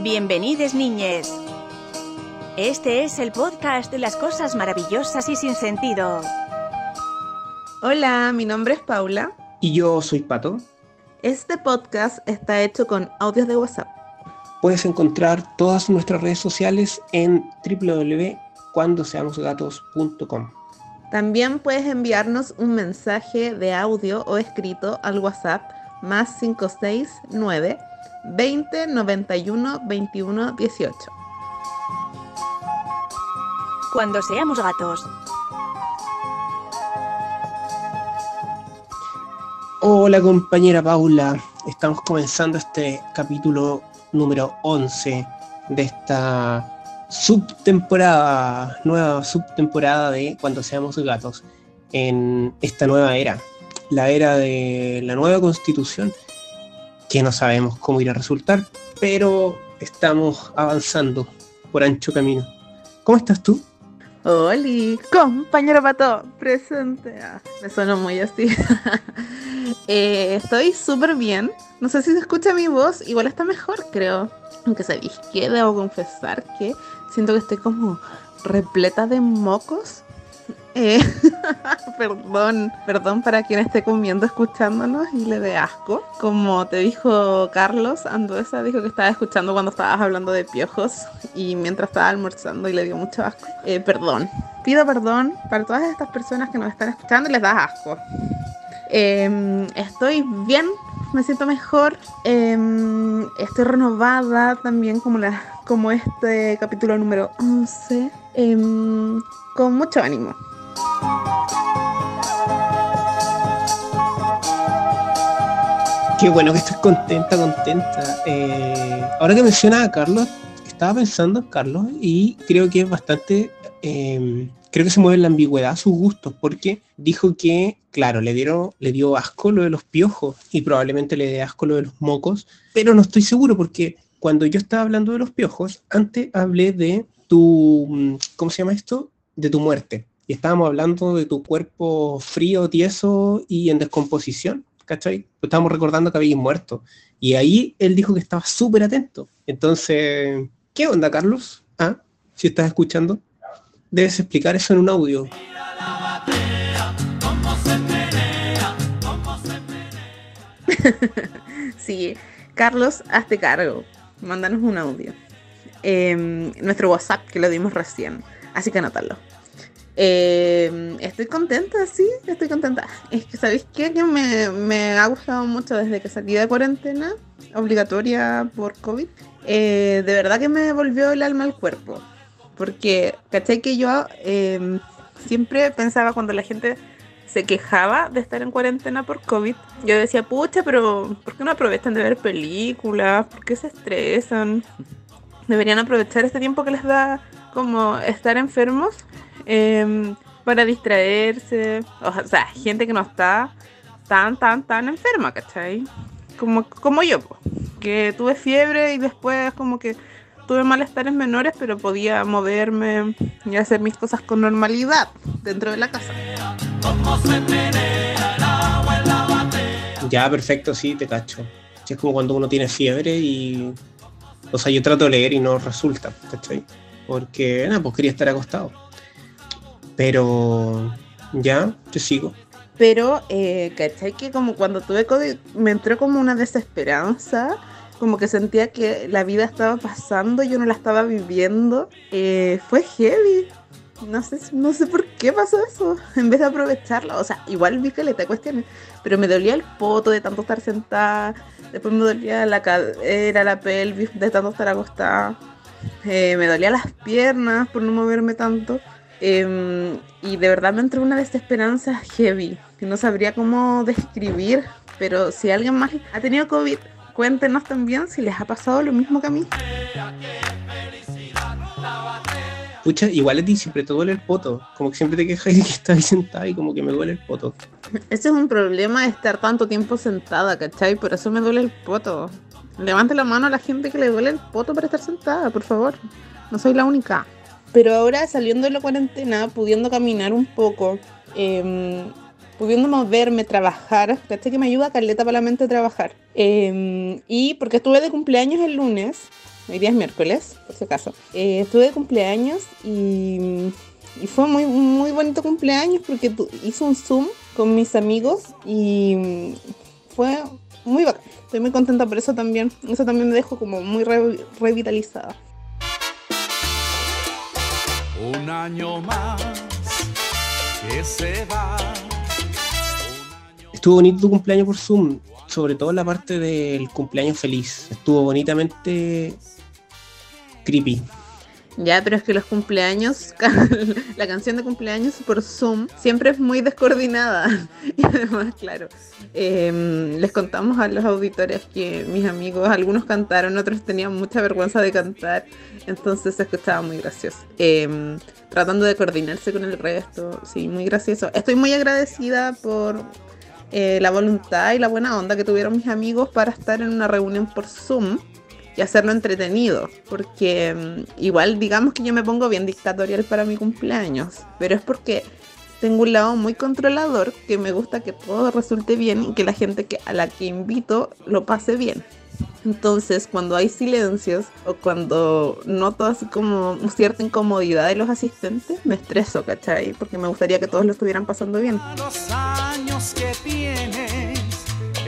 Bienvenidos niñes. Este es el podcast de las cosas maravillosas y sin sentido. Hola, mi nombre es Paula. Y yo soy Pato. Este podcast está hecho con audios de WhatsApp. Puedes encontrar todas nuestras redes sociales en www.cuandoseamosgatos.com. También puedes enviarnos un mensaje de audio o escrito al WhatsApp más 569 20 91 21 18. Cuando seamos gatos. Hola compañera Paula, estamos comenzando este capítulo número 11 de esta subtemporada, nueva subtemporada de Cuando seamos gatos, en esta nueva era, la era de la nueva constitución, que no sabemos cómo irá a resultar, pero estamos avanzando por ancho camino. ¿Cómo estás tú? Hola, compañero Pato, presente. Ah, me suena muy así. Eh, estoy súper bien. No sé si se escucha mi voz, igual está mejor, creo. Aunque sabéis que debo confesar que siento que estoy como repleta de mocos eh, perdón, perdón para quien esté comiendo, escuchándonos y le dé asco. Como te dijo Carlos Anduesa, dijo que estaba escuchando cuando estabas hablando de piojos y mientras estaba almorzando y le dio mucho asco. Eh, perdón, pido perdón para todas estas personas que nos están escuchando y les da asco. Em, estoy bien, me siento mejor, em, estoy renovada también como, la, como este capítulo número 11, em, con mucho ánimo. Qué bueno que estés contenta, contenta. Eh, ahora que menciona a Carlos, estaba pensando en Carlos y creo que es bastante, eh, creo que se mueve la ambigüedad a sus gustos, porque dijo que, claro, le, dieron, le dio asco lo de los piojos y probablemente le dé asco lo de los mocos, pero no estoy seguro porque cuando yo estaba hablando de los piojos, antes hablé de tu, ¿cómo se llama esto? De tu muerte y estábamos hablando de tu cuerpo frío, tieso y en descomposición, ¿cachai? Estábamos recordando que habías muerto. Y ahí él dijo que estaba súper atento. Entonces, ¿qué onda, Carlos? ¿Ah? Si estás escuchando, debes explicar eso en un audio. sí, Carlos, hazte cargo. Mándanos un audio. Em, nuestro WhatsApp que lo dimos recién. Así que anótalo. Eh, estoy contenta, sí, estoy contenta. Es que, ¿sabéis qué? Que me, me, ha gustado mucho desde que salí de cuarentena, obligatoria por COVID. Eh, de verdad que me volvió el alma al cuerpo. Porque, ¿cachai? Que yo eh, siempre pensaba cuando la gente se quejaba de estar en cuarentena por COVID, yo decía, pucha, pero ¿por qué no aprovechan de ver películas? ¿Por qué se estresan? Deberían aprovechar este tiempo que les da como estar enfermos Em, para distraerse. O sea, gente que no está tan, tan, tan enferma, ¿cachai? Como, como yo, que tuve fiebre y después como que tuve malestares menores, pero podía moverme y hacer mis cosas con normalidad dentro de la casa. Ya, perfecto, sí, te cacho. Es como cuando uno tiene fiebre y... O sea, yo trato de leer y no resulta, ¿cachai? Porque, nada, pues quería estar acostado. Pero ya, te sigo. Pero, eh, ¿cachai? Que como cuando tuve COVID me entró como una desesperanza, como que sentía que la vida estaba pasando, yo no la estaba viviendo. Eh, fue heavy. No sé, no sé por qué pasó eso, en vez de aprovecharlo. O sea, igual vi que le te cuestiones, pero me dolía el poto de tanto estar sentada, después me dolía la cadera, la pelvis de tanto estar acostada, eh, me dolía las piernas por no moverme tanto. Em, y de verdad me entró una desesperanza heavy, que no sabría cómo describir, pero si alguien más ha tenido COVID, cuéntenos también si les ha pasado lo mismo que a mí. Pucha, igual a ti siempre te duele el poto, como que siempre te quejas de que estás ahí sentada y como que me duele el poto. Ese es un problema de estar tanto tiempo sentada, ¿cachai? Por eso me duele el poto. Levante la mano a la gente que le duele el poto para estar sentada, por favor. No soy la única. Pero ahora saliendo de la cuarentena, pudiendo caminar un poco, em, pudiendo moverme, trabajar, ¿cachai? Que me ayuda a Caleta para la mente a trabajar. Em, y porque estuve de cumpleaños el lunes, hoy día es miércoles, por si acaso. Eh, estuve de cumpleaños y, y fue muy, muy bonito cumpleaños porque hice un Zoom con mis amigos y fue muy bacán. Estoy muy contenta por eso también. Eso también me dejó como muy re- revitalizada. Un año más que se va. Estuvo bonito tu cumpleaños por Zoom, sobre todo la parte del cumpleaños feliz. Estuvo bonitamente creepy. Ya, pero es que los cumpleaños, la canción de cumpleaños por Zoom siempre es muy descoordinada. Y además, claro, em, les contamos a los auditores que mis amigos, algunos cantaron, otros tenían mucha vergüenza de cantar, entonces se escuchaba muy gracioso. Em, tratando de coordinarse con el resto, sí, muy gracioso. Estoy muy agradecida por eh, la voluntad y la buena onda que tuvieron mis amigos para estar en una reunión por Zoom y hacerlo entretenido, porque mm, igual digamos que yo me pongo bien dictatorial para mi cumpleaños, pero es porque tengo un lado muy controlador que me gusta que todo resulte bien y que la gente que, a la que invito lo pase bien. Entonces, cuando hay silencios o cuando noto así como cierta incomodidad de los asistentes, me estreso, ¿cachai? Porque me gustaría que todos lo estuvieran pasando bien.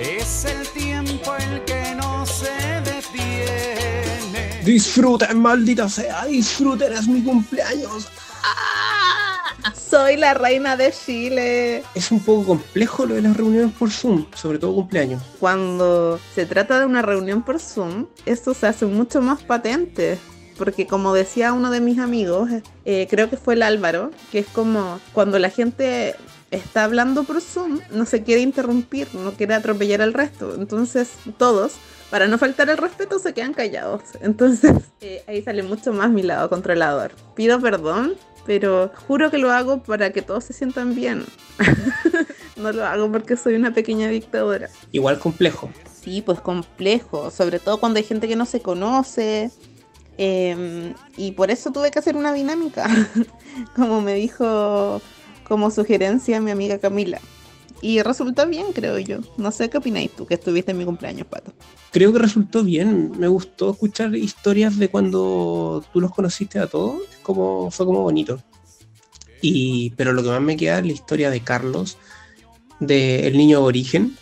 Es el tiempo el que no se detiene. Disfruten, maldita sea, disfruten, es mi cumpleaños. Soy la reina de Chile. Es un poco complejo lo de las reuniones por Zoom, sobre todo cumpleaños. cuando se trata de una reunión por Zoom, esto se hace mucho más patente. Porque como decía uno de mis amigos, eh, creo que fue el Álvaro, que es como cuando la gente está hablando por Zoom, no se quiere interrumpir, no quiere atropellar al resto. Entonces todos, para no faltar el respeto, se quedan callados. Entonces eh, ahí sale mucho más mi lado controlador. Pido perdón, pero juro que lo hago para que todos se sientan bien. no lo hago porque soy una pequeña dictadora. Igual complejo. Sí, pues complejo, sobre todo cuando hay gente que no se conoce. eh, y por eso tuve que hacer una dinámica, como me dijo como sugerencia mi amiga Camila. Y resultó bien, creo yo. No sé qué opináis tú, que estuviste en mi cumpleaños, Pato. Creo que resultó bien. Me gustó escuchar historias de cuando tú los conociste a todos. Como, fue como bonito. Y, pero lo que más me queda es la historia de Carlos, del niño origen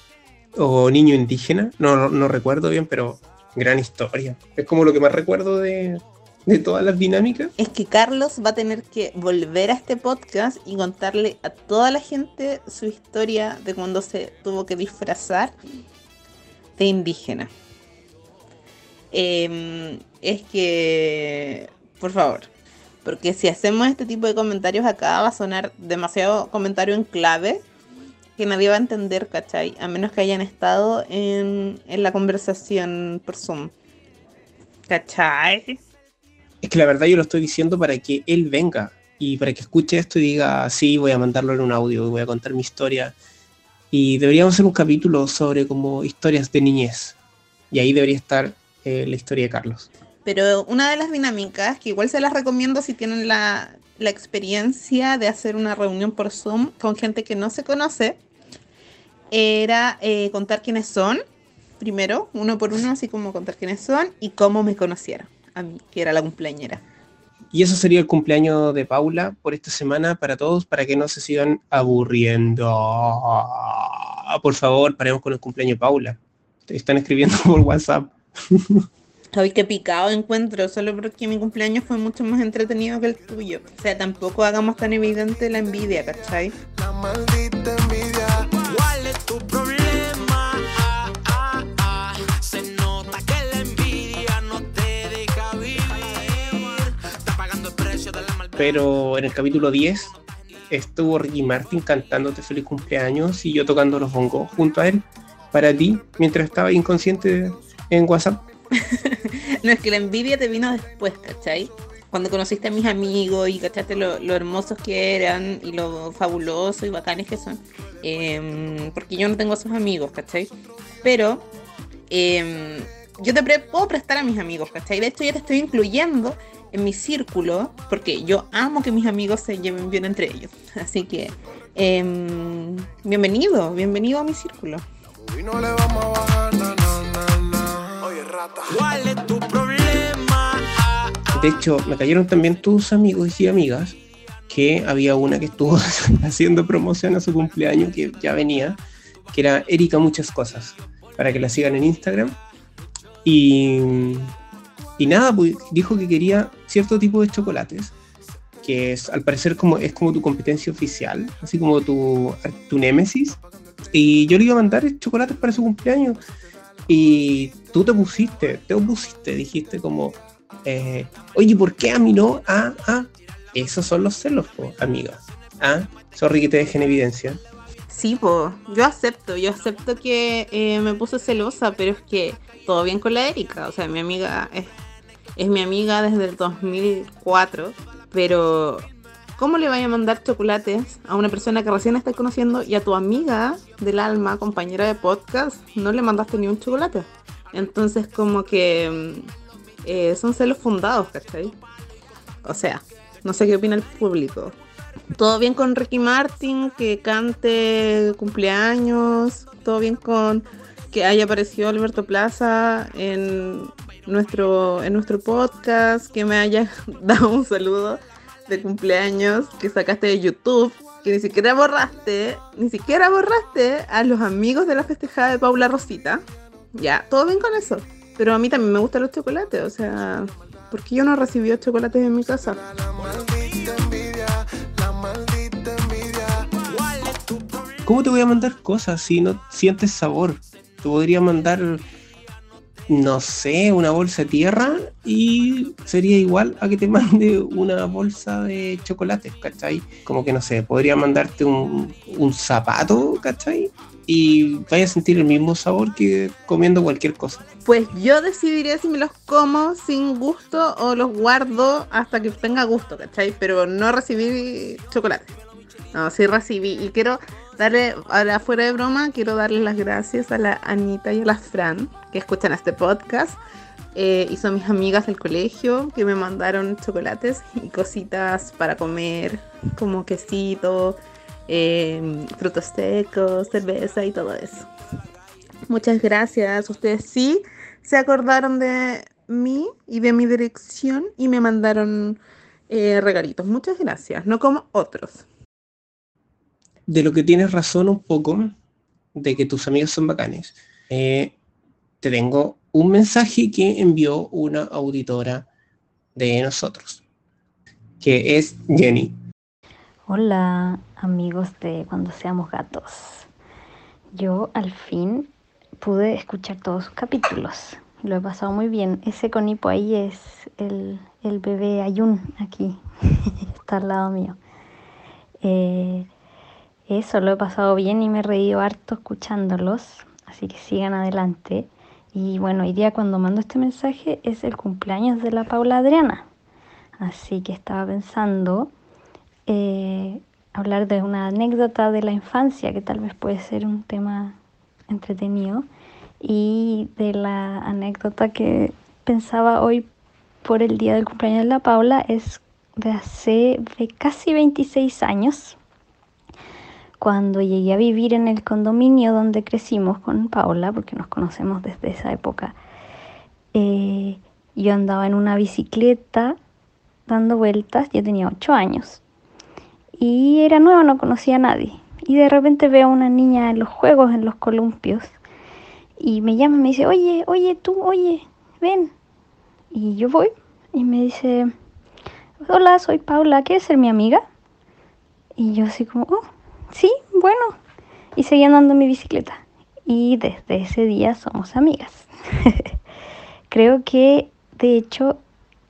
o niño indígena. No, no, no recuerdo bien, pero gran historia. Es como lo que más recuerdo de, de todas las dinámicas. Es que Carlos va a tener que volver a este podcast y contarle a toda la gente su historia de cuando se tuvo que disfrazar de indígena. Em, es que, por favor, porque si hacemos este tipo de comentarios acá va a sonar demasiado comentario en clave que nadie va a entender, ¿cachai? A menos que hayan estado en, en la conversación por Zoom. ¿Cachai? Es que la verdad yo lo estoy diciendo para que él venga y para que escuche esto y diga, sí, voy a mandarlo en un audio, voy a contar mi historia. Y deberíamos hacer un capítulo sobre como historias de niñez. Y ahí debería estar eh, la historia de Carlos. Pero una de las dinámicas, que igual se las recomiendo si tienen la, la experiencia de hacer una reunión por Zoom con gente que no se conoce, era eh, contar quiénes son, primero, uno por uno, así como contar quiénes son y cómo me conocieron, a mí, que era la cumpleañera. Y eso sería el cumpleaños de Paula por esta semana para todos, para que no se sigan aburriendo. Por favor, paremos con el cumpleaños de Paula. Te están escribiendo por WhatsApp. Ay, qué picado encuentro, solo porque mi cumpleaños fue mucho más entretenido que el tuyo. O sea, tampoco hagamos tan evidente la envidia, ¿cachai? La maldita Pero en el capítulo 10 estuvo Ricky Martin cantándote feliz cumpleaños y yo tocando los bongos junto a él para ti mientras estaba inconsciente en WhatsApp. No, es que la envidia te vino después, ¿cachai? Cuando conociste a mis amigos y cachaste lo, hermosos que eran y lo fabulosos y bacanes que son. Em, porque yo no tengo esos amigos, ¿cachai? Pero em, yo te pre- puedo prestar a mis amigos, ¿cachai? De hecho, ya te estoy incluyendo en mi círculo porque yo amo que mis amigos se lleven bien entre ellos. Así que, em, bienvenido, bienvenido a mi círculo. Y no le vamos a bajar, na, na, na, na. Oye, rata. ¿Cuál es tu problema? De hecho, me cayeron también tus amigos y amigas, que había una que estuvo haciendo promoción a su cumpleaños, que ya venía, que era Erika Muchas Cosas, para que la sigan en Instagram. Y, y nada, pues dijo que quería cierto tipo de chocolates, que es al parecer como, es como tu competencia oficial, así como tu, tu némesis. Y yo le iba a mandar chocolates para su cumpleaños. Y tú te pusiste, te opusiste, dijiste como, eh, oye, ¿por qué a mí no? Ah, ah, esos son los celos, po, amiga. Ah, sorry que te dejen evidencia. Sí, pues, yo acepto, yo acepto que eh, me puse celosa, pero es que todo bien con la Erika, o sea, mi amiga es, mi amiga desde el 2004, pero ¿cómo le vaya a mandar chocolates a una persona que recién estás conociendo y a tu amiga del alma, compañera de podcast, no le mandaste ni un chocolate? Entonces, como que mm, eh, son celos fundados, ¿cachai? O sea, no sé qué opina el público. Todo bien con Ricky Martin, que cante cumpleaños. Todo bien con que haya aparecido Alberto Plaza en nuestro, en nuestro podcast, que me haya dado un saludo de cumpleaños que sacaste de YouTube, que ni siquiera borraste, ni siquiera borraste a los amigos de la festejada de Paula Rosita. Ya, todo bien con eso. Pero a mí también me gustan los chocolates, o sea, ¿por qué yo no recibí chocolates en mi casa? ¿Cómo te voy a mandar cosas si no sientes sabor? Te podría mandar, no sé, una bolsa de tierra y sería igual a que te mande una bolsa de chocolate, ¿cachai? Como que no sé, podría mandarte un, un zapato, ¿cachai? Y vaya a sentir el mismo sabor que comiendo cualquier cosa. Pues yo decidiré si me los como sin gusto o los guardo hasta que tenga gusto, ¿cachai? Pero no recibí chocolate. No, sí recibí. Y quiero darle, ahora fuera de broma, quiero darle las gracias a la Anita y a la Fran que escuchan este podcast. Eh, y son mis amigas del colegio que me mandaron chocolates y cositas para comer, como quesito, eh, frutos secos, cerveza y todo eso. Muchas gracias. Ustedes sí se acordaron de mí y de mi dirección y me mandaron eh, regalitos. Muchas gracias. No como otros. De lo que tienes razón un poco, de que tus amigos son bacanes, eh, te tengo un mensaje que envió una auditora de nosotros, que es Jenny. Hola amigos de Cuando Seamos Gatos. Yo al fin pude escuchar todos sus capítulos. Lo he pasado muy bien. Ese conipo ahí es el, el bebé Ayun aquí. Está al lado mío. Eh, eso lo he pasado bien y me he reído harto escuchándolos. Así que sigan adelante. Y bueno, hoy día cuando mando este mensaje es el cumpleaños de la Paula Adriana. Así que estaba pensando eh, hablar de una anécdota de la infancia, que tal vez puede ser un tema entretenido, y de la anécdota que pensaba hoy por el día del cumpleaños de la Paula es de hace de casi 26 años, cuando llegué a vivir en el condominio donde crecimos con Paula, porque nos conocemos desde esa época. eh, yo andaba en una bicicleta dando vueltas, yo tenía 8 años y era nueva, no conocía a nadie. Y de repente veo a una niña en los juegos, en los columpios, y me llama y me dice, oye, oye, tú, oye, ven. Y yo voy y me dice, hola, soy Paula, ¿quieres ser mi amiga? Y yo así como, oh, sí, bueno. Y seguí andando mi bicicleta. Y desde ese día somos amigas. Creo que, de hecho,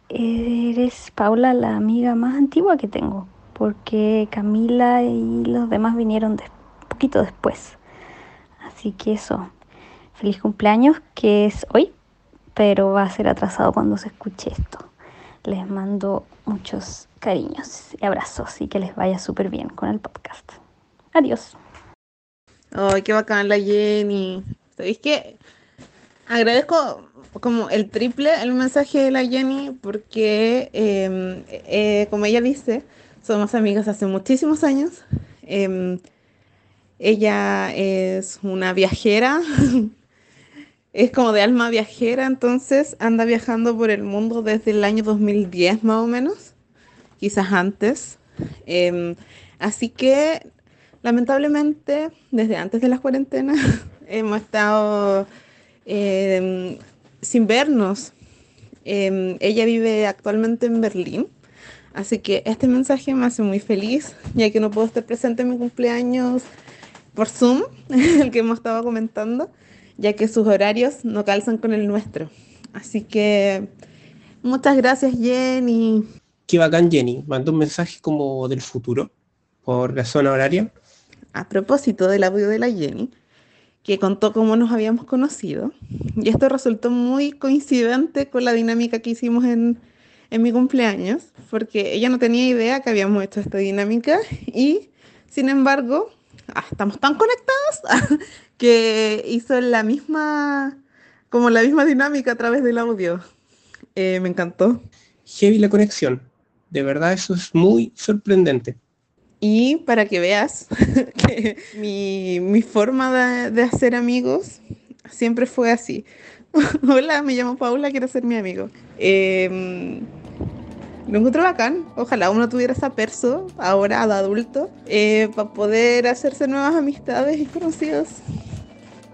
eres Paula la amiga más antigua que tengo porque Camila y los demás vinieron de, poquito después. Así que eso, feliz cumpleaños, que es hoy, pero va a ser atrasado cuando se escuche esto. Les mando muchos cariños y abrazos y que les vaya súper bien con el podcast. Adiós. Ay, qué bacán la Jenny. ¿Sabéis qué? Agradezco como el triple el mensaje de la Jenny porque, eh, eh, como ella dice, somos amigas hace muchísimos años. Eh, ella es una viajera es como de alma viajera, entonces anda viajando por el mundo desde el año 2010 más o menos, quizás antes. Em, así que lamentablemente desde antes de las cuarentenas hemos estado em, sin vernos. Em, ella vive actualmente en Berlín, así que este mensaje me hace muy feliz, ya que no puedo estar presente en mi cumpleaños por Zoom, el que hemos estado comentando, ya que sus horarios no calzan con el nuestro. Así que muchas gracias Jenny. Qué bacán Jenny, mandó un mensaje como del futuro por la zona horaria. A propósito del audio de la Jenny, que contó cómo nos habíamos conocido, y esto resultó muy coincidente con la dinámica que hicimos en, en mi cumpleaños, porque ella no tenía idea que habíamos hecho esta dinámica y, sin embargo, ah, estamos tan conectados que hizo la misma, como la misma dinámica a través del audio. Eh, me encantó. Heavy la conexión. De verdad eso es muy sorprendente. Y para que veas que mi, mi forma de, de hacer amigos siempre fue así. Hola, me llamo Paula, quiero ser mi amigo. Eh, lo encuentro bacán. Ojalá uno tuviera esa perso ahora de adulto eh, para poder hacerse nuevas amistades y conocidos.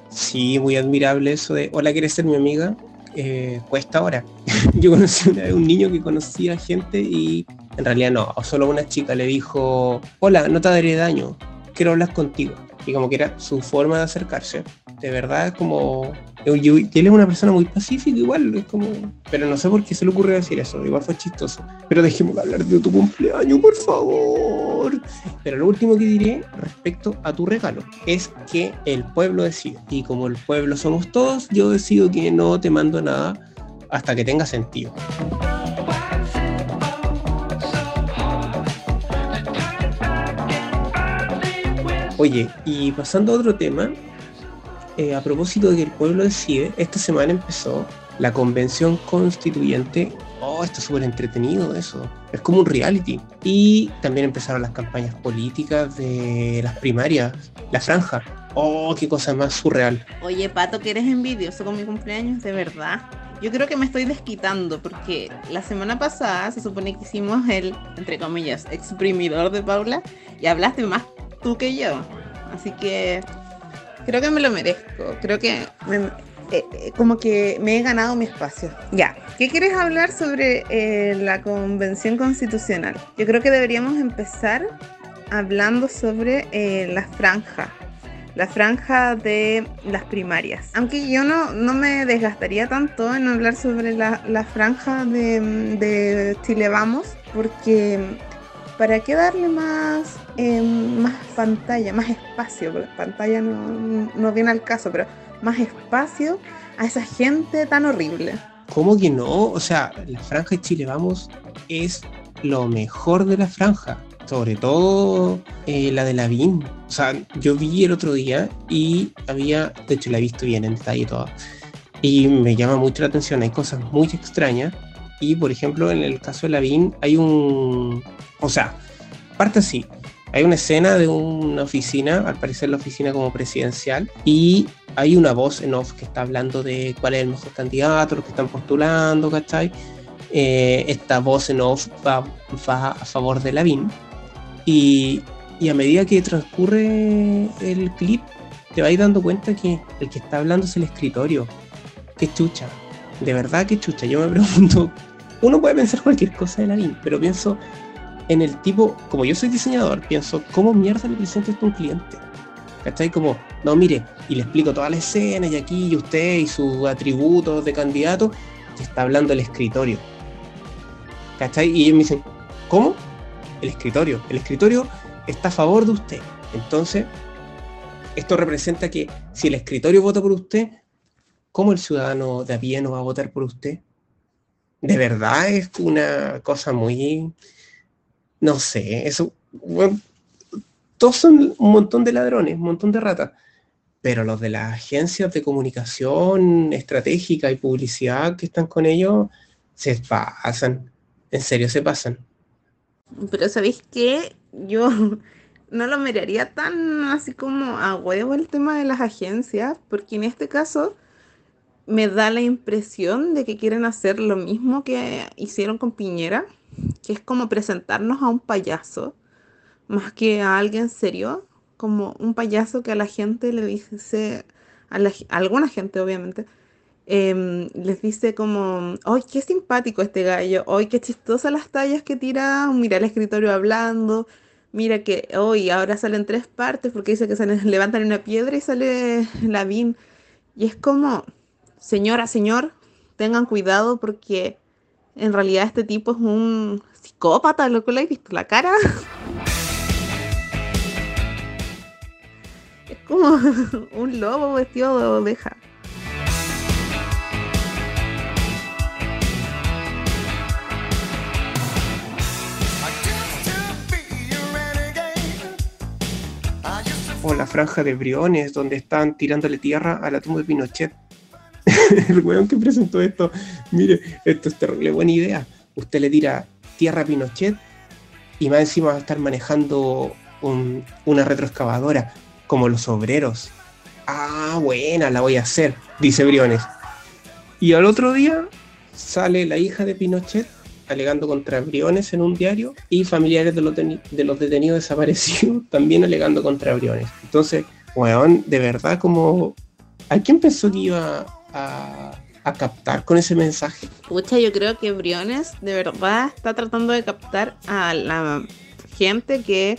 Sí, muy admirable eso de, hola, ¿quieres ser mi amiga? Eh, cuesta ahora. Yo conocí una vez un niño que conocía gente y en realidad no, solo una chica le dijo, hola, no te daré daño, quiero hablar contigo. Y como que era su forma de acercarse. De verdad, como... Él es una persona muy pacífica igual, es como... Pero no sé por qué se le ocurre decir eso, igual fue chistoso. Pero dejemos de hablar de tu cumpleaños, por favor. Pero lo último que diré respecto a tu regalo es que el pueblo decide. Y como el pueblo somos todos, yo decido que no te mando nada hasta que tenga sentido. Oye, y pasando a otro tema, eh, a propósito de que el pueblo decide, esta semana empezó la convención constituyente. Oh, está súper entretenido eso. Es como un reality. Y también empezaron las campañas políticas de las primarias, la franja. Oh, qué cosa más surreal. Oye, Pato, que eres envidioso con mi cumpleaños, de verdad. Yo creo que me estoy desquitando porque la semana pasada se supone que hicimos el, entre comillas, exprimidor de Paula y hablaste más tú que yo. Así que creo que me lo merezco. Creo que eh, eh, como que me he ganado mi espacio. Ya, ¿qué quieres hablar sobre eh, la convención constitucional? Yo creo que deberíamos empezar hablando sobre la franja. La franja de las primarias. Aunque yo no, no me desgastaría tanto en hablar sobre la, la franja de, de Chile Vamos, porque ¿para qué darle más, eh, más pantalla, más espacio? Porque pantalla no, no viene al caso, pero más espacio a esa gente tan horrible. ¿Cómo que no? O sea, la franja de Chile Vamos es lo mejor de la franja. Sobre todo eh, la de la BIN. O sea, yo vi el otro día y había, de hecho la he visto bien en detalle y todo. Y me llama mucho la atención, hay cosas muy extrañas. Y por ejemplo, en el caso de la BIN hay un... O sea, parte así. Hay una escena de una oficina, al parecer la oficina como presidencial, y hay una voz en off que está hablando de cuál es el mejor candidato, los que están postulando, ¿cachai? Eh, esta voz en off va, va a favor de Lavín. Y, y a medida que transcurre el clip, te vas dando cuenta que el que está hablando es el escritorio. Qué chucha. De verdad, qué chucha. Yo me pregunto, uno puede pensar cualquier cosa de Lavín, pero pienso en el tipo, como yo soy diseñador, pienso, ¿cómo mierda le presento esto a un cliente? ¿Cachai? Como, no, mire, y le explico toda la escena y aquí y usted y sus atributos de candidato, que está hablando el escritorio. ¿Cachai? Y ellos me dicen, ¿cómo? El escritorio. El escritorio está a favor de usted. Entonces, esto representa que si el escritorio vota por usted, ¿cómo el ciudadano de a pie no va a votar por usted? De verdad es una cosa muy... No sé, eso... todos son un montón de ladrones, un montón de ratas. Pero los de las agencias de comunicación estratégica y publicidad que están con ellos, se pasan. En serio, se pasan. Pero ¿sabéis qué? Yo no lo miraría tan así como a huevo el tema de las agencias, porque en este caso me da la impresión de que quieren hacer lo mismo que hicieron con Piñera, que es como presentarnos a un payaso, más que a alguien serio, como un payaso que a la gente le dice, a, alguna gente obviamente, em, les dice como, ¡ay, qué simpático este gallo! ¡ay, qué chistosas las tallas que tira! Mira el escritorio hablando, mira que hoy ahora salen tres partes porque dice que se levantan una piedra y sale Lavín. Y es como, señora, señor, tengan cuidado porque en realidad este tipo es un psicópata, lo que le he visto la cara. Es como un lobo vestido de oveja. O la franja de Briones, donde están tirándole tierra a la tumba de Pinochet. el weón que presentó esto, mire, esto es terrible buena idea. Usted le tira tierra a Pinochet y más encima va a estar manejando un- una retroexcavadora, como los obreros. Ah, buena, la voy a hacer, dice Briones. Y al otro día sale la hija de Pinochet alegando contra Briones en un diario y familiares de los, de los detenidos desaparecidos también alegando contra Briones. Entonces, weón, de verdad como... ¿A quién pensó que iba a, a captar con ese mensaje? Pucha, yo creo que Briones de verdad está tratando de captar a la gente que,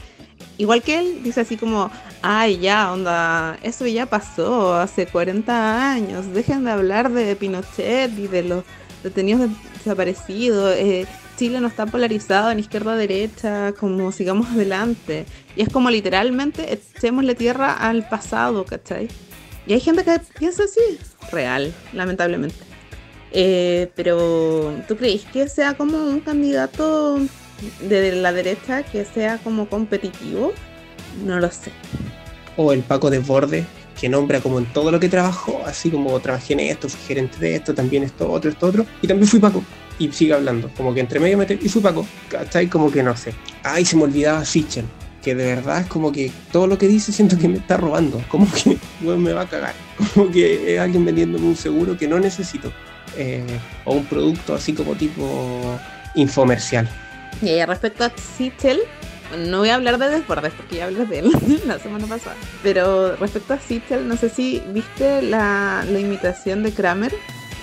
igual que él, dice así como, ay, ya, onda, eso ya pasó hace 40 años, dejen de hablar de Pinochet y de los detenidos desaparecidos, eh, Chile no está polarizado en izquierda-derecha, como sigamos adelante. Y es como literalmente echémosle tierra al pasado, ¿cachai? Y hay gente que piensa así, real, lamentablemente. Eh, pero, ¿tú crees que sea como un candidato de la derecha que sea como competitivo? No lo sé. O el Paco Desborde, que nombra como en todo lo que trabajó, así como trabajé en esto, fui gerente de esto, también esto, otro, esto, otro, y también fui Paco. Y sigue hablando, como que entre medio mete, y fui Paco, ¿cachai? Como que no sé. Ay, se me olvidaba Sichel, que de verdad es como que todo lo que dice siento que me está robando, como que me va a cagar, como que es alguien vendiéndome un seguro que no necesito, eh, o un producto así como tipo infomercial. Y respecto a Sichel, no voy a hablar de Desbordes porque ya hablé de él la semana pasada. Pero respecto a Sichel, no sé si viste la, la imitación de Kramer,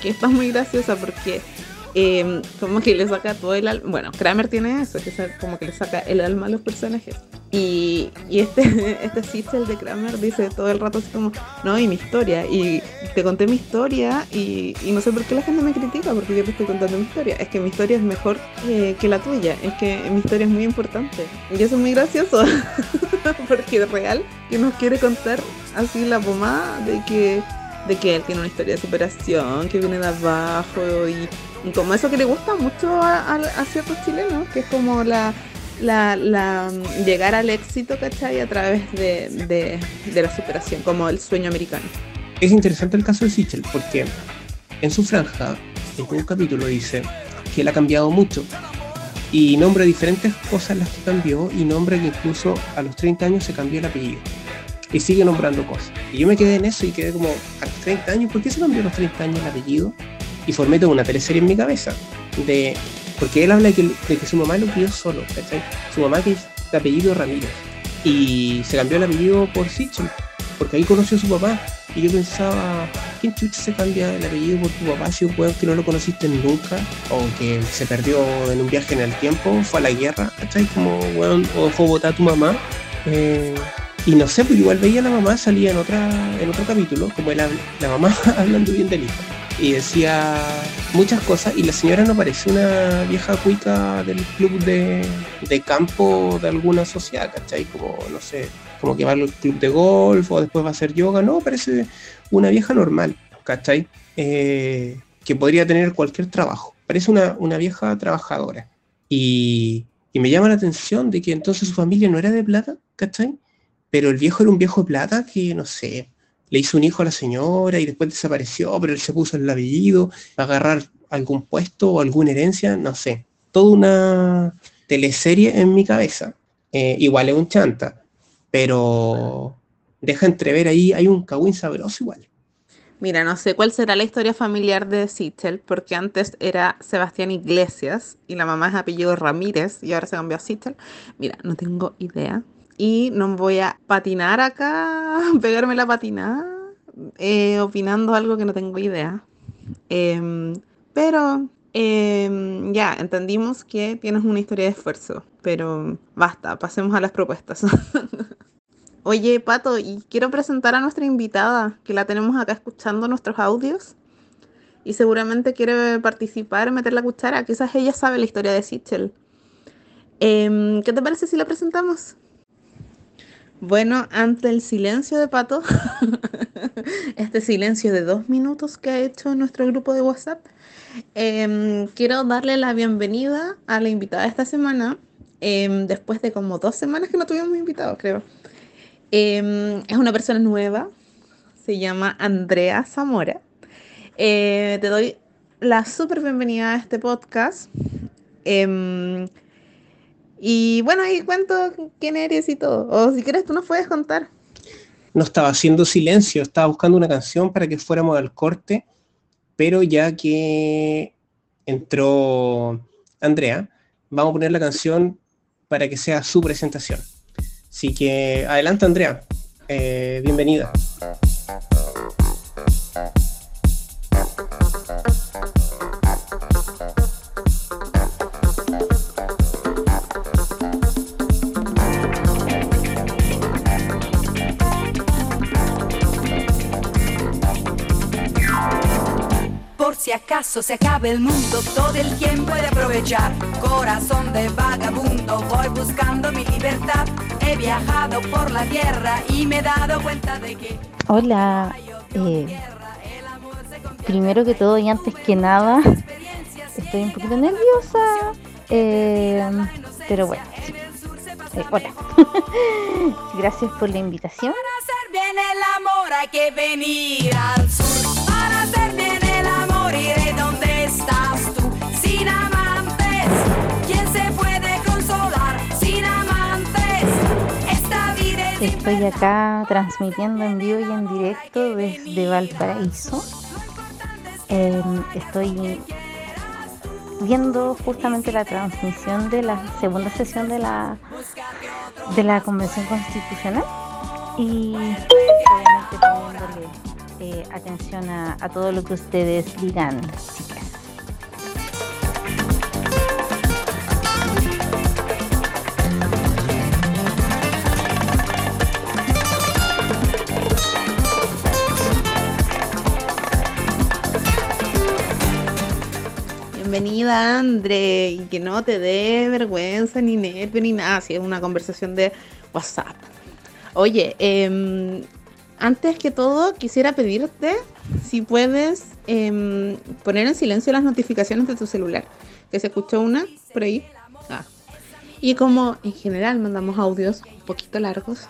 que está muy graciosa porque eh, como que le saca todo el alma. Bueno, Kramer tiene eso, que es como que le saca el alma a los personajes. Y, este, este Sichel de Kramer dice todo el rato así como, no, y mi historia. Y te conté mi historia y, no sé por qué la gente me critica porque yo te estoy contando mi historia. Es que mi historia es mejor eh, que la tuya. Es que mi historia es muy importante. Y eso es muy gracioso. porque es real que nos quiere contar así la pomada de que, de que él tiene una historia de superación, que viene de abajo y, como eso que le gusta mucho a ciertos chilenos, que es como la, la, la- llegar al éxito, ¿cachai? A través de, la superación, como el sueño americano. Es interesante el caso de Sichel porque en su franja, en un capítulo dice que él ha cambiado mucho y nombra diferentes cosas las que cambió y nombra que incluso a los 30 años se cambió el apellido y sigue nombrando cosas. Y yo me quedé en eso y quedé como, a los 30 años, ¿por qué se cambió a los 30 años el apellido? Y formé toda una teleserie en mi cabeza de porque él habla de que, su mamá lo crió solo, ¿cachai? Su mamá que es de apellido Ramírez y se cambió el apellido por Sichel porque ahí conoció a su papá y yo pensaba, ¿quién chucha se cambia el apellido por tu papá si un weón que no lo conociste nunca? O que se perdió en un viaje en el tiempo, fue a la guerra, ¿cachai? Como weón, o dejó votar a tu mamá. Eh, y no sé, pues igual veía a la mamá, salía en otra, en otro capítulo, como habla- la mamá hablando bien del hijo. Y decía muchas cosas, y la señora no parece una vieja cuica del club de, de campo de alguna sociedad, ¿cachai? Como, no sé, como que va al club de golf o después va a hacer yoga, no, parece una vieja normal, ¿cachai? Eh, que podría tener cualquier trabajo, parece una, una vieja trabajadora. Y, y me llama la atención de que entonces su familia no era de plata, ¿cachai? Pero el viejo era un viejo de plata que, no sé, le hizo un hijo a la señora y después desapareció, pero él se puso el apellido para agarrar algún puesto o alguna herencia, no sé. Toda una teleserie en mi cabeza. Eh, igual es un chanta, pero deja entrever ahí, hay un cagüín sabroso igual. Mira, no sé cuál será la historia familiar de Sichel, porque antes era Sebastián Iglesias y la mamá es apellido Ramírez y ahora se cambió a Sichel. Mira, no tengo idea. Y no voy a patinar acá, pegarme la patinada, eh, opinando algo que no tengo idea. Em, pero em, ya, entendimos que tienes una historia de esfuerzo, pero basta, pasemos a las propuestas. Oye, Pato, y quiero presentar a nuestra invitada, que la tenemos acá escuchando nuestros audios. Y seguramente quiere participar, meter la cuchara. Quizás ella sabe la historia de Sichel. Em, ¿Qué te parece si la presentamos? Bueno, ante el silencio de Pato, este silencio de dos minutos que ha hecho nuestro grupo de WhatsApp, em, quiero darle la bienvenida a la invitada esta semana, em, después de como dos semanas que no tuvimos invitados, creo. Em, es una persona nueva, se llama Andrea Zamora. Eh, te doy la súper bienvenida a este podcast. Y bueno, ahí cuento quién eres y todo. O si quieres, tú nos puedes contar. No estaba haciendo silencio, estaba buscando una canción para que fuéramos al corte, pero ya que entró Andrea, vamos a poner la canción para que sea su presentación. Así que adelante Andrea, eh, bienvenida. Si acaso se acabe el mundo, todo el quien puede aprovechar. Corazón de vagabundo, voy buscando mi libertad. He viajado por la tierra y me he dado cuenta de que. Hola, eh, primero que todo y antes que nada, estoy un poquito nerviosa, eh, pero bueno, sí. Eh, hola. Gracias por la invitación. Para hacer bien el amor hay que venir al sur. Para hacer bien el amor iré donde estás tú. Sin amantes, ¿quién se puede consolar? Sin amantes, esta vida es Estoy acá transmitiendo en vivo y en directo desde Valparaíso. Eh, estoy viendo justamente la transmisión de la segunda sesión de la de la convención constitucional y obviamente poniéndole eh, atención a, todo lo que ustedes digan, chicas. Bienvenida, André, y que no te dé vergüenza ni nervio ni nada, si es una conversación de WhatsApp. Oye, em, antes que todo, quisiera pedirte si puedes em, poner en silencio las notificaciones de tu celular, que se escuchó una por ahí. Ah. Y como en general mandamos audios un poquito largos,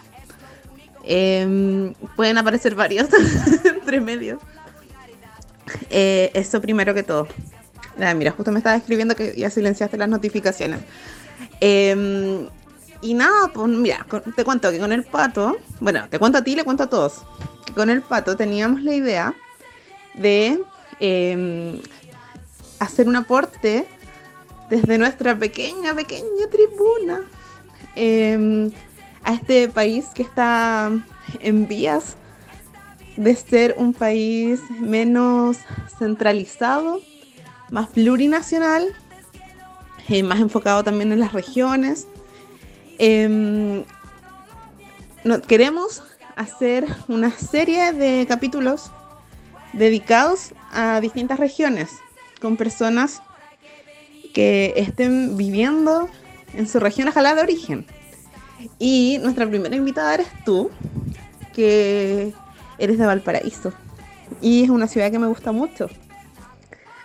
em, pueden aparecer varios entre medios. Eh, eso primero que todo. Ah, mira, justo me estaba escribiendo que ya silenciaste las notificaciones. Eh, y nada, pues mira, te cuento que con el pato, bueno, te cuento a ti le cuento a todos, que con el pato teníamos la idea de eh, hacer un aporte desde nuestra pequeña, pequeña tribuna eh, a este país que está en vías de ser un país menos centralizado, más plurinacional, eh, más enfocado también en las regiones. No- queremos hacer una serie de capítulos dedicados a distintas regiones, con personas que estén viviendo en su región ojalá de origen. Y nuestra primera invitada eres tú, que eres de Valparaíso. Y es una ciudad que me gusta mucho.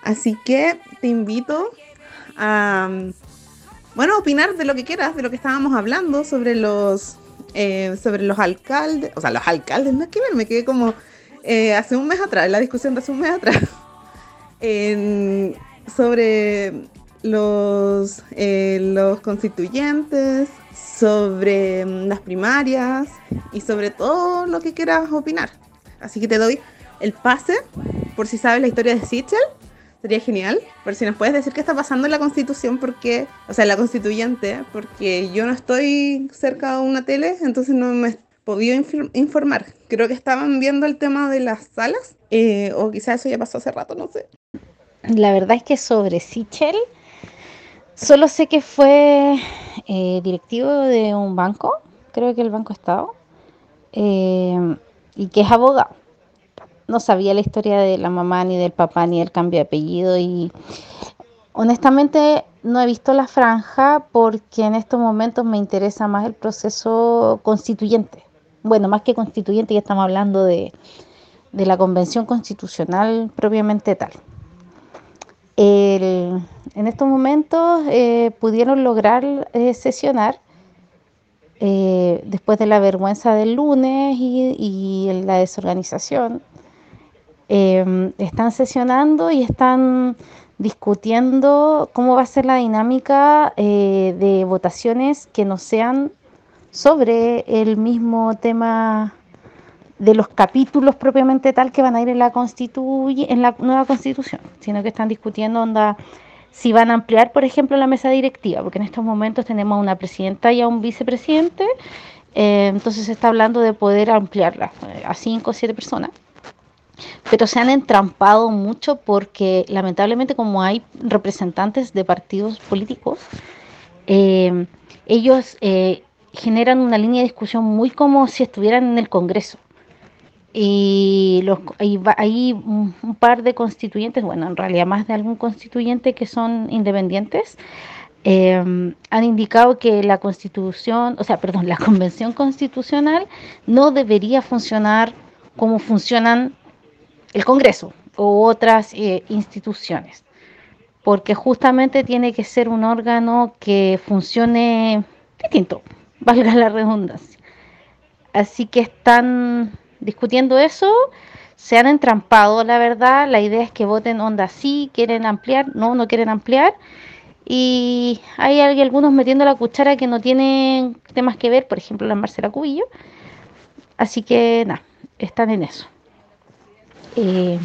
Así que te invito a, bueno, opinar de lo que quieras, de lo que estábamos hablando, sobre los, eh, sobre los alcaldes, o sea, los alcaldes, no es que ver, me quedé como eh, hace un mes atrás, la discusión de hace un mes atrás, En- sobre los, eh, los constituyentes, sobre mm, las primarias y sobre todo lo que quieras opinar. Así que te doy el pase, por si sabes la historia de Sichel, sería genial. Pero si nos puedes decir qué está pasando en la constitución, porque, o sea, en la constituyente, porque yo no estoy cerca de una tele, entonces no me he podido infor- informar. Creo que estaban viendo el tema de las salas, eh, o quizás eso ya pasó hace rato, no sé. La verdad es que sobre Sichel, solo sé que fue eh, directivo de un banco, creo que el Banco Estado, eh, y que es abogado. No sabía la historia de la mamá, ni del papá, ni del cambio de apellido, y honestamente no he visto la franja porque en estos momentos me interesa más el proceso constituyente. Bueno, más que constituyente, ya estamos hablando de, de la convención constitucional propiamente tal. En estos momentos eh, pudieron lograr eh, sesionar eh, después de la vergüenza del lunes y, y la desorganización. Eh, están sesionando y están discutiendo cómo va a ser la dinámica eh, de votaciones que no sean sobre el mismo tema de los capítulos propiamente tal que van a ir en la en la nueva constitución, sino que están discutiendo onda si van a ampliar, por ejemplo, la mesa directiva, porque en estos momentos tenemos a una presidenta y a un vicepresidente, eh, entonces se está hablando de poder ampliarla eh, a cinco o siete personas. Pero se han entrampado mucho porque lamentablemente como hay representantes de partidos políticos, eh, ellos eh, generan una línea de discusión muy como si estuvieran en el Congreso. Y los, hay, un par de constituyentes, bueno, en realidad más de algún constituyente que son independientes, eh, han indicado que la constitución, o sea, perdón, la convención constitucional no debería funcionar como funcionan el Congreso u otras eh, instituciones, porque justamente tiene que ser un órgano que funcione distinto, valga la redundancia. Así que están discutiendo eso, se han entrampado, la verdad. La idea es que voten onda sí, quieren ampliar, no, no quieren ampliar. Y hay algunos metiendo la cuchara que no tienen temas que ver, por ejemplo, la Marcela Cubillo. Así que nada, están en eso. Eh,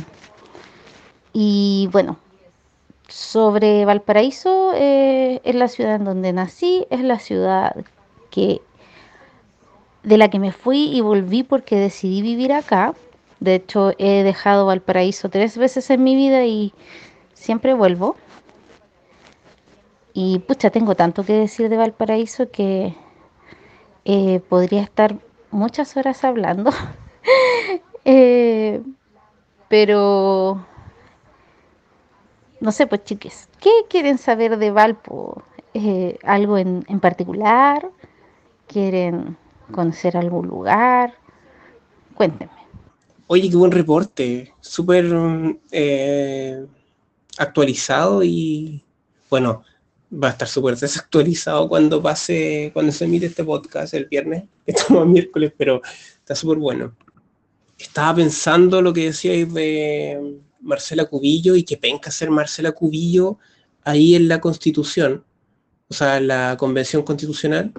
y bueno, sobre Valparaíso, eh, es la ciudad en donde nací, es la ciudad que de la que me fui y volví porque decidí vivir acá. De hecho, he dejado Valparaíso tres veces en mi vida y siempre vuelvo. Y pucha, tengo tanto que decir de Valparaíso que eh, podría estar muchas horas hablando. Eh, pero no sé, pues chiques, ¿qué quieren saber de Valpo? Eh, ¿Algo en, en particular? ¿Quieren conocer algún lugar? Cuéntenme. Oye, qué buen reporte, súper eh, actualizado y bueno, va a estar súper desactualizado cuando pase, cuando se emite este podcast el viernes, estamos miércoles, pero está súper bueno. Estaba pensando lo que decíais de Marcela Cubillo y que penca ser Marcela Cubillo ahí en la Constitución, o sea, en la Convención Constitucional,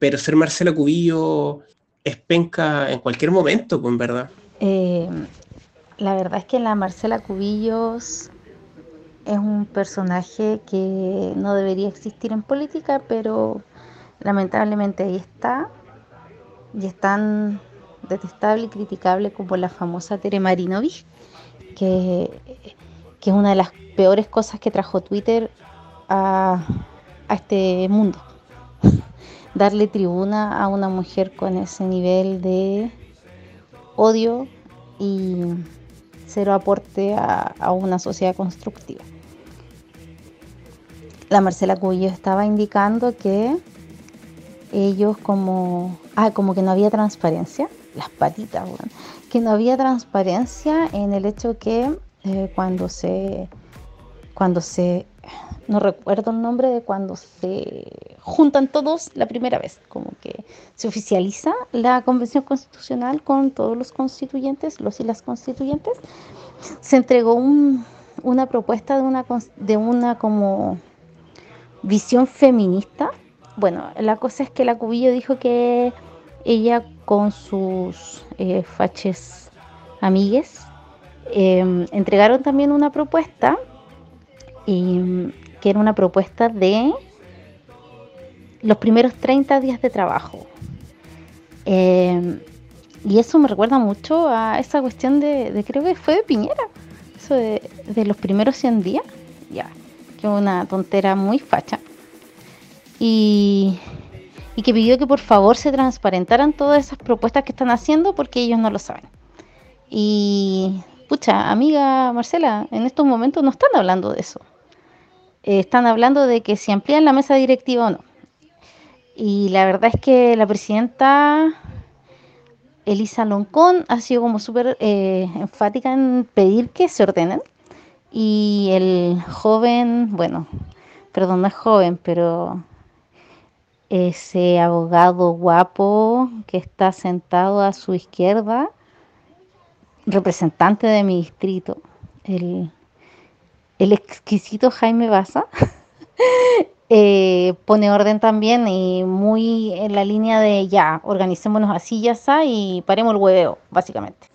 pero ser Marcela Cubillo es penca en cualquier momento, pues en verdad. Eh, la verdad es que la Marcela Cubillos es un personaje que no debería existir en política, pero lamentablemente ahí está. Y es tan detestable y criticable como la famosa Tere Marinovich, que, que es una de las peores cosas que trajo Twitter a, a este mundo. Darle tribuna a una mujer con ese nivel de odio y cero aporte a, a una sociedad constructiva. La Marcela Cubillo estaba indicando que ellos como, ah, como que no había transparencia, las patitas, que no había transparencia en el hecho que eh, cuando se, cuando se, no recuerdo el nombre de cuando se juntan todos la primera vez, como que se oficializa la convención constitucional con todos los constituyentes, los y las constituyentes, se entregó un- una propuesta de una, de una como visión feminista. Bueno, la cosa es que la Cubillo dijo que ella con sus eh, faches amigues, eh, entregaron también una propuesta, y, que era una propuesta de los primeros 30 días de trabajo. Eh, y eso me recuerda mucho a esa cuestión de, creo que fue de Piñera, eso de, los primeros 100 días, ya, que una tontera muy facha. Y, y que pidió que por favor se transparentaran todas esas propuestas que están haciendo porque ellos no lo saben. Y, pucha, amiga Marcela, en estos momentos no están hablando de eso. Eh, están hablando de que si amplían la mesa directiva o no. Y la verdad es que la presidenta Elisa Loncón ha sido como súper eh, enfática en pedir que se ordenen. Y el joven, bueno, perdón, no es joven, pero ese abogado guapo que está sentado a su izquierda, representante de mi distrito, el, el exquisito Jaime Baza, eh, pone orden también y muy en la línea de ya, organicémonos así, ya está, y paremos el hueveo, básicamente.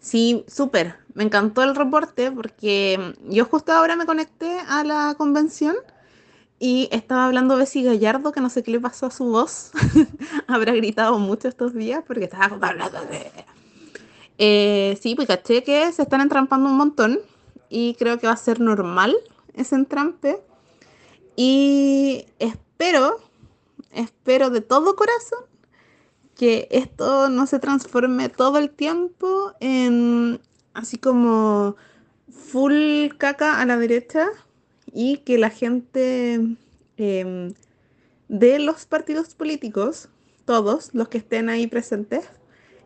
Sí, súper. Me encantó el reporte porque yo justo ahora me conecté a la convención y estaba hablando Bessie Gallardo, que no sé qué le pasó a su voz. Habrá gritado mucho estos días porque estaba hablando de... Eh, sí, pues caché que se están entrampando un montón y creo que va a ser normal ese entrampe. Y espero, espero de todo corazón que esto no se transforme todo el tiempo en así como full caca a la derecha y que la gente eh, de los partidos políticos, todos los que estén ahí presentes,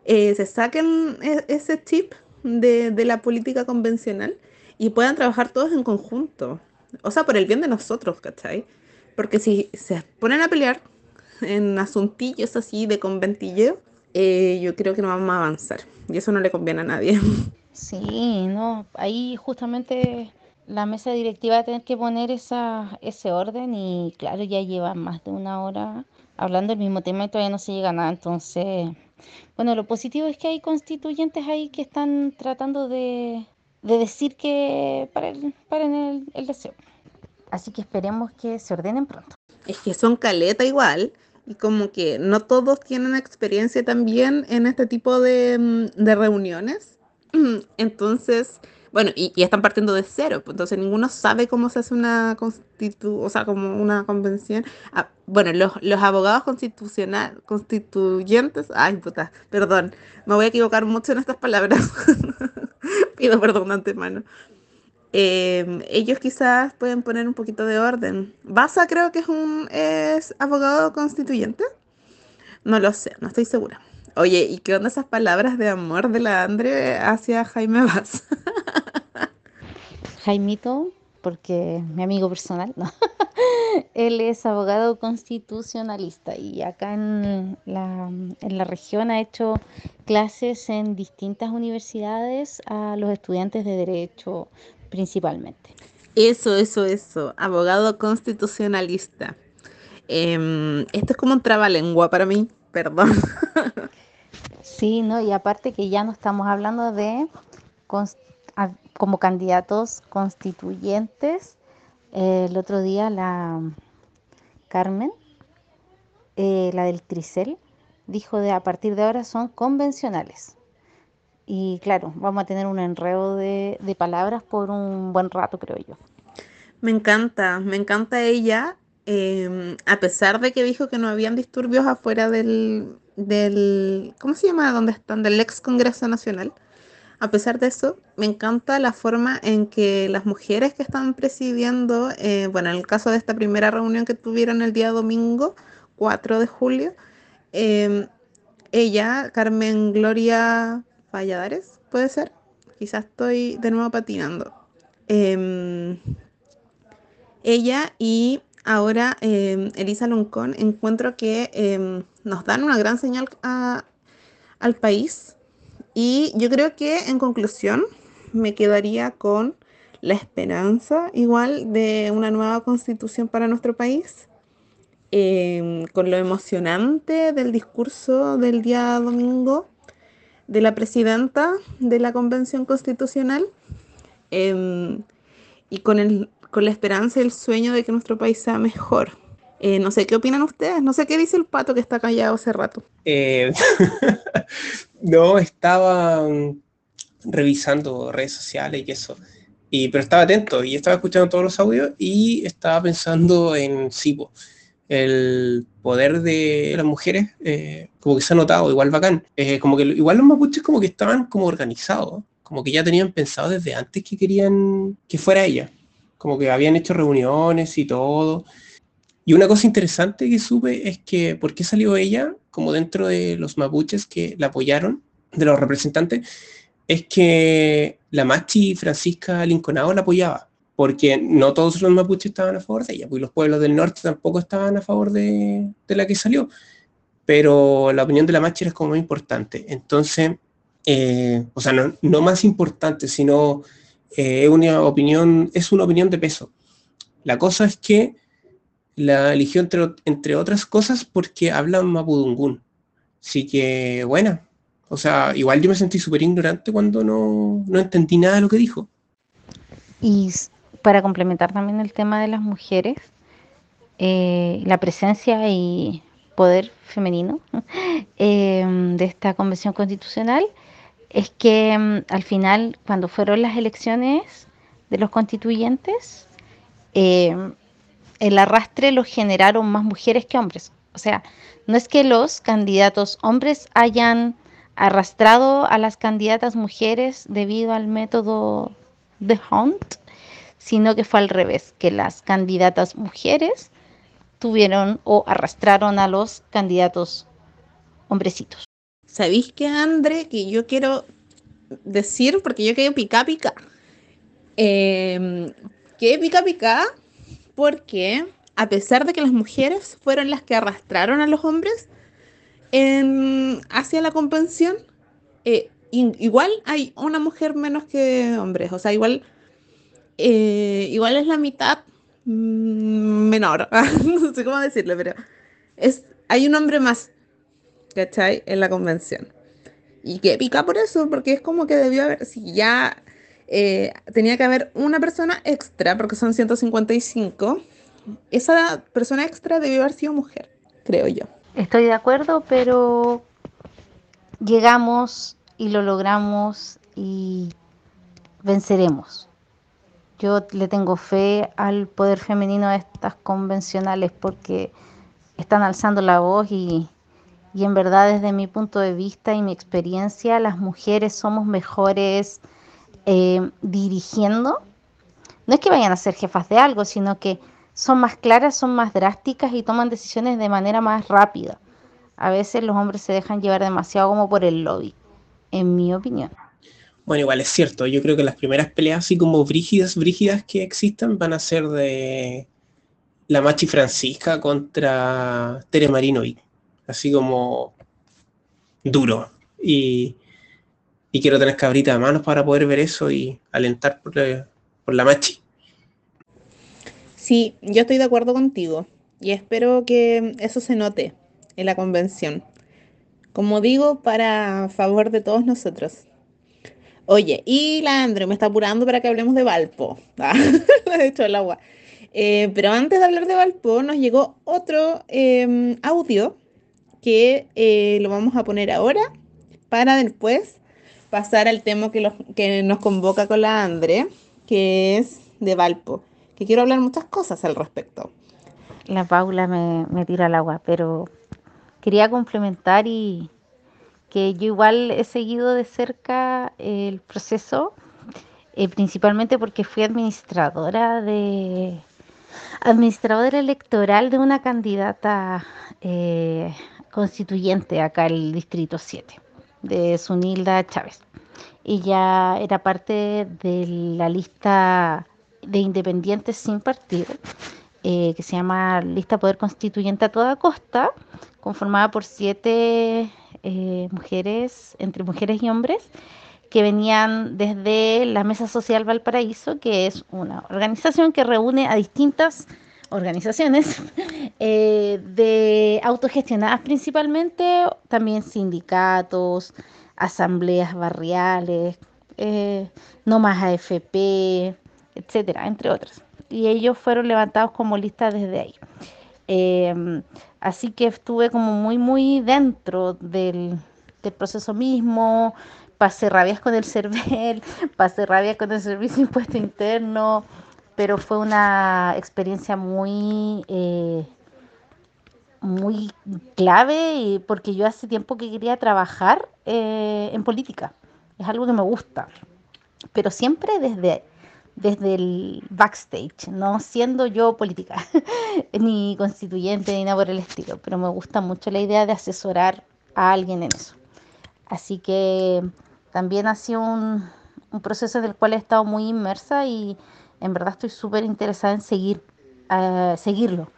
eh, se saquen e ese chip de, de la política convencional y puedan trabajar todos en conjunto. O sea, por el bien de nosotros, ¿cachai? Porque si se ponen a pelear en asuntillos así de conventillo, eh, yo creo que no vamos a avanzar. Y eso no le conviene a nadie. Sí, no, ahí justamente la mesa directiva va a tener que poner esa, ese orden y claro, ya lleva más de una hora hablando del mismo tema y todavía no se llega a nada. Entonces, bueno, lo positivo es que hay constituyentes ahí que están tratando de, de decir que paren el, el deseo. Así que esperemos que se ordenen pronto. Es que son caleta igual. Y como que no todos tienen experiencia también en este tipo de, mm, de reuniones. Entonces, bueno, y, y, están partiendo de cero, pues, entonces ninguno sabe cómo se hace una constitu, o sea, como una convención. Ah, bueno, los, los abogados constitucional, constituyentes, ay puta, perdón, me voy a equivocar mucho en estas palabras. Pido perdón de antemano. Eh, ellos quizás pueden poner un poquito de orden. Baza creo que es un es abogado constituyente. No lo sé, no estoy segura. Oye, ¿y qué onda esas palabras de amor de la Andre hacia Jaime Vaz? Jaimito, porque mi amigo personal, no. Él es abogado constitucionalista y acá en la, en la región ha hecho clases en distintas universidades a los estudiantes de derecho principalmente. Eso, eso, eso, abogado constitucionalista. Eh, esto es como un trabalengua para mí, perdón. Sí, ¿no? Y aparte que ya no estamos hablando de como candidatos constituyentes. Eh, el otro día la Carmen, eh, la del Tricel, dijo de a partir de ahora son convencionales. Y claro, vamos a tener un enredo de, palabras por un buen rato, creo yo. Me encanta, me encanta ella, eh, a pesar de que dijo que no habían disturbios afuera del, del, ¿cómo se llama? ¿Dónde están? Del ex Congreso Nacional. A pesar de eso, me encanta la forma en que las mujeres que están presidiendo, eh, bueno, en el caso de esta primera reunión que tuvieron el día domingo, 4 de julio, eh, ella, Carmen Gloria Valladares, puede ser, quizás estoy de nuevo patinando. Eh, ella y ahora eh, Elisa Loncón encuentro que nos dan una gran señal al país y yo creo que en conclusión me quedaría con la esperanza igual de una nueva constitución para nuestro país, eh, con lo emocionante del discurso del día domingo de la presidenta de la Convención Constitucional em, y con, el, con la esperanza y el sueño de que nuestro país sea mejor. Eh, no sé qué opinan ustedes, no sé qué dice el pato que está callado hace rato. Eh, no, estaba revisando redes sociales y eso. Y, pero estaba atento y estaba escuchando todos los audios y estaba pensando en Sipo. El poder de las mujeres, eh, como que se ha notado, igual bacán. Como que igual los mapuches como que estaban como organizados, como que ya tenían pensado desde antes que querían que fuera ella. Como que habían hecho reuniones y todo. Y una cosa interesante que supe es que, ¿por qué salió ella como dentro de los mapuches que la apoyaron, de los representantes? Es que la Machi Francisca Linconado la apoyaba, porque no todos los mapuches estaban a favor de ella, pues los pueblos del norte tampoco estaban a favor de, de la que salió, pero la opinión de la Machi era como muy importante. Entonces, eh, o sea, no, no, más importante, sino eh, una opinión, es una opinión de peso. La cosa es que la eligió entre, entre otras cosas porque habla mapudungún. Así que, buena. O sea, igual yo me sentí súper ignorante cuando no, no, entendí nada de lo que dijo. Y para complementar también el tema de las mujeres, eh, la presencia y poder femenino eh, de esta convención constitucional es que mm, al final, cuando fueron las elecciones de los constituyentes, eh, el arrastre lo generaron más mujeres que hombres. O sea, no es que los candidatos hombres hayan arrastrado a las candidatas mujeres debido al método de Hunt, sino que fue al revés, que las candidatas mujeres tuvieron o arrastraron a los candidatos hombrecitos. ¿Sabéis qué, André? Que yo quiero decir, porque yo quiero pica pica. Eh, pica pica porque a pesar de que las mujeres fueron las que arrastraron a los hombres hacia la convención, eh, igual hay una mujer menos que hombres, o sea, igual, eh, igual es la mitad mmm, menor, no sé cómo decirlo, pero es, hay un hombre más, ¿cachai? En la convención. Y que pica por eso, porque es como que debió haber, si ya eh, tenía que haber una persona extra, porque son 155. Esa persona extra debió haber sido mujer, creo yo. Estoy de acuerdo, pero llegamos y lo logramos y venceremos. Yo le tengo fe al poder femenino de estas convencionales porque están alzando la voz y, y en verdad desde mi punto de vista y mi experiencia, las mujeres somos mejores eh, dirigiendo, no es que vayan a ser jefas de algo, sino que son más claras, son más drásticas y toman decisiones de manera más rápida. A veces los hombres se dejan llevar demasiado como por el lobby, en mi opinión. Bueno, igual es cierto, yo creo que las primeras peleas así como brígidas, brígidas que existan van a ser de la Machi Francisca contra Tere Marinovic, así como duro. Y, y quiero tener cabrita de manos para poder ver eso y alentar por la, por la machi. Sí, yo estoy de acuerdo contigo y espero que eso se note en la convención. Como digo, para favor de todos nosotros. Oye, y la Andre me está apurando para que hablemos de Valpo. Ah, he hecho el agua. Eh, pero antes de hablar de Valpo, nos llegó otro eh, audio que eh, lo vamos a poner ahora para después pasar al tema que, los, que nos convoca con la Andre, que es de Valpo, que quiero hablar muchas cosas al respecto. La Paula me, tira al agua, pero quería complementar y que yo igual he seguido de cerca el proceso, eh, principalmente porque fui administradora de administradora electoral de una candidata eh, constituyente acá en el distrito 7 de Sunilda Chávez. Ella era parte de la lista de independientes sin partido, eh, que se llama Lista Poder Constituyente a toda costa, conformada por siete eh, mujeres, entre mujeres y hombres, que venían desde la Mesa Social Valparaíso, que es una organización que reúne a distintas organizaciones eh, de autogestionadas principalmente, también sindicatos, asambleas barriales, eh, no más AFP, etcétera, entre otras. Y ellos fueron levantados como lista desde ahí. Eh, así que estuve como muy, muy dentro del, del proceso mismo, pasé rabias con el CERVEL, pasé rabias con el Servicio Impuesto Interno, pero fue una experiencia muy, eh, muy clave porque yo hace tiempo que quería trabajar eh, en política. Es algo que me gusta, pero siempre desde, desde el backstage, no siendo yo política, ni constituyente, ni nada por el estilo, pero me gusta mucho la idea de asesorar a alguien en eso. Así que también ha sido un, un proceso en el cual he estado muy inmersa y en verdad estoy súper interesada en seguir, eh, seguirlo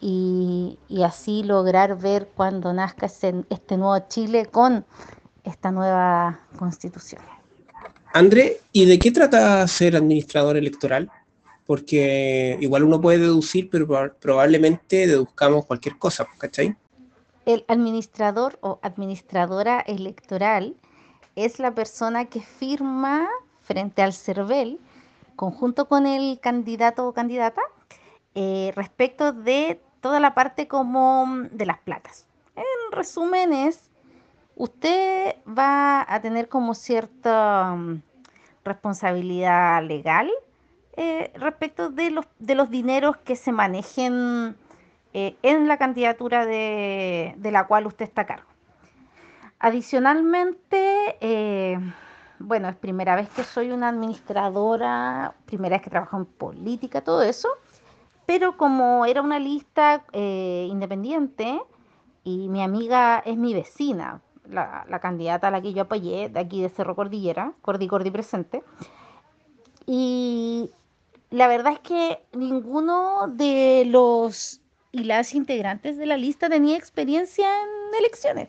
y, y así lograr ver cuando nazca ese- este nuevo Chile con esta nueva constitución. André, ¿y de qué trata ser administrador electoral? Porque igual uno puede deducir, pero proba- probablemente deduzcamos cualquier cosa, ¿cachai? El administrador o administradora electoral es la persona que firma frente al CERVEL, conjunto con el candidato o candidata, eh, respecto de toda la parte como mm, de las platas. En resumen es, usted va a tener como cierta mm, responsabilidad legal eh, respecto de los, de los dineros que se manejen eh, en la candidatura de, de la cual usted está a cargo. Adicionalmente, bueno, es primera vez que soy una administradora, primera vez que trabajo en política, todo eso, pero como era una lista eh, independiente y mi amiga es mi vecina, la, la candidata a la que yo apoyé, de aquí de Cerro Cordillera, Cordi Cordi presente, y la verdad es que ninguno de los y las integrantes de la lista tenía experiencia en elecciones.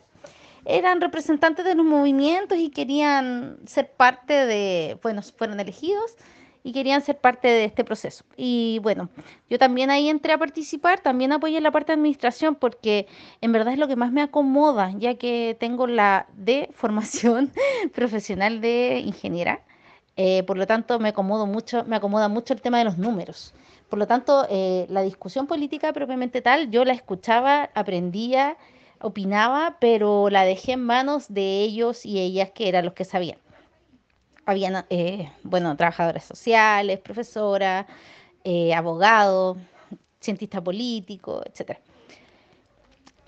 Eran representantes de los movimientos y querían ser parte de, bueno, fueron elegidos y querían ser parte de este proceso. Y bueno, yo también ahí entré a participar, también apoyé la parte de administración porque en verdad es lo que más me acomoda, ya que tengo la de formación profesional de ingeniera. Eh, por lo tanto, me acomodo mucho, me acomoda mucho el tema de los números. Por lo tanto, eh, la discusión política propiamente tal, yo la escuchaba, aprendía, opinaba, pero la dejé en manos de ellos y ellas que eran los que sabían. Habían, eh, bueno, trabajadores sociales, profesoras, eh, abogados, cientista político, etcétera.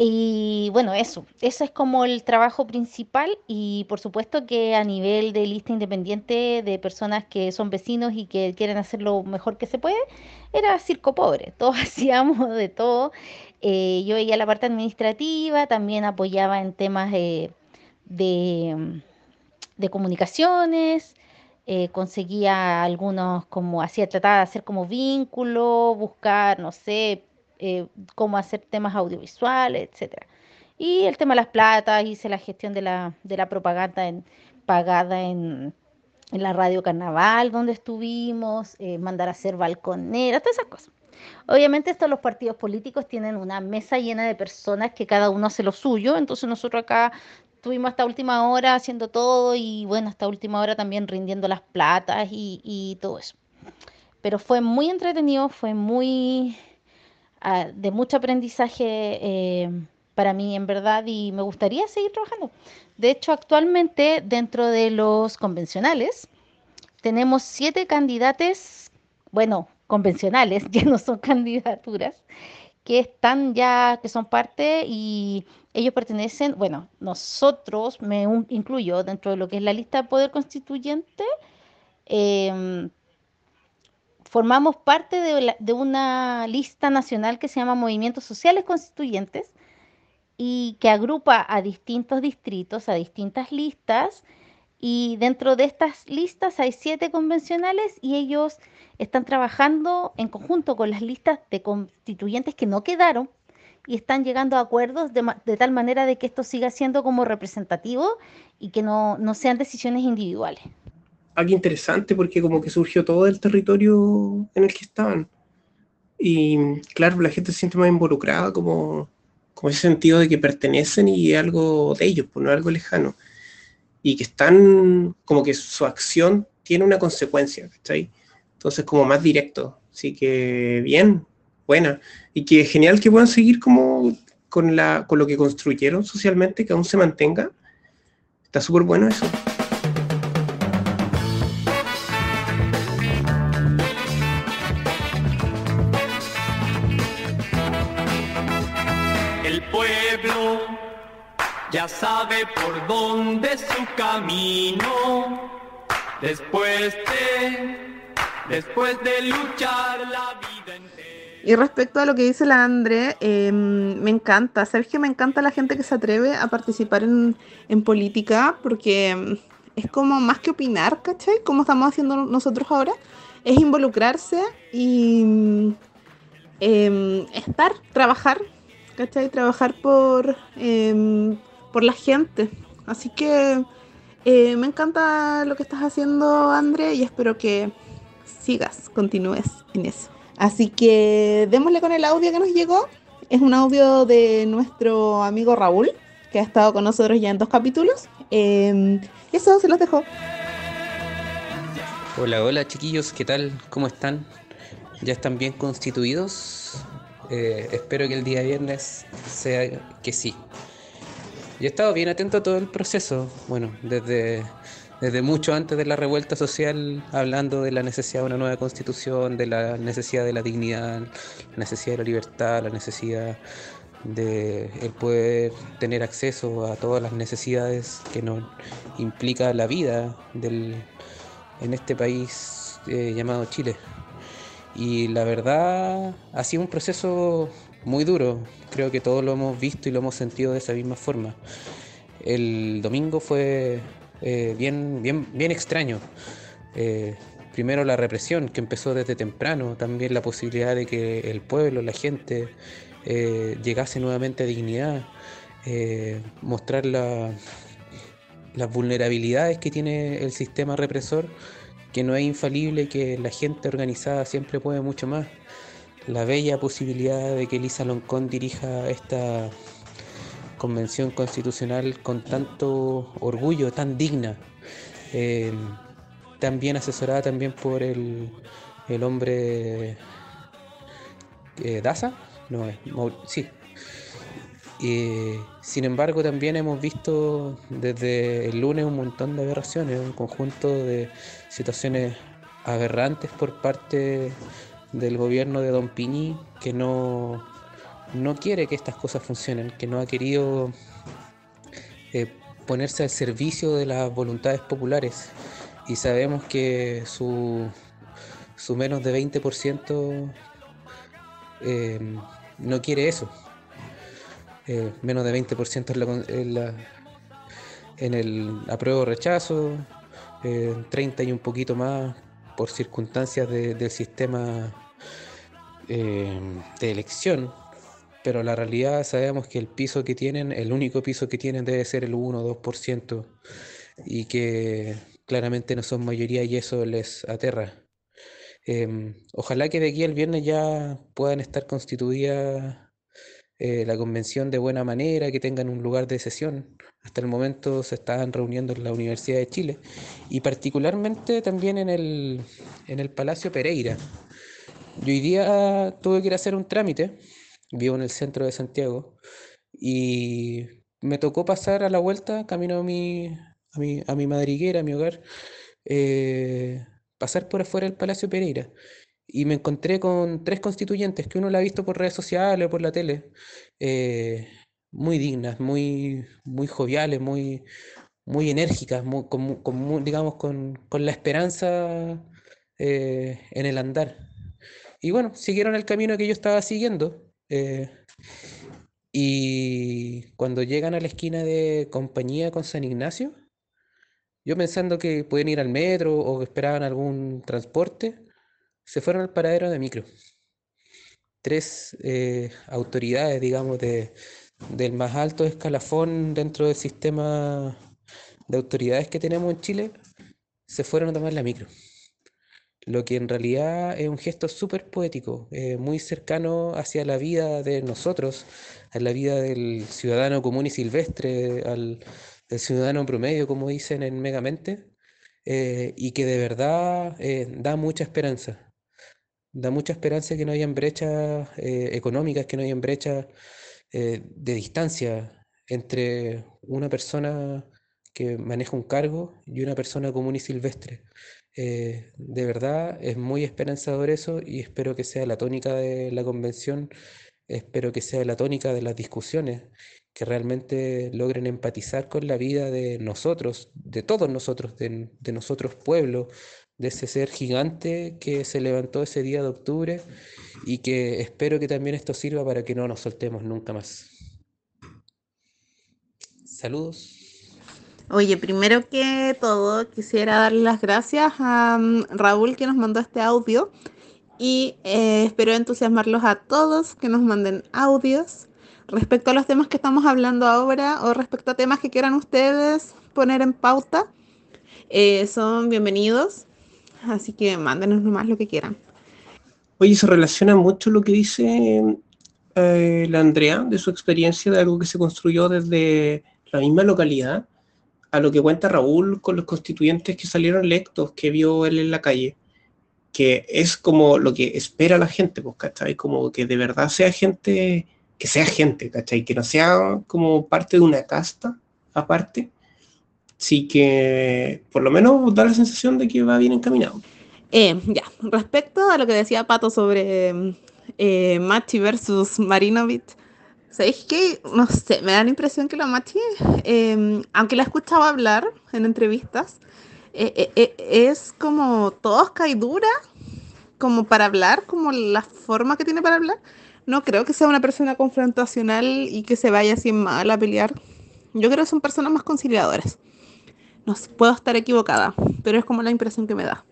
Y bueno, eso, eso es como el trabajo principal y por supuesto que a nivel de lista independiente de personas que son vecinos y que quieren hacer lo mejor que se puede, era circo pobre, todos hacíamos de todo. Eh, yo veía la parte administrativa, también apoyaba en temas de, de, de comunicaciones, eh, conseguía algunos como hacía, trataba de hacer como vínculo, buscar, no sé, eh, cómo hacer temas audiovisuales, etcétera. Y el tema de las platas, hice la gestión de la, de la propaganda pagada en, en la radio Carnaval, donde estuvimos, mandar a hacer balconeras, todas esas cosas. Obviamente estos los partidos políticos tienen una mesa llena de personas que cada uno hace lo suyo, entonces nosotros acá estuvimos hasta última hora haciendo todo y bueno, hasta última hora también rindiendo las platas y, todo eso. Pero fue muy entretenido, fue muy ah, de mucho aprendizaje eh, para mí en verdad y me gustaría seguir trabajando. De hecho, actualmente dentro de los convencionales tenemos siete candidatos, bueno, convencionales, ya no son candidaturas, que están ya, que son parte y ellos pertenecen, bueno, nosotros, me incluyo dentro de lo que es la lista de poder constituyente, em, formamos parte de una lista nacional que se llama Movimientos Sociales Constituyentes y que agrupa a distintos distritos, a distintas listas, y dentro de estas listas hay siete convencionales y ellos están trabajando en conjunto con las listas de constituyentes que no quedaron y están llegando a acuerdos de, tal manera de que esto siga siendo como representativo y que no, no sean decisiones individuales. Algo interesante porque como que surgió todo el territorio en el que estaban. Y claro, la gente se siente más involucrada, como, como ese sentido de que pertenecen y algo de ellos, pues no algo lejano. Y que están, como que su acción tiene una consecuencia, ¿cachai? Entonces, como más directo. Así que bien, buena. Y que genial que puedan seguir como con, la, con lo que construyeron socialmente, que aún se mantenga. Está súper bueno eso. Por dónde su camino. Después de, después de luchar la vida entera. Y respecto a lo que dice la Andre, eh, me encanta, Sergio, me encanta la gente que se atreve a participar en, en política, porque mm, es como más que opinar, ¿cachai? Como estamos haciendo nosotros ahora, es involucrarse y em, estar, trabajar, ¿cachai? Trabajar por, em, por la gente. Así que eh, me encanta lo que estás haciendo, Andre, y espero que sigas, continúes en eso. Así que démosle con el audio que nos llegó. Es un audio de nuestro amigo Raúl, que ha estado con nosotros ya en dos capítulos. Eh, eso se los dejo. Hola, hola chiquillos, ¿qué tal? ¿Cómo están? ¿Ya están bien constituidos? Eh, espero que el día viernes sea que sí. Yo he estado bien atento a todo el proceso, bueno, desde, desde mucho antes de la revuelta social, hablando de la necesidad de una nueva constitución, de la necesidad de la dignidad, la necesidad de la libertad, la necesidad de el poder tener acceso a todas las necesidades que nos implica la vida del, en este país eh, llamado Chile. Y la verdad ha sido un proceso muy duro, creo que todos lo hemos visto y lo hemos sentido de esa misma forma. El domingo fue eh, bien, bien, bien extraño. Eh, primero la represión que empezó desde temprano, también la posibilidad de que el pueblo, la gente, eh, llegase nuevamente a dignidad, mostrar la- las vulnerabilidades que tiene el sistema represor, que no es infalible, que la gente organizada siempre puede mucho más. La bella posibilidad de que Elisa Loncón dirija esta convención constitucional con tanto orgullo, tan digna, eh, tan bien asesorada también por el, el hombre eh, Daza, no es, sí. Eh, sin embargo, también hemos visto desde el lunes un montón de aberraciones, un conjunto de situaciones aberrantes por parte del gobierno de Don Piñi que no, no quiere que estas cosas funcionen, que no ha querido eh, ponerse al servicio de las voluntades populares. Y sabemos que su, su menos de 20% eh, no quiere eso. Eh, menos de 20% en, la la- en el apruebo rechazo, eh, 30 y un poquito más por circunstancias de- del sistema eh, de elección, pero la realidad sabemos que el piso que tienen, el único piso que tienen debe ser el 1 o 2% y que claramente no son mayoría y eso les aterra. Em, ojalá que de aquí al viernes ya puedan estar constituidas eh, la convención de buena manera, que tengan un lugar de sesión. Hasta el momento se estaban reuniendo en la Universidad de Chile y particularmente también en el, en el Palacio Pereira. Yo hoy día tuve que ir a hacer un trámite, vivo en el centro de Santiago, y me tocó pasar a la vuelta, camino a mi, a mi, a mi madriguera, a mi hogar, eh, pasar por afuera del Palacio Pereira. Y me encontré con tres constituyentes que uno la ha visto por redes sociales o por la tele, eh, muy dignas, muy, muy joviales, muy, muy enérgicas, muy- con, con mu- digamos, con, con la esperanza eh, en el andar. Y bueno, siguieron el camino que yo estaba siguiendo. eh, y cuando llegan a la esquina de Compañía con San Ignacio, yo pensando que pueden ir al metro o que esperaban algún transporte, se fueron al paradero de micro. Tres eh, autoridades, digamos, de, del más alto escalafón dentro del sistema de autoridades que tenemos en Chile, se fueron a tomar la micro. Lo que en realidad es un gesto súper poético, eh, muy cercano hacia la vida de nosotros, a la vida del ciudadano común y silvestre, al, el ciudadano promedio, como dicen en Megamente, eh, y que de verdad da mucha esperanza. Da mucha esperanza que no hayan brechas eh, económicas, que no hayan brechas eh, de distancia entre una persona que maneja un cargo y una persona común y silvestre. Eh, de verdad es muy esperanzador eso y espero que sea la tónica de la convención, espero que sea la tónica de las discusiones, que realmente logren empatizar con la vida de nosotros, de todos nosotros, de, de nosotros pueblo, de ese ser gigante que se levantó ese día de octubre y que espero que también esto sirva para que no nos soltemos nunca más. Saludos. Oye, primero que todo, quisiera darle las gracias a mm, Raúl que nos mandó este audio y eh, espero entusiasmarlos a todos que nos manden audios respecto a los temas que estamos hablando ahora o respecto a temas que quieran ustedes poner en pauta. eh, son bienvenidos, así que mándenos nomás lo que quieran. Oye, se relaciona mucho lo que dice eh, la Andrea de su experiencia de algo que se construyó desde la misma localidad a lo que cuenta Raúl con los constituyentes que salieron electos, que vio él en la calle, que es como lo que espera la gente, pues, ¿cachai? Como que de verdad sea gente, que sea gente, ¿cachai? Que no sea como parte de una casta aparte, sí que por lo menos da la sensación de que va bien encaminado. Eh, ya, respecto a lo que decía Pato sobre eh, Machi versus Marinovich, ¿sabéis qué? No sé, me da la impresión que la Machi, eh, aunque la he escuchado hablar en entrevistas, eh, eh, eh, es como tosca y dura, como para hablar, como la forma que tiene para hablar. No creo que sea una persona confrontacional y que se vaya así mal a pelear. Yo creo que son personas más conciliadoras. No puedo estar equivocada, pero es como la impresión que me da.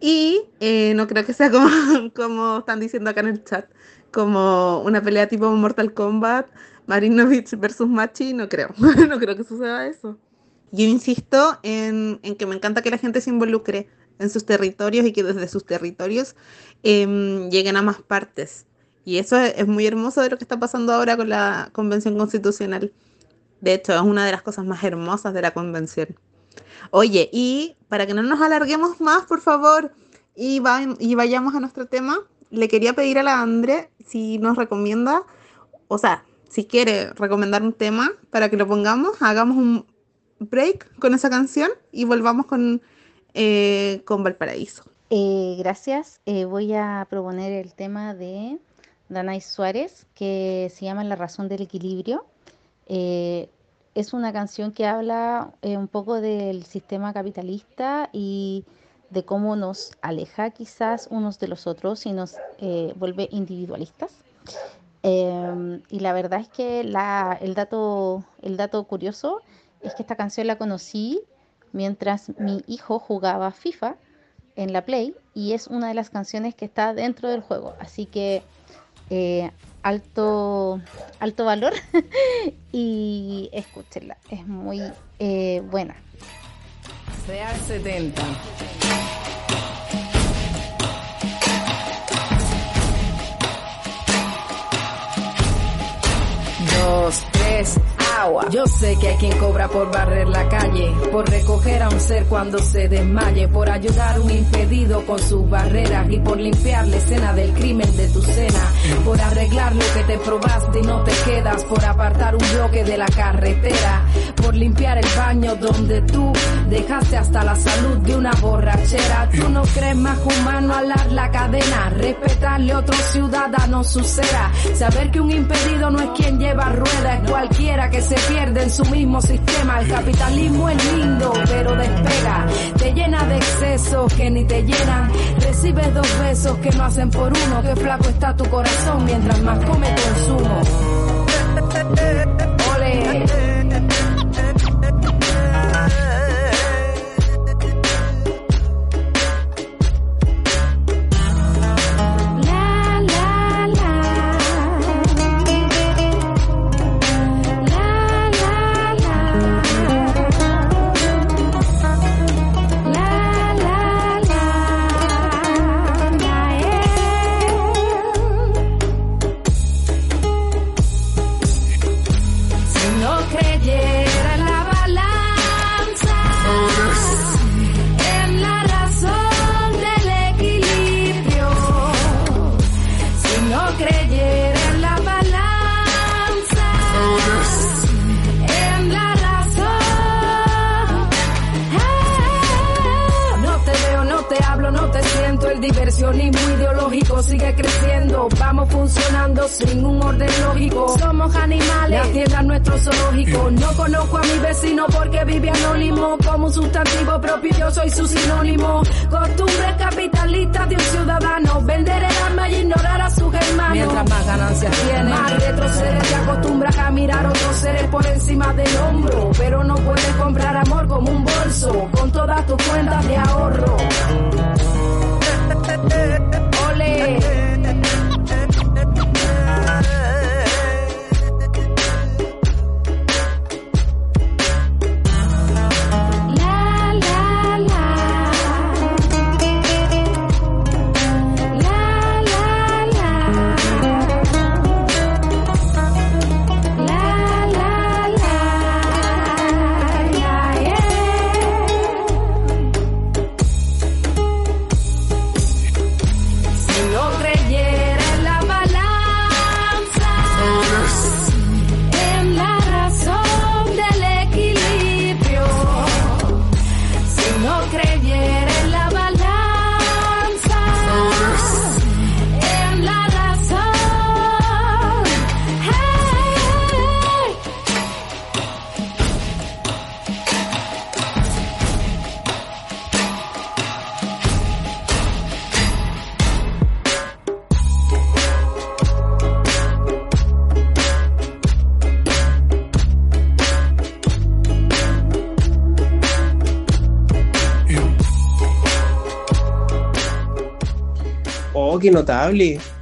Y eh, no creo que sea como, como están diciendo acá en el chat, como una pelea tipo Mortal Kombat, Marinovich versus Machi, no creo, no creo que suceda eso. Yo insisto en, en que me encanta que la gente se involucre en sus territorios y que desde sus territorios em, lleguen a más partes. Y eso es, muy hermoso de lo que está pasando ahora con la Convención Constitucional. De hecho, es una de las cosas más hermosas de la convención. Oye, y para que no nos alarguemos más, por favor, y vayamos a nuestro tema, le quería pedir a la Andre si nos recomienda, o sea, si quiere recomendar un tema para que lo pongamos, hagamos un break con esa canción y volvamos con, eh, con Valparaíso. Eh, gracias. Eh, voy a proponer el tema de Danay Suárez que se llama La razón del equilibrio. Eh, es una canción que habla eh, un poco del sistema capitalista y de cómo nos aleja quizás unos de los otros y nos eh, vuelve individualistas. Y la verdad es que el dato curioso es que esta canción la conocí mientras mi hijo jugaba FIFA en la Play y es una de las canciones que está dentro del juego. Así que eh, alto, alto valor y escúchenla, es muy eh, buena. Real 70. Dos, tres, Yo sé que hay quien cobra por barrer la calle, por recoger a un ser cuando se desmaye, por ayudar a un impedido con sus barreras y por limpiar la escena del crimen de tu cena, por arreglar lo que te probaste y no te quedas, por apartar un bloque de la carretera, por limpiar el baño donde tú dejaste hasta la salud de una borrachera. Tú no crees más humano alar la cadena, respetarle a otro ciudadano su cera, saber que un impedido no es quien lleva rueda, es cualquiera que se pierde en su mismo sistema. El capitalismo es lindo, pero despega, te llena de excesos que ni te llenan. Recibes dos besos que no hacen por uno, que flaco está tu corazón mientras más come consumo.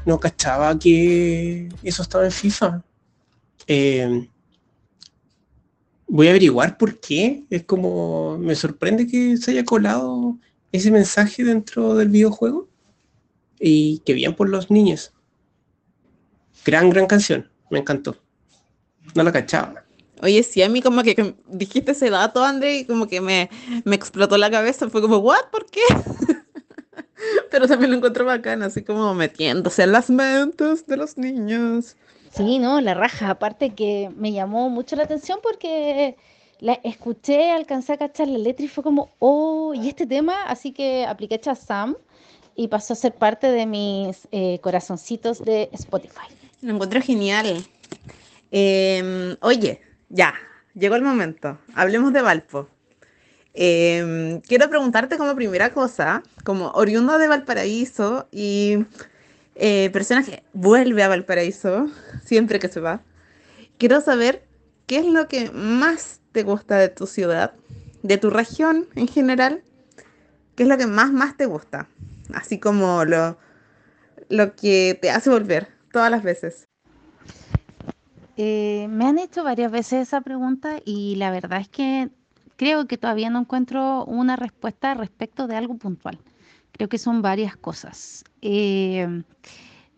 No cachaba que eso estaba en FIFA. Eh, voy a averiguar por qué. Es como, me sorprende que se haya colado ese mensaje dentro del videojuego. Y qué bien por los niños. Gran, gran canción. Me encantó. No la cachaba. Oye, sí, a mí como que, que dijiste ese dato, André, y como que me, me explotó la cabeza. Fue como, ¿what? ¿Por qué? Pero también lo encuentro bacán, así como metiéndose en las mentes de los niños. Sí, no, la raja. Aparte que me llamó mucho la atención porque la escuché, alcancé a cachar la letra y fue como, oh, y este tema, así que apliqué Shazam y pasó a ser parte de mis eh, corazoncitos de Spotify. Lo encuentro genial. Em, oye, ya, llegó el momento. Hablemos de Valpo. Em, quiero preguntarte como primera cosa, como oriunda de Valparaíso y eh, persona que vuelve a Valparaíso siempre que se va, quiero saber qué es lo que más te gusta de tu ciudad, de tu región en general, qué es lo que más, más te gusta, así como lo, lo que te hace volver todas las veces. Eh, me han hecho varias veces esa pregunta y la verdad es que creo que todavía no encuentro una respuesta respecto de algo puntual. Creo que son varias cosas. Eh,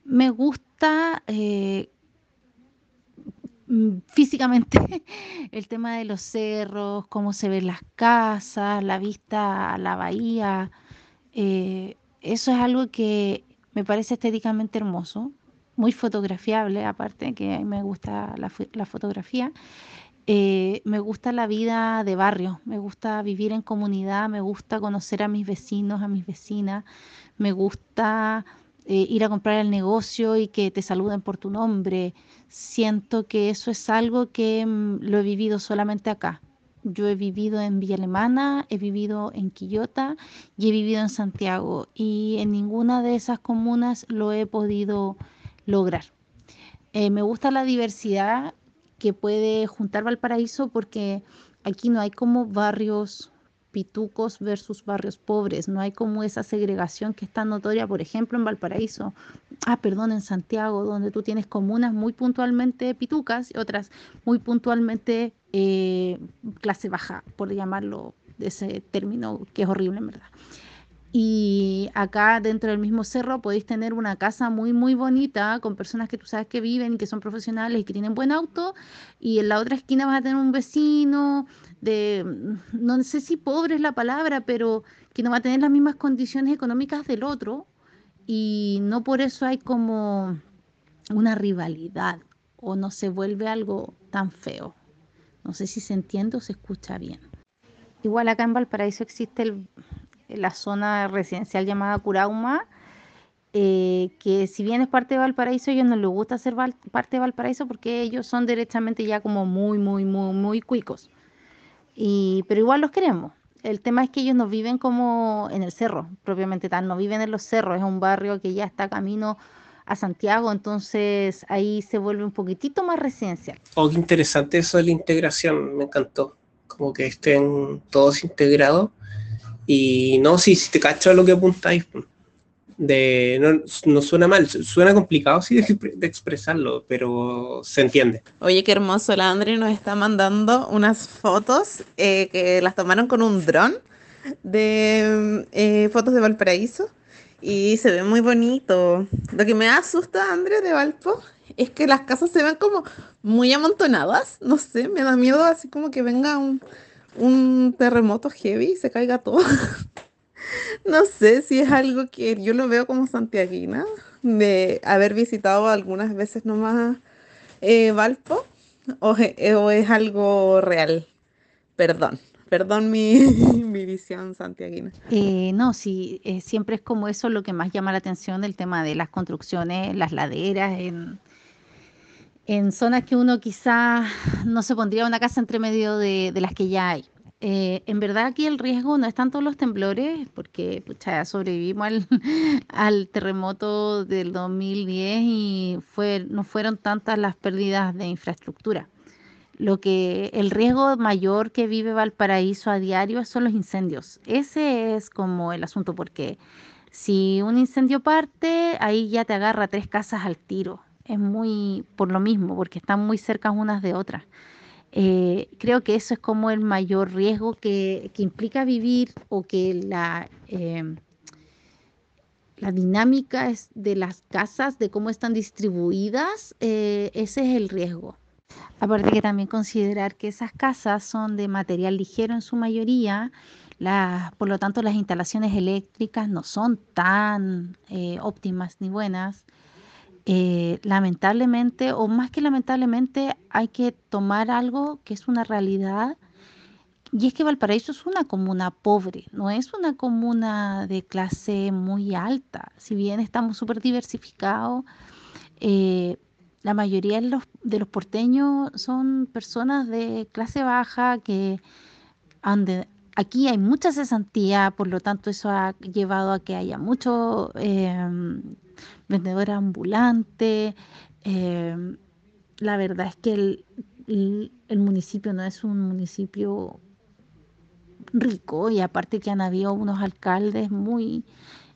me gusta eh, mm, físicamente el tema de los cerros, cómo se ven las casas, la vista a la bahía. eh, eso es algo que me parece estéticamente hermoso, muy fotografiable, aparte que a mí me gusta la, fo- la fotografía. Eh, me gusta la vida de barrio, me gusta vivir en comunidad, me gusta conocer a mis vecinos, a mis vecinas, me gusta eh, ir a comprar al negocio y que te saluden por tu nombre. Siento que eso es algo que mm, lo he vivido solamente acá. Yo he vivido en Villa Alemana, he vivido en Quillota y he vivido en Santiago y en ninguna de esas comunas lo he podido lograr. Eh, me gusta la diversidad que puede juntar Valparaíso porque aquí no hay como barrios pitucos versus barrios pobres, no hay como esa segregación que es tan notoria, por ejemplo, en Valparaíso, ah, perdón, en Santiago, donde tú tienes comunas muy puntualmente pitucas y otras muy puntualmente eh, clase baja, por llamarlo de ese término que es horrible en verdad. Y acá dentro del mismo cerro podéis tener una casa muy, muy bonita con personas que tú sabes que viven, que son profesionales y que tienen buen auto. Y en la otra esquina vas a tener un vecino de, mm, no sé si pobre es la palabra, pero que no va a tener las mismas condiciones económicas del otro. Y no por eso hay como una rivalidad o no se vuelve algo tan feo. No sé si se entiende o se escucha bien. Igual acá en Valparaíso existe el, la zona residencial llamada Curauma, eh, que si bien es parte de Valparaíso, ellos no les gusta ser parte de Valparaíso porque ellos son derechamente ya como muy, muy, muy, muy cuicos. Y, pero igual los queremos. El tema es que ellos no viven como en el cerro, propiamente tal, no viven en los cerros, es un barrio que ya está camino a Santiago, entonces ahí se vuelve un poquitito más residencial. Oh, qué interesante eso de la integración, me encantó. Como que estén todos integrados. Y no, sí, si te cacho a lo que apuntáis. De, no, no suena mal, suena complicado sí de, expre- de expresarlo, pero se entiende. Oye, qué hermoso, la Andrea nos está mandando unas fotos eh, que las tomaron con un dron de eh, fotos de Valparaíso y se ve muy bonito. Lo que me asusta, Andrea, de Valpo es que las casas se ven como muy amontonadas, no sé, me da miedo así como que venga un, un terremoto heavy se caiga todo. No sé si es algo que yo lo veo como santiaguina, de haber visitado algunas veces nomás eh, Valpo, o, eh, es algo real. Perdón, perdón mi, mi visión santiaguina. Eh, no, sí, eh, siempre es como eso lo que más llama la atención, el tema de las construcciones, las laderas, en, en zonas que uno quizá no se pondría una casa entre medio de, de las que ya hay. Eh, en verdad aquí el riesgo no es tanto los temblores, porque pucha, sobrevivimos al, al terremoto del 2010 y fue, no fueron tantas las pérdidas de infraestructura. Lo que el riesgo mayor que vive Valparaíso a diario son los incendios. Ese es como el asunto, porque si un incendio parte, ahí ya te agarra tres casas al tiro. Es muy por lo mismo, porque están muy cerca unas de otras. Eh, creo que eso es como el mayor riesgo que, que implica vivir o que la, eh, la dinámica es de las casas, de cómo están distribuidas, eh, ese es el riesgo. Aparte que también considerar que esas casas son de material ligero en su mayoría, las- por lo tanto las instalaciones eléctricas no son tan eh, óptimas ni buenas. Eh, lamentablemente, o más que lamentablemente, hay que tomar algo que es una realidad, y es que Valparaíso es una comuna pobre, no es una comuna de clase muy alta. Si bien estamos súper diversificados, eh, la mayoría de los, de los porteños son personas de clase baja que aquí hay mucha cesantía, por lo tanto eso ha llevado a que haya mucho em, vendedor ambulante. em, la verdad es que el, el- municipio no es un municipio rico y aparte que han habido unos alcaldes muy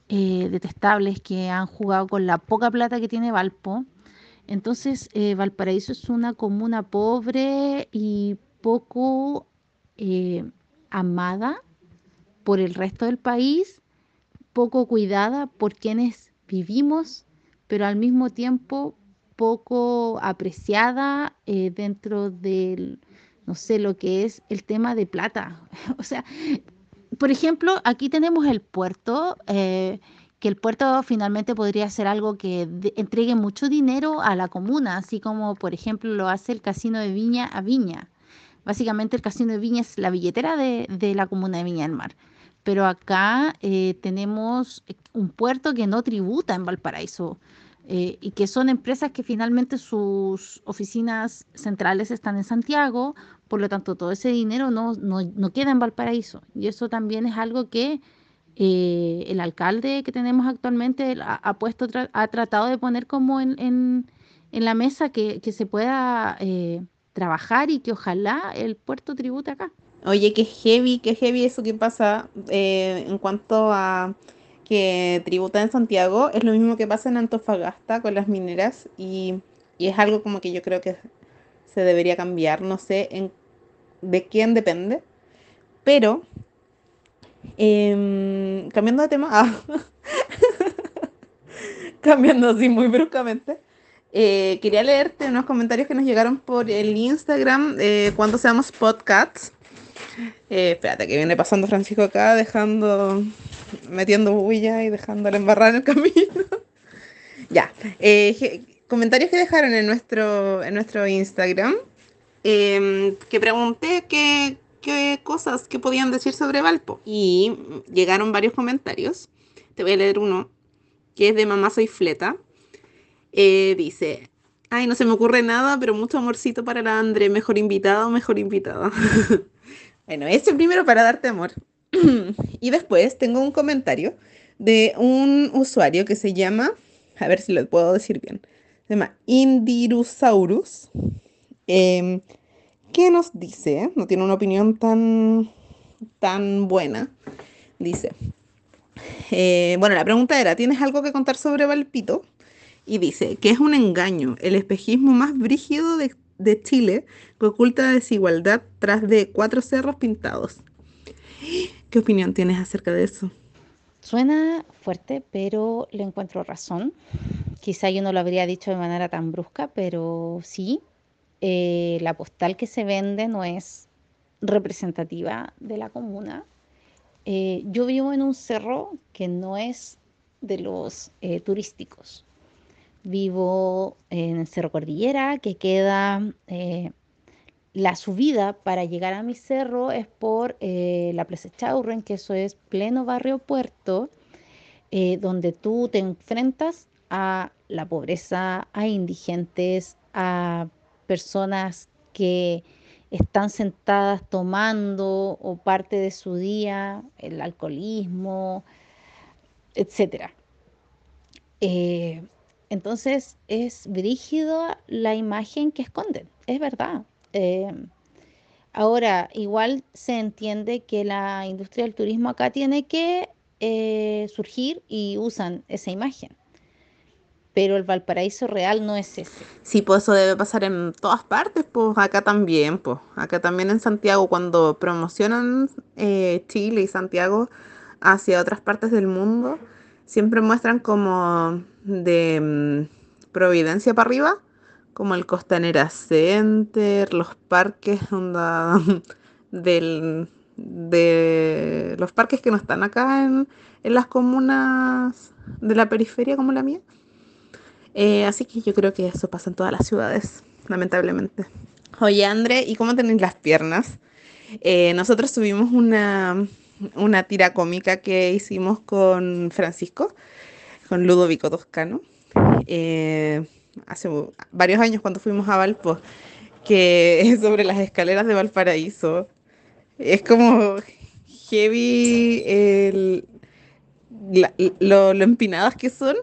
eh, detestables que han jugado con la poca plata que tiene Valpo. Entonces, eh, Valparaíso es una comuna pobre y poco eh, amada por el resto del país, poco cuidada por quienes vivimos, pero al mismo tiempo poco apreciada eh, dentro del, no sé, lo que es el tema de plata. O sea, por ejemplo, aquí tenemos el puerto, eh, que el puerto finalmente podría ser algo que entregue mucho dinero a la comuna, así como, por ejemplo, lo hace el Casino de Viña a Viña. Básicamente el Casino de Viña es la billetera de, de la comuna de Viña del Mar. Pero acá eh, tenemos un puerto que no tributa en Valparaíso eh, y que son empresas que finalmente sus oficinas centrales están en Santiago, por lo tanto todo ese dinero no, no, no queda en Valparaíso. Y eso también es algo que eh, el alcalde que tenemos actualmente ha, puesto, ha tratado de poner como en, en, en la mesa que, que se pueda eh, trabajar y que ojalá el puerto tribute acá. Oye, qué heavy, qué heavy eso que pasa eh, en cuanto a que tributa en Santiago. Es lo mismo que pasa en Antofagasta con las mineras y, y es algo como que yo creo que se debería cambiar. No sé en, de quién depende, pero em, cambiando de tema, ah, cambiando así muy bruscamente. eh, quería leerte unos comentarios que nos llegaron por el Instagram eh, cuando seamos podcasts. Eh, espérate, que viene pasando Francisco acá, dejando, metiendo bulla y dejándola embarrar el camino. ya, eh, comentarios que dejaron en nuestro, en nuestro Instagram, em, que pregunté qué, qué cosas que podían decir sobre Valpo. Y llegaron varios comentarios. Te voy a leer uno, que es de Mamá Soy Fleta. Eh, dice, ay, no se me ocurre nada, pero mucho amorcito para la André, mejor invitada o mejor invitada. bueno, ese primero para darte amor. y después tengo un comentario de un usuario que se llama, a ver si lo puedo decir bien, se llama Indirusaurus, em, que nos dice, no tiene una opinión tan, tan buena, dice, eh, bueno, la pregunta era, ¿tienes algo que contar sobre Valpito? Y dice que es un engaño, el espejismo más brígido de, de Chile que oculta desigualdad tras de cuatro cerros pintados. ¿Qué opinión tienes acerca de eso? Suena fuerte, pero le encuentro razón. Quizá yo no lo habría dicho de manera tan brusca, pero sí, eh, la postal que se vende no es representativa de la comuna. Eh, yo vivo en un cerro que no es de los eh, turísticos. Vivo en Cerro Cordillera, que queda eh, la subida para llegar a mi cerro es por eh, la Plaza Chaurren, que eso es pleno barrio puerto, eh, donde tú te enfrentas a la pobreza, a indigentes, a personas que están sentadas tomando o parte de su día, el alcoholismo, etcétera. Entonces es brígida la imagen que esconden, es verdad. Eh, ahora, igual se entiende que la industria del turismo acá tiene que eh, surgir y usan esa imagen. Pero el Valparaíso real no es ese. Sí, pues eso debe pasar en todas partes, pues acá también, pues acá también en Santiago, cuando promocionan eh, Chile y Santiago hacia otras partes del mundo, siempre muestran como de mm, Providencia para arriba, como el Costanera Center, los parques onda, del, de los parques que no están acá en, en las comunas de la periferia como la mía. Eh, así que yo creo que eso pasa en todas las ciudades, lamentablemente. Oye, André, ¿y cómo tenéis las piernas? Eh, nosotros tuvimos una, una tira cómica que hicimos con Francisco, con Ludovico Toscano, eh, hace varios años cuando fuimos a Valpo, que es sobre las escaleras de Valparaíso. Es como heavy el, la- lo, lo empinadas que son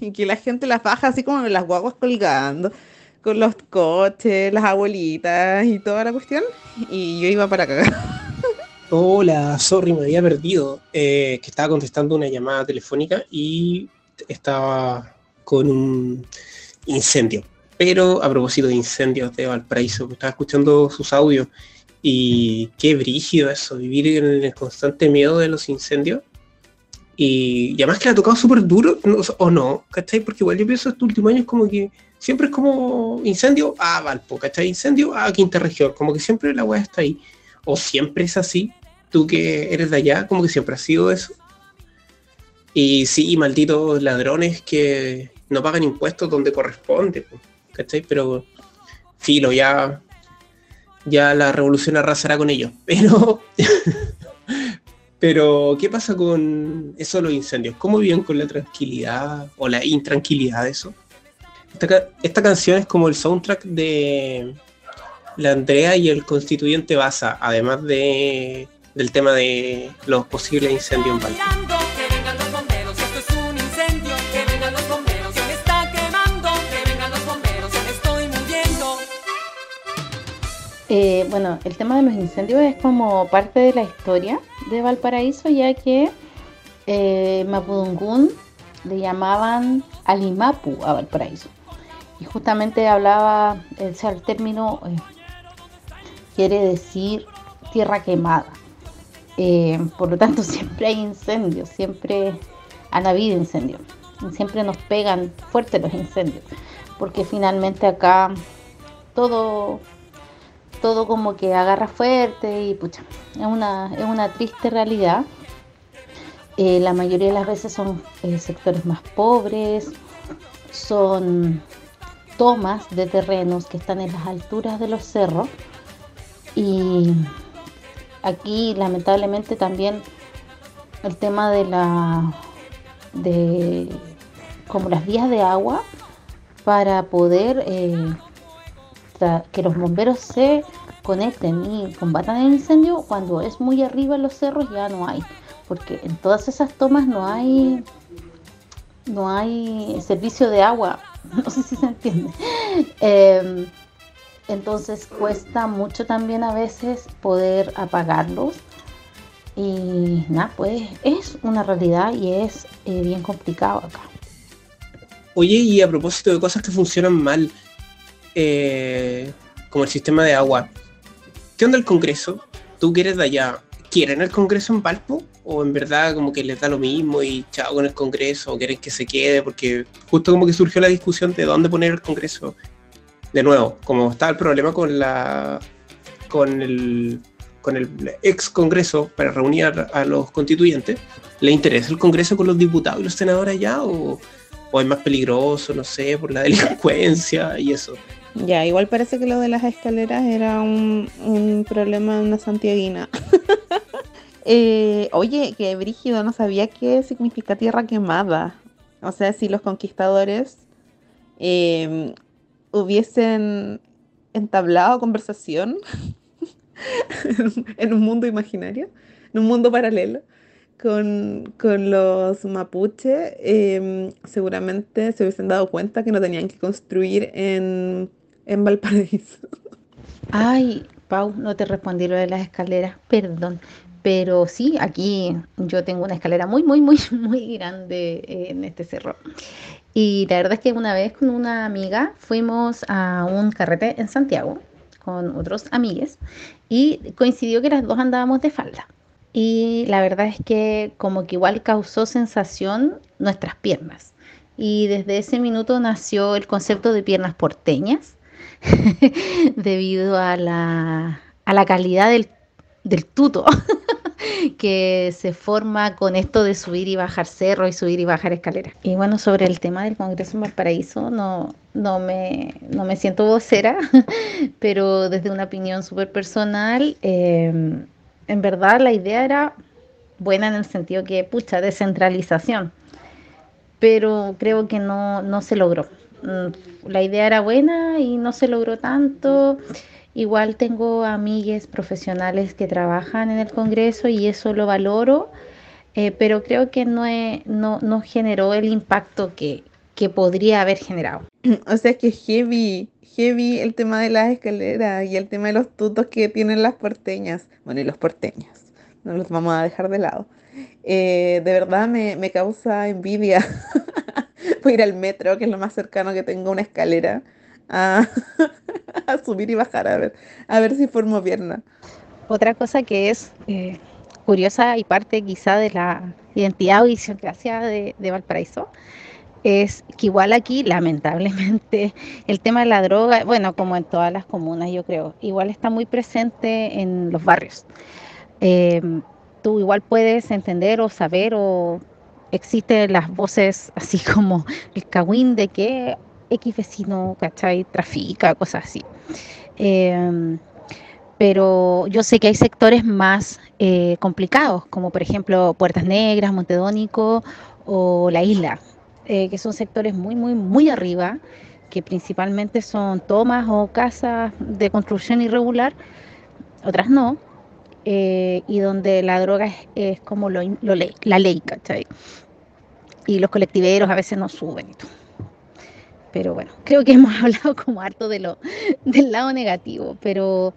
y que la gente las baja así como las guaguas colgando con los coches, las abuelitas y toda la cuestión. Y yo iba para cagar. Hola, sorry, me había perdido. Eh, que estaba contestando una llamada telefónica y estaba con un incendio. Pero a propósito de incendios de Valparaíso, estaba escuchando sus audios y qué brígido eso, vivir en el constante miedo de los incendios. Y, y además que le ha tocado súper duro, no, o no, ¿cachai? Porque igual yo pienso estos últimos años como que siempre es como incendio a Valpo, ¿cachai? Incendio a Quinta Región, como que siempre la weá está ahí. O siempre es así, tú que eres de allá, como que siempre ha sido eso. Y sí, malditos ladrones que no pagan impuestos donde corresponde, po, ¿cachai? Pero filo, ya, ya la revolución arrasará con ellos. Pero, pero, ¿qué pasa con eso los incendios? ¿Cómo viven con la tranquilidad o la intranquilidad de eso? Esta, esta canción es como el soundtrack de la Andrea y el constituyente Baza, además de, del tema de los posibles incendios en Valpo. Eh, bueno, el tema de los incendios es como parte de la historia de Valparaíso, ya que eh, Mapudungún le llamaban Alimapu a Valparaíso. Y justamente hablaba, o sea, el término eh, quiere decir tierra quemada. Eh, por lo tanto, siempre hay incendios, siempre han habido incendios. Siempre nos pegan fuerte los incendios, porque finalmente acá todo todo como que agarra fuerte y pucha, es una, es una triste realidad. Eh, la mayoría de las veces son eh, sectores más pobres, son tomas de terrenos que están en las alturas de los cerros y aquí lamentablemente también el tema de la de como las vías de agua para poder eh, que los bomberos se conecten y combatan el incendio cuando es muy arriba en los cerros ya no hay porque en todas esas tomas no hay no hay servicio de agua. No sé si se entiende. Em, entonces cuesta mucho también a veces poder apagarlos y nada pues es una realidad y es eh, bien complicado acá Oye, y a propósito de cosas que funcionan mal, eh, como el sistema de agua, ¿qué onda el Congreso? ¿Tú que eres de allá? ¿Quieren el Congreso en Palpo? ¿O en verdad como que les da lo mismo y chao con el Congreso? ¿O quieren que se quede? Porque justo como que surgió la discusión de dónde poner el Congreso. De nuevo, como está el problema con la con el con el ex Congreso para reunir a, los constituyentes, ¿le interesa el Congreso con los diputados y los senadores allá? ¿O, o es más peligroso, no sé, por la delincuencia y eso? Ya, igual parece que lo de las escaleras era un, un problema de una santiaguina. Eh, oye, que Brígido no sabía qué significa tierra quemada. O sea, si los conquistadores eh, hubiesen entablado conversación en un mundo imaginario, en un mundo paralelo, con, con los mapuche, eh, seguramente se hubiesen dado cuenta que no tenían que construir en, en Valparaíso. Ay, Pau, no te respondí lo de las escaleras, perdón. Pero sí, aquí yo tengo una escalera muy, muy, muy, muy grande en este cerro. Y la verdad es que una vez con una amiga fuimos a un carrete en Santiago con otros amigues y coincidió que las dos andábamos de falda. Y la verdad es que como que igual causó sensación nuestras piernas. Y desde ese minuto nació el concepto de piernas porteñas debido a la, a la calidad del, del tuto que se forma con esto de subir y bajar cerro y subir y bajar escaleras. Y bueno, sobre el tema del Congreso en Valparaíso, no, no, me, no me siento vocera, pero desde una opinión súper personal, eh, en verdad la idea era buena en el sentido que, pucha, descentralización, pero creo que no, no se logró. Mm, La idea era buena y no se logró tanto. Igual tengo amigues profesionales que trabajan en el Congreso y eso lo valoro, eh, pero creo que no, he- no, no generó el impacto que, que podría haber generado. O sea, que heavy, heavy el tema de las escaleras y el tema de los tutos que tienen las porteñas. Bueno, y los porteños, no los vamos a dejar de lado. Eh, de verdad me, me causa envidia. Voy a ir al metro, que es lo más cercano que tengo a una escalera, a, subir y bajar, a ver, a ver si formo pierna. Otra cosa que es eh, curiosa y parte quizá de la identidad o idiosincrasia de, de Valparaíso es que igual aquí, lamentablemente, el tema de la droga, bueno, como en todas las comunas, yo creo, igual está muy presente en los barrios. Eh, tú igual puedes entender o saber o existen las voces así como el cagüín de que X vecino, ¿cachai? Trafica, cosas así. Eh, pero yo sé que hay sectores más eh, complicados, como por ejemplo Puertas Negras, Montedónico o La Isla, eh, que son sectores muy, muy, muy arriba, que principalmente son tomas o casas de construcción irregular, otras no, eh, y donde la droga es, como la ley, ¿cachai? Y los colectiveros a veces no suben y todo. Pero bueno, creo que hemos hablado como harto de lo, del lado negativo, pero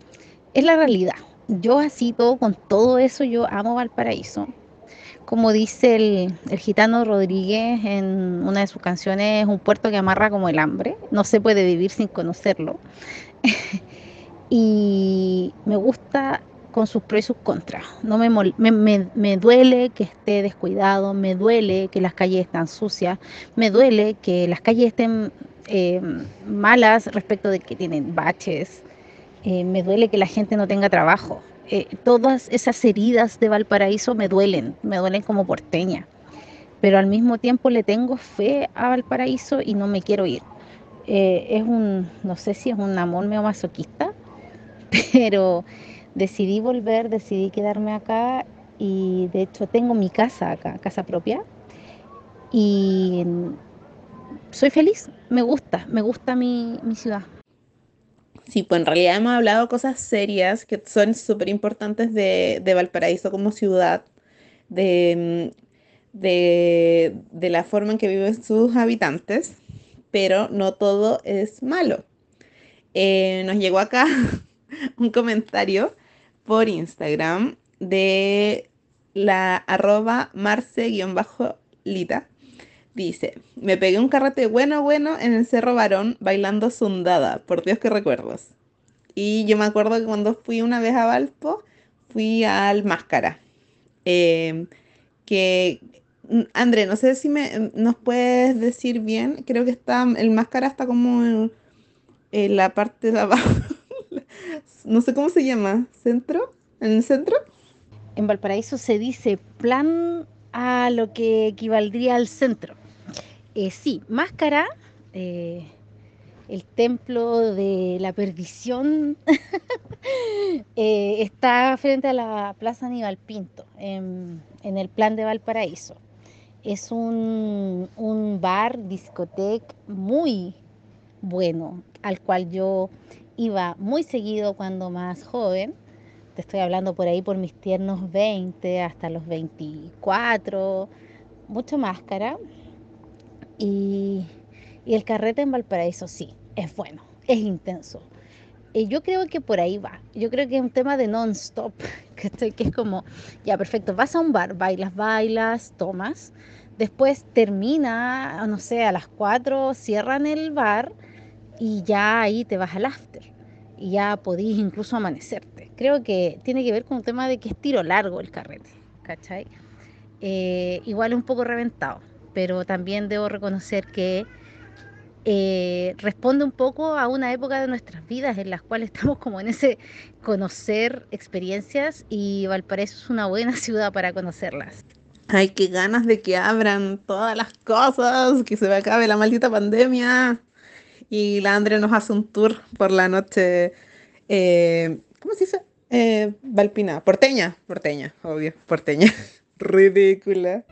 es la realidad. Yo así todo, con todo eso, yo amo Valparaíso. Como dice el, el gitano Rodríguez en una de sus canciones, es un puerto que amarra como el hambre. No se puede vivir sin conocerlo. y me gusta con sus pros y sus contras. No me, me, me- me duele que esté descuidado, me duele que las calles están sucias, me duele que las calles estén eh, malas respecto de que tienen baches, eh, me duele que la gente no tenga trabajo. Eh, todas esas heridas de Valparaíso me duelen, me duelen como porteña, pero al mismo tiempo le tengo fe a Valparaíso y no me quiero ir. Es un, no sé si es un amor medio masoquista, pero decidí volver, decidí quedarme acá y de hecho tengo mi casa acá, casa propia. Y soy feliz, me gusta, me gusta mi, mi ciudad. Sí, pues en realidad hemos hablado cosas serias que son súper importantes de, de Valparaíso como ciudad, de, de, de la forma en que viven sus habitantes, pero no todo es malo. Eh, nos llegó acá un comentario por Instagram de la arroba marce-lita. Dice, me pegué un carrete bueno, bueno en el Cerro Varón bailando sundada. Por Dios que recuerdos. Y yo me acuerdo que cuando fui una vez a Valpo, fui al Máscara. Eh, que, André, no sé si me, nos puedes decir bien. Creo que está, el Máscara está como en, en la parte de abajo. No sé cómo se llama. ¿Centro? ¿En el centro? En Valparaíso se dice plan a lo que equivaldría al centro. Eh, sí, Máscara, eh, el templo de la perdición, eh, está frente a la Plaza Aníbal Pinto, en, en el plan de Valparaíso. Es un, un bar, discoteca muy bueno, al cual yo iba muy seguido cuando más joven. Te estoy hablando por ahí por mis tiernos 20 hasta los 24, mucho máscara. Y, y el carrete en Valparaíso sí, es bueno, es intenso. Y yo creo que por ahí va. Yo creo que es un tema de non-stop, que, que es como, ya perfecto, vas a un bar, bailas, bailas, tomas. Después termina, no sé, a las 4 cierran el bar y ya ahí te vas al after y ya podís incluso amanecerte. Creo que tiene que ver con un tema de que es tiro largo el carrete, ¿cachai? Eh, igual un poco reventado, pero también debo reconocer que eh, responde un poco a una época de nuestras vidas en las cuales estamos como en ese conocer experiencias y Valparaíso es una buena ciudad para conocerlas. Ay, qué ganas de que abran todas las cosas, que se me acabe la maldita pandemia. Y la Andre nos hace un tour por la noche. eh, ¿Cómo se dice? Eh, Valpina. Porteña. Porteña, obvio. Porteña. Ridícula.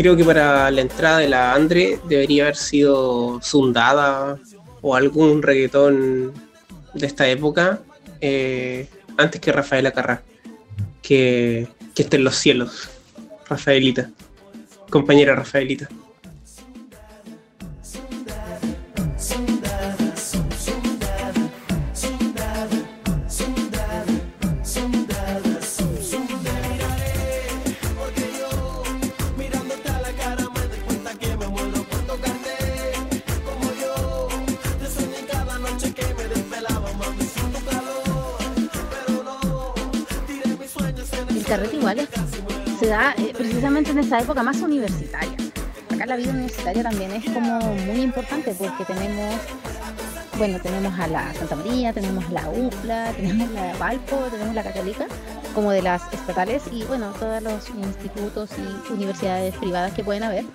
Creo que para la entrada de la Andre debería haber sido Sundada o algún reggaetón de esta época eh, antes que Rafaela Carrá. Que, que esté en los cielos, Rafaelita. Compañera Rafaelita. Precisamente en esa época más universitaria. Acá la vida universitaria también es como muy importante porque tenemos, bueno, tenemos a la Santa María, tenemos la UPLA, tenemos la Valpo, tenemos la Católica, como de las estatales y bueno, todos los institutos y universidades privadas que pueden haber.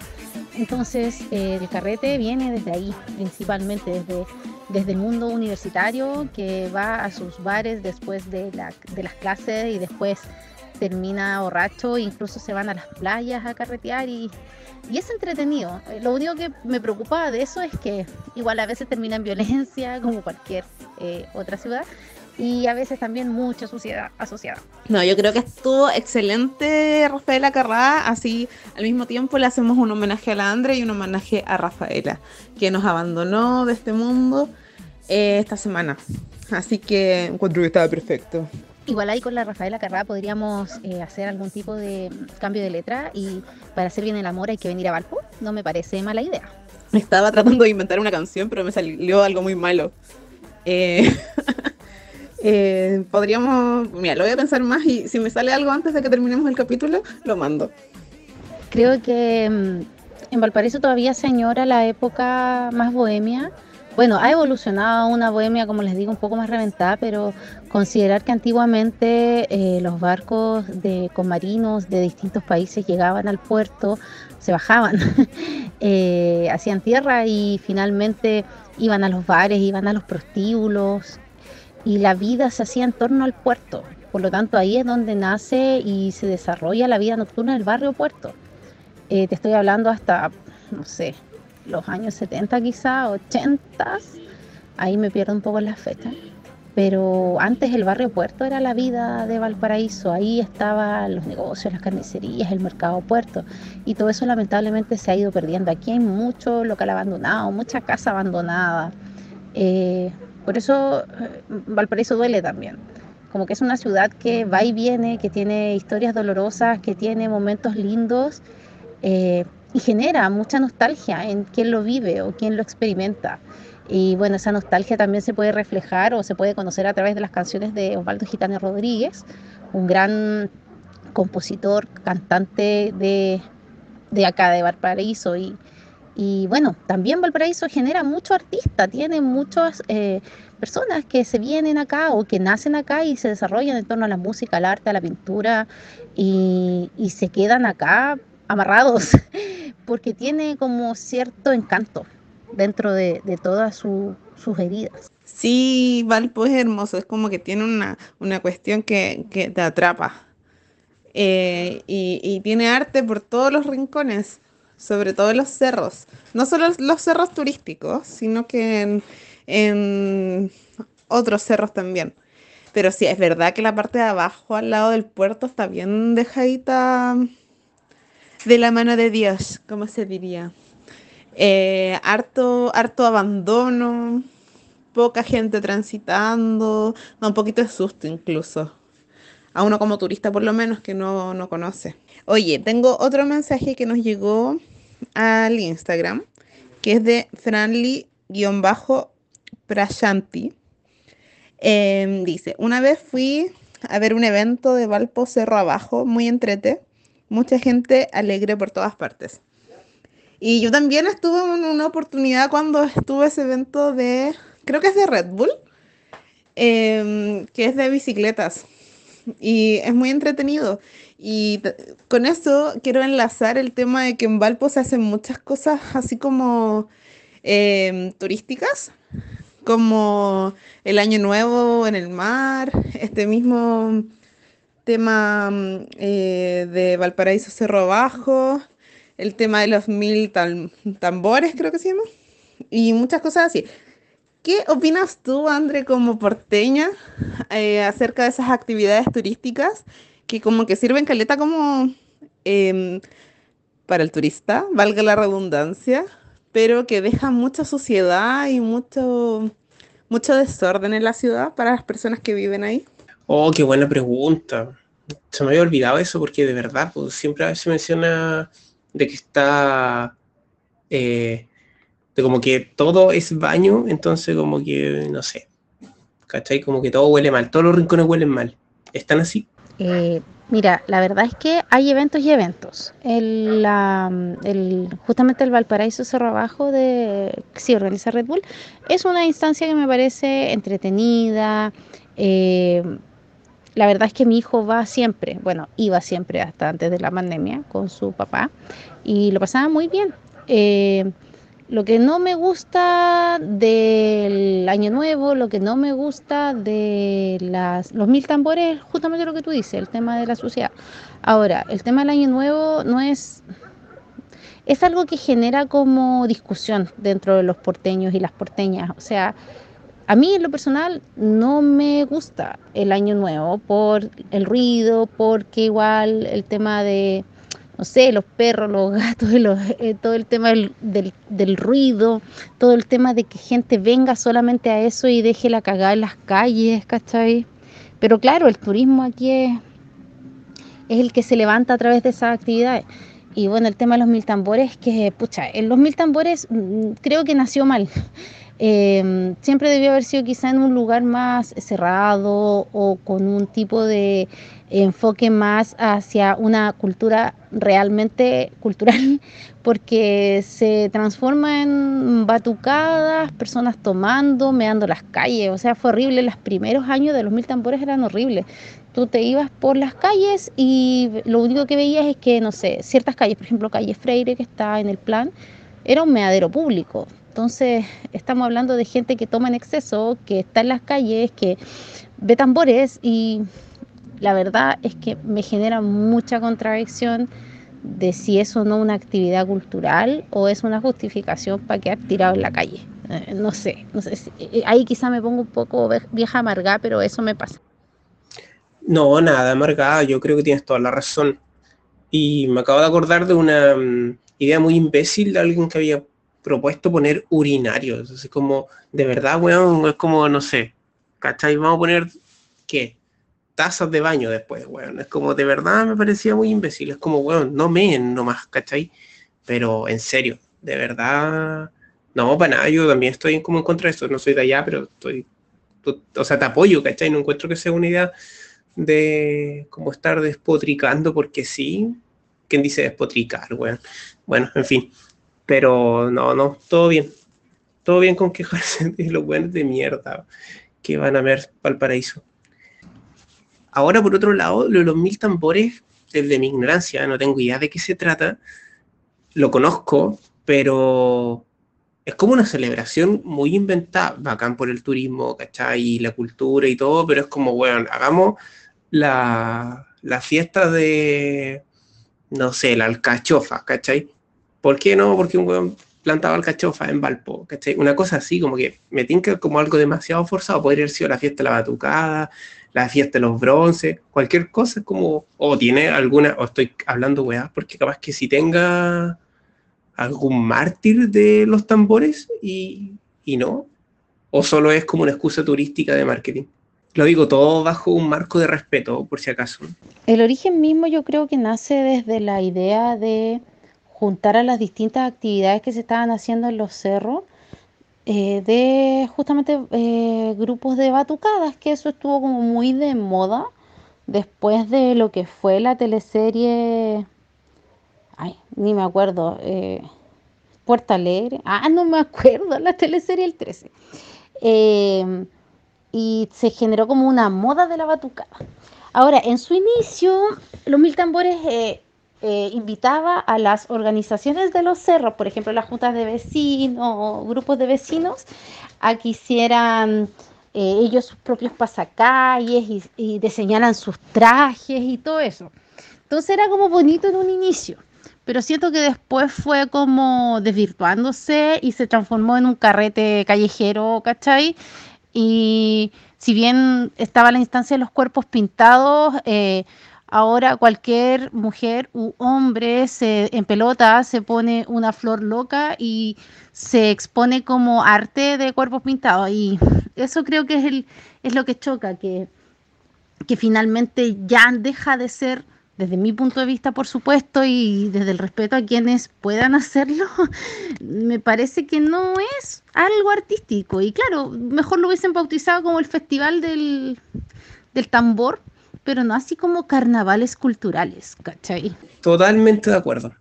Entonces, eh, el carrete viene desde ahí, principalmente desde, desde el mundo universitario, que va a sus bares después de, la- de las clases y después termina borracho, incluso se van a las playas a carretear y, es entretenido. Eh, Lo único que me preocupa de eso es que igual a veces termina en violencia, como cualquier eh, otra ciudad, y a veces también mucha suciedad asociada. No, yo creo que estuvo excelente Rafaela Carrá. Así al mismo tiempo le hacemos un homenaje a la Andre y un homenaje a Rafaela, que nos abandonó de este mundo eh, esta semana. Así que encuentro que estaba perfecto. Igual ahí con la Rafaela Carrá podríamos eh, hacer algún tipo de cambio de letra y para hacer bien el amor hay que venir a Valpo. No me parece mala idea. Estaba tratando de inventar una canción, pero me salió algo muy malo. Eh, eh, podríamos, mira, lo voy a pensar más y si me sale algo antes de que terminemos el capítulo, lo mando. Creo que mm, en Valparaíso todavía se añora la época más bohemia, bueno, ha evolucionado una bohemia, como les digo, un poco más reventada, pero considerar que antiguamente eh, los barcos de, con marinos de distintos países llegaban al puerto, se bajaban, eh, hacían tierra y finalmente iban a los bares, iban a los prostíbulos y la vida se hacía en torno al puerto. Por lo tanto, ahí es donde nace y se desarrolla la vida nocturna del barrio puerto. Eh, te estoy hablando hasta, no sé, los años 70 quizá, 80, ahí me pierdo un poco las fechas. Pero antes el barrio puerto era la vida de Valparaíso, ahí estaban los negocios, las carnicerías, el mercado puerto. Y todo eso lamentablemente se ha ido perdiendo. Aquí hay mucho local abandonado, mucha casa abandonada. Eh, por eso eh, Valparaíso duele también. Como que es una ciudad que va y viene, que tiene historias dolorosas, que tiene momentos lindos eh, y genera mucha nostalgia en quien lo vive o quien lo experimenta. Y bueno, esa nostalgia también se puede reflejar o se puede conocer a través de las canciones de Osvaldo Gitano Rodríguez, un gran compositor, cantante de, de acá, de Valparaíso. Y, y bueno, también Valparaíso genera mucho artista, tiene muchas eh, personas que se vienen acá o que nacen acá y se desarrollan en torno a la música, al arte, a la pintura y, y se quedan acá amarrados porque tiene como cierto encanto dentro de, de todas su- sus heridas. Sí, Valpo es hermoso, es como que tiene una, una cuestión que, que te atrapa. Eh, y, y tiene arte por todos los rincones, sobre todo los cerros. No solo los cerros turísticos, sino que en, en otros cerros también. Pero sí, es verdad que la parte de abajo, al lado del puerto, está bien dejadita de la mano de Dios, como se diría. Eh, harto, harto abandono, poca gente transitando, da un poquito de susto incluso. A uno como turista por lo menos que no, no conoce. Oye, tengo otro mensaje que nos llegó al Instagram, que es de Franly-Prashanti. Em, dice, una vez fui a ver un evento de Valpo Cerro Abajo, muy entrete, mucha gente alegre por todas partes. Y yo también estuve en una oportunidad cuando estuve ese evento de, creo que es de Red Bull, em, que es de bicicletas. Y es muy entretenido. Y con eso quiero enlazar el tema de que en Valpo se hacen muchas cosas así como em, turísticas, como el Año Nuevo en el mar, este mismo tema mm, eh, de Valparaíso Cerro Abajo, el tema de los mil tam- tambores, creo que se llama, y muchas cosas así. ¿Qué opinas tú, André, como porteña, eh, acerca de esas actividades turísticas que como que sirven caleta como em, para el turista, valga la redundancia, pero que dejan mucha suciedad y mucho, mucho desorden en la ciudad para las personas que viven ahí? Oh, qué buena pregunta. Se me había olvidado eso porque de verdad, pues siempre veces menciona de que está, eh, de como que todo es baño, entonces como que, no sé, ¿cachai? Como que todo huele mal, todos los rincones huelen mal. ¿Están así? Eh, mira, la verdad es que hay eventos y eventos. El, la- el- justamente el Valparaíso Cerro Abajo de sí organiza Red Bull es una instancia que me parece entretenida. eh, la verdad es que mi hijo va siempre, bueno, iba siempre hasta antes de la pandemia con su papá y lo pasaba muy bien. Eh, lo que no me gusta del Año Nuevo, lo que no me gusta de las, los mil tambores, es justamente lo que tú dices, el tema de la suciedad. Ahora, el tema del Año Nuevo no es... Es algo que genera como discusión dentro de los porteños y las porteñas. O sea, a mí en lo personal no me gusta el Año Nuevo por el ruido, porque igual el tema de, no sé, los perros, los gatos, eh, todo el tema del, del- ruido, todo el tema de que gente venga solamente a eso y deje la cagada en las calles, ¿cachai? Pero claro, el turismo aquí es, es el que se levanta a través de esas actividades. Y bueno, el tema de los mil tambores, que pucha, los mil tambores mm, creo que nació mal, eh, siempre debió haber sido quizá en un lugar más cerrado o con un tipo de enfoque más hacia una cultura realmente cultural, porque se transforma en batucadas, personas tomando, meando las calles, o sea, fue horrible, los primeros años de los mil tambores eran horribles. Tú te ibas por las calles y lo único que veías es que, no sé, ciertas calles, por ejemplo, calle Freire, que está en el plan, era un meadero público. Entonces, estamos hablando de gente que toma en exceso, que está en las calles, que ve tambores y la verdad es que me genera mucha contradicción de si es o no una actividad cultural o es una justificación para quedar tirado en la calle. Eh, no sé, eh, ahí quizá me pongo un poco vieja amarga, pero eso me pasa. No, nada, amargada, yo creo que tienes toda la razón. Y me acabo de acordar de una mm, idea muy imbécil de alguien que había propuesto poner urinarios. Así como, de verdad, weón, es como, no sé, ¿cachai? Vamos a poner, ¿qué? Tazas de baño después, weón. Es como, de verdad me parecía muy imbécil. Es como, weón, no meen nomás, ¿cachai? Pero en serio, de verdad, no, para nada, yo también estoy como en contra de eso. No soy de allá, pero estoy, o sea, te apoyo, ¿cachai? No encuentro que sea una idea de como estar despotricando porque sí. ¿Quién dice despotricar, weón? Bueno, en fin. Pero no, no, todo bien. Todo bien con quejarse de los buenos de mierda que van a ver Valparaíso. Ahora, por otro lado, lo de los mil tambores, desde mi ignorancia, no tengo idea de qué se trata. Lo conozco, pero es como una celebración muy inventada, bacán por el turismo, ¿cachai? Y la cultura y todo, pero es como, bueno, hagamos la, la fiesta de, no sé, la alcachofa, ¿cachai? ¿Por qué no? Porque un weón plantaba alcachofa en Valpo, ¿cachai? Una cosa así, como que me tinca como algo demasiado forzado, podría haber sido la fiesta de la batucada, la fiesta de los bronces, cualquier cosa como, o tiene alguna, o estoy hablando weá, porque capaz que si tenga algún mártir de los tambores y, y no, o solo es como una excusa turística de marketing. Lo digo todo bajo un marco de respeto, por si acaso. El origen mismo yo creo que nace desde la idea de juntar a las distintas actividades que se estaban haciendo en los cerros, eh, de justamente eh, grupos de batucadas, que eso estuvo como muy de moda después de lo que fue la teleserie, ay, ni me acuerdo, eh, Puerta Alegre, ah, no me acuerdo, la teleserie El 13. Y se generó como una moda de la batucada. Ahora, en su inicio, los mil tambores eh, eh, invitaba a las organizaciones de los cerros, por ejemplo, las juntas de vecinos, grupos de vecinos, a que hicieran eh, ellos sus propios pasacalles y, y diseñaran sus trajes y todo eso. Entonces era como bonito en un inicio, pero siento que después fue como desvirtuándose y se transformó en un carrete callejero, ¿cachai? Y si bien estaba la instancia de los cuerpos pintados, eh, ahora cualquier mujer u hombre se, en pelota se pone una flor loca y se expone como arte de cuerpos pintados. Y eso creo que es, lo que choca, que, que finalmente ya deja de ser, desde mi punto de vista, por supuesto, y desde el respeto a quienes puedan hacerlo, me parece que no es algo artístico. Y claro, mejor lo hubiesen bautizado como el Festival del, del Tambor, pero no así como carnavales culturales, ¿cachai? Totalmente de acuerdo.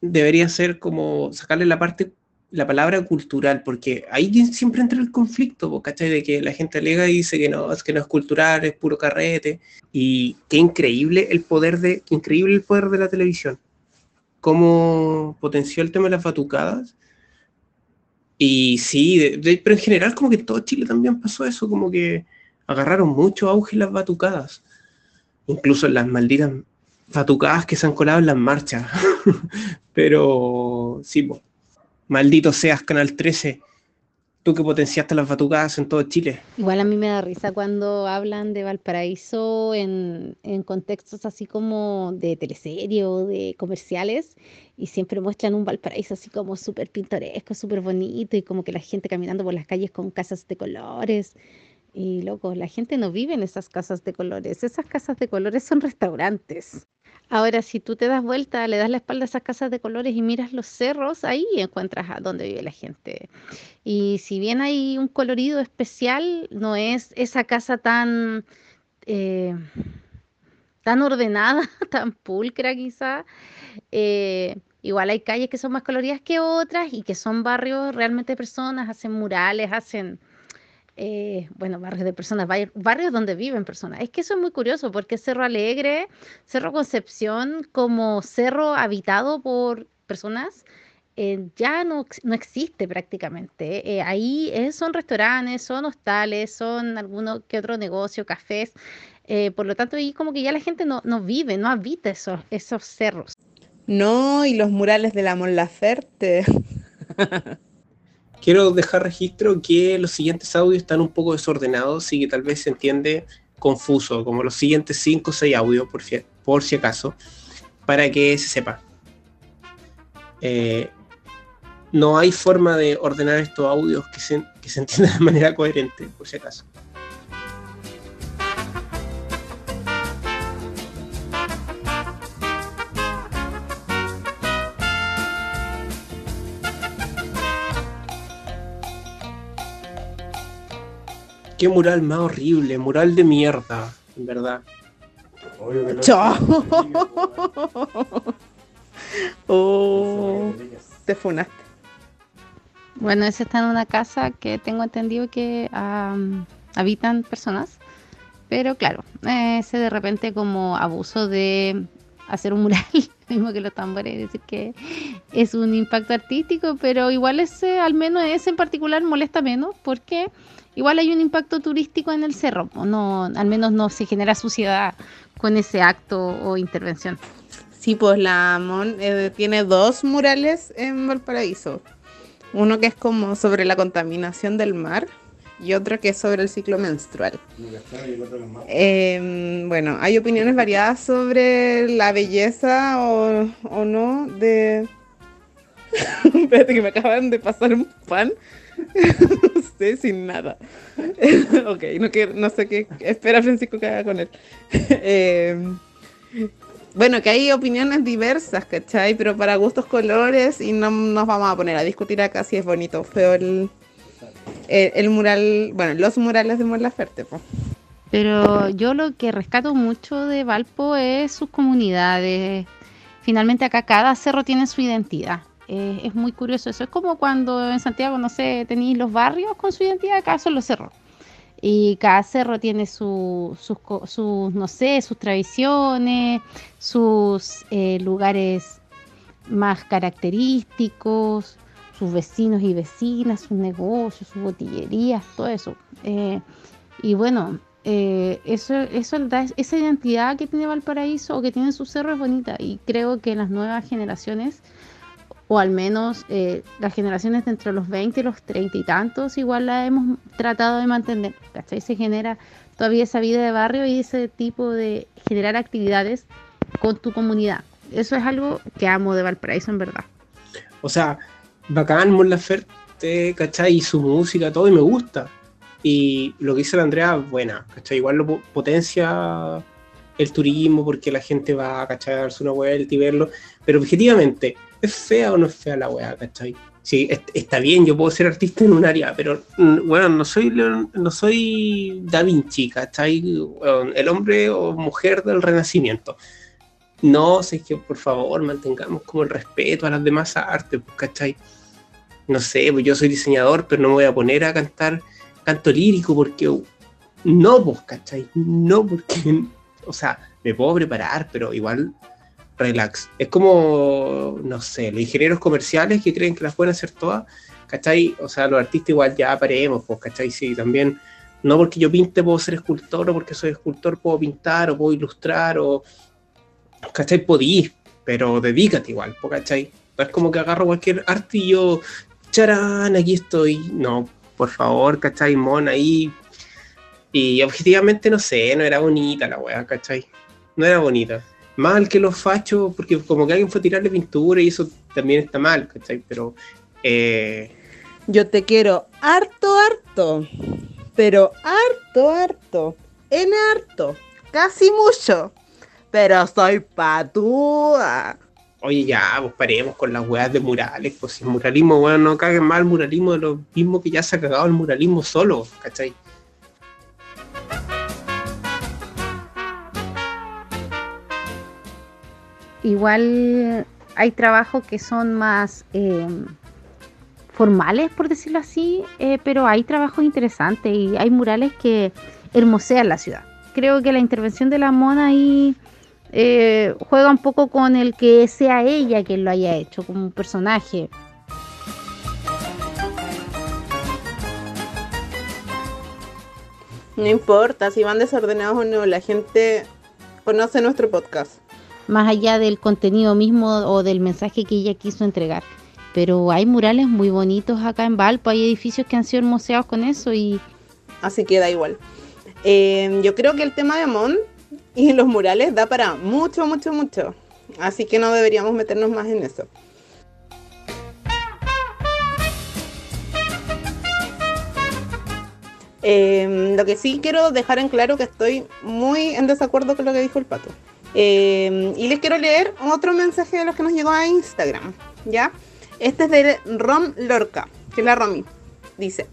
Debería ser como sacarle la parte, la palabra cultural, porque ahí siempre entra el conflicto, ¿cachai? De que la gente alega y dice que no, es que no es cultural, es puro carrete. Y qué increíble el poder de, increíble el poder de la televisión. Cómo potenció el tema de las batucadas. Y sí, de- pero en general como que todo Chile también pasó eso, como que agarraron mucho auge las batucadas. Incluso las malditas batucadas que se han colado en las marchas. Pero sí, po. Maldito seas Canal 13, tú que potenciaste las batucadas en todo Chile. Igual a mí me da risa cuando hablan de Valparaíso en, en contextos así como de teleserie o de comerciales y siempre muestran un Valparaíso así como súper pintoresco, súper bonito y como que la gente caminando por las calles con casas de colores. Y loco, la gente no vive en esas casas de colores, esas casas de colores son restaurantes. Ahora, si tú te das vuelta, le das la espalda a esas casas de colores y miras los cerros, ahí encuentras a dónde vive la gente. Y si bien hay un colorido especial, no es esa casa tan, eh, tan ordenada, tan pulcra quizá. Eh, igual hay calles que son más coloridas que otras y que son barrios realmente personas, hacen murales, hacen eh, bueno, barrios de personas, bar- barrios donde viven personas. Es que eso es muy curioso porque Cerro Alegre, Cerro Concepción, como cerro habitado por personas, eh, ya no, no existe prácticamente. Eh, ahí son restaurantes, son hostales, son alguno que otro negocio, cafés. eh, por lo tanto, ahí como que ya la gente no, no vive, no habita esos, esos cerros. No, y los murales de la Mon Laferte. Quiero dejar registro que los siguientes audios están un poco desordenados y que tal vez se entiende confuso, como los siguientes 5 o 6 audios, por, por si acaso, para que se sepa. Eh, no hay forma de ordenar estos audios que se, que se entiendan de manera coherente, por si acaso. Qué mural más horrible, mural de mierda, en verdad. Chao. Oh, te funaste. Bueno, ese está en una casa que tengo entendido que am, habitan personas, pero claro, ese de repente como abuso de hacer un mural, mismo que los tambores, decir que es un impacto artístico, pero igual ese, al menos ese en particular molesta menos porque igual hay un impacto turístico en el cerro, no, al menos no se genera suciedad con ese acto o intervención. Sí, pues la Mon eh, tiene dos murales en Valparaíso. Uno que es como sobre la contaminación del mar y otro que es sobre el ciclo menstrual. Eh, bueno, hay opiniones variadas sobre la belleza o, o no de... Espérate que me acaban de pasar un pan. sé, sin nada. ok, no, no sé qué espera Francisco que haga con él. Eh, bueno, que hay opiniones diversas, ¿cachai? Pero para gustos colores y no nos vamos a poner a discutir acá si es bonito o feo el, el, mural, bueno, los murales de Mon Laferte, po. Pero yo lo que rescato mucho de Valpo es sus comunidades. Finalmente acá cada cerro tiene su identidad. Eh, es muy curioso eso. Es como cuando en Santiago, no sé, tenéis los barrios con su identidad, acá son los cerros. Y cada cerro tiene su- sus, co- sus, no sé, sus tradiciones, sus eh, lugares más característicos, sus vecinos y vecinas, sus negocios, sus botillerías, todo eso. Eh, y bueno, eso, eso da esa identidad que tiene Valparaíso o que tiene su cerro es bonita. Y creo que las nuevas generaciones, o al menos eh, las generaciones de entre los 20 y los 30 y tantos, igual la hemos tratado de mantener. ¿cachai? Se genera todavía esa vida de barrio y ese tipo de generar actividades con tu comunidad. Eso es algo que amo de Valparaíso en verdad. O sea, bacán Mon Laferte, ¿cachai? Y su música, todo, y me gusta. Y lo que dice la Andrea, buena, ¿cachai? Igual lo po- potencia el turismo porque la gente va. A darse una vuelta y verlo. Pero objetivamente, ¿es fea o no es fea la weá, ¿cachai? Sí, est- está bien, yo puedo ser artista en un área, pero mm, bueno, no soy, no soy Da Vinci, ¿cachai? El hombre o mujer del renacimiento. No, sé que por favor mantengamos como el respeto a las demás artes, pues, ¿cachai? No sé, pues yo soy diseñador, pero no me voy a poner a cantar canto lírico porque no, pues, ¿cachai? No, porque, o sea, me puedo preparar, pero igual relax. Es como, no sé, los ingenieros comerciales que creen que las pueden hacer todas, ¿cachai? O sea, los artistas igual ya paremos, pues, ¿cachai? Sí, también, no porque yo pinte puedo ser escultor, o porque soy escultor puedo pintar, o puedo ilustrar, o, ¿cachai? Podí, pero dedícate igual, po, ¿cachai? No es como que agarro cualquier arte y yo, charán, aquí estoy. No, por favor, ¿cachai? Mon ahí. Y objetivamente, no sé, no era bonita la weá, ¿cachai? No era bonita. Mal que los fachos, porque como que alguien fue a tirarle pintura y eso también está mal, ¿cachai? Pero, eh, Yo te quiero harto, harto. Pero harto, harto. En harto. Casi mucho. pero soy patúa. Oye, ya, pues paremos con las weas de murales. Pues si el muralismo, weón, no caguen mal el muralismo de lo mismo que ya se ha cagado el muralismo solo, ¿cachai? Igual hay trabajos que son más eh, formales, por decirlo así, eh, pero hay trabajos interesantes y hay murales que hermosean la ciudad. Creo que la intervención de la mona ahí eh, juega un poco con el que sea ella quien lo haya hecho como un personaje. No importa si van desordenados o no, la gente conoce nuestro podcast. Más allá del contenido mismo o del mensaje que ella quiso entregar. Pero hay murales muy bonitos acá en Valpo, hay edificios que han sido hermoseados con eso y Así que da igual. Eh, yo creo que el tema de Amon y los murales da para mucho, mucho, mucho. Así que no deberíamos meternos más en eso. Eh, lo que sí quiero dejar en claro que estoy muy en desacuerdo con lo que dijo el pato. Eh, y les quiero leer otro mensaje de los que nos llegó a Instagram, ¿ya? Este es de Rom Lorca, que es la Romy. Dice,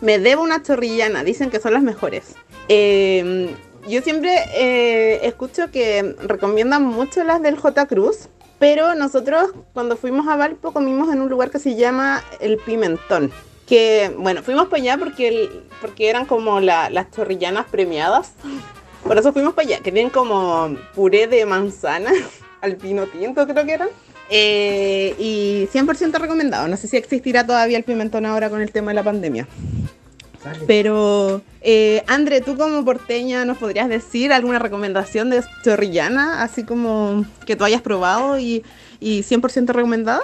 me debo una chorrillana, dicen que son las mejores. Eh, yo siempre eh, escucho que recomiendan mucho las del J. Cruz, pero nosotros cuando fuimos a Valpo comimos en un lugar que se llama El Pimentón. Que, bueno, fuimos para allá porque, el- porque eran como la- las chorrillanas premiadas. Por eso fuimos para allá, que tienen como puré de manzana, al pino tinto creo que eran. Eh, y 100% recomendado. No sé si existirá todavía el pimentón ahora con el tema de la pandemia. Pero, eh, André, tú como porteña, ¿nos podrías decir alguna recomendación de chorrillana? Así como que tú hayas probado y, y 100% recomendada.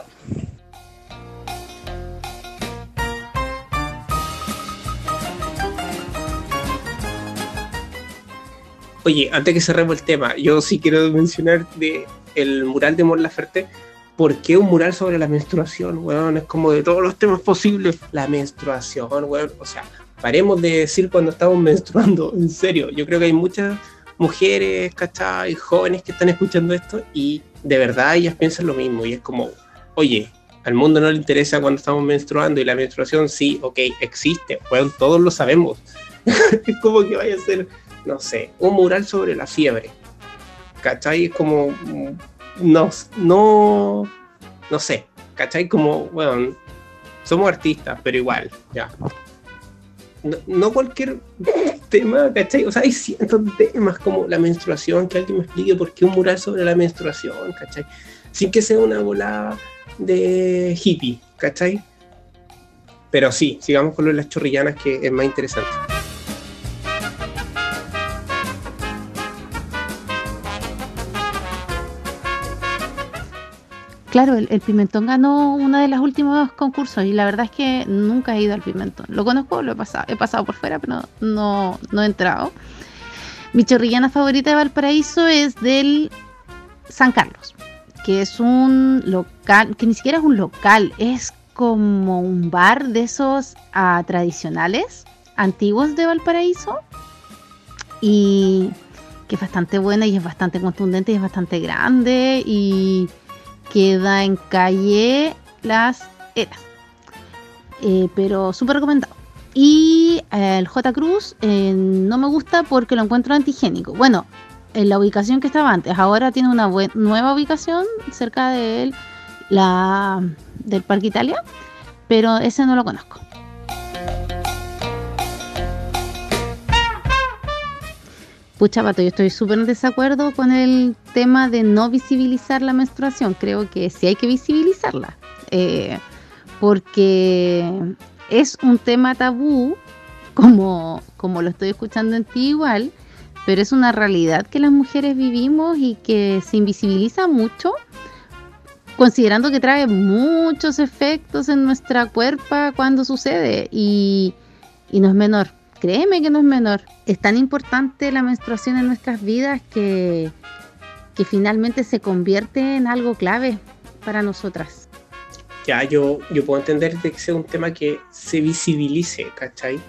Oye, antes que cerremos el tema, yo sí quiero mencionar el mural de Mon Laferte. ¿Por qué un mural sobre la menstruación, weón? Es como de todos los temas posibles. La menstruación, weón. O sea, paremos de decir cuando estamos menstruando, en serio. Yo creo que hay muchas mujeres, ¿cachai? Jóvenes que están escuchando esto y de verdad ellas piensan lo mismo. Y es como, oye, al mundo no le interesa cuando estamos menstruando y la menstruación sí, ok, existe, weón, todos lo sabemos. es como que vaya a ser, no sé, un mural sobre la fiebre. ¿Cachai? Es como, no, no, no sé, ¿cachai? Como, bueno, somos artistas, pero igual, ya. No, no cualquier tema, ¿cachai? O sea, hay cientos de temas como la menstruación, que alguien me explique por qué un mural sobre la menstruación, ¿cachai? Sin que sea una volada de hippie, ¿cachai? Pero sí, sigamos con lo de las chorrillanas, que es más interesante. Claro, el, Pimentón ganó uno de los últimos concursos y la verdad es que nunca he ido al Pimentón. Lo conozco, lo he pasado, he pasado por fuera, pero no, no he entrado. Mi chorrillana favorita de Valparaíso es del San Carlos, que es un local, que ni siquiera es un local, es como un bar de esos ah, tradicionales, antiguos de Valparaíso, y que es bastante buena y es bastante contundente y es bastante grande y queda en calle Las Eras. Eh, pero súper recomendado. Y eh, el J. Cruz eh, no me gusta porque lo encuentro antigénico. Bueno, en la ubicación que estaba antes, ahora tiene una nueva ubicación cerca de la, del Parque Italia, pero ese no lo conozco. Pucha, Pato, yo estoy súper en desacuerdo con el tema de no visibilizar la menstruación. Creo que sí hay que visibilizarla. eh, porque es un tema tabú, como, como lo estoy escuchando en ti igual, pero es una realidad que las mujeres vivimos y que se invisibiliza mucho, considerando que trae muchos efectos en nuestra cuerpa cuando sucede y, y no es menor. Créeme que no es menor. Es tan importante la menstruación en nuestras vidas que, que finalmente se convierte en algo clave para nosotras. ya yo, yo puedo entender de que sea un tema que se visibilice, ¿cachai?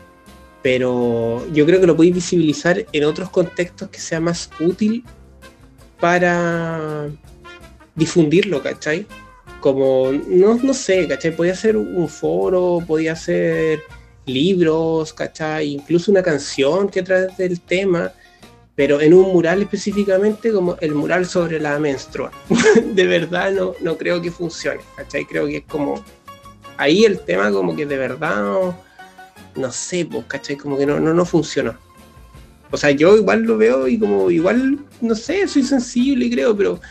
Pero yo creo que lo podéis visibilizar en otros contextos que sea más útil para difundirlo, ¿cachai? Como, no, no sé, ¿cachai? Podía ser un foro, podía ser libros, ¿cachai? Incluso una canción que trate del tema, pero en un mural específicamente como el mural sobre la menstrua. de verdad no, no creo que funcione, ¿cachai? Creo que es como, ahí el tema como que de verdad no, no sé, pues, ¿cachai? Como que no, no, no funcionó. O sea, yo igual lo veo y como igual, no sé, soy sensible creo, pero,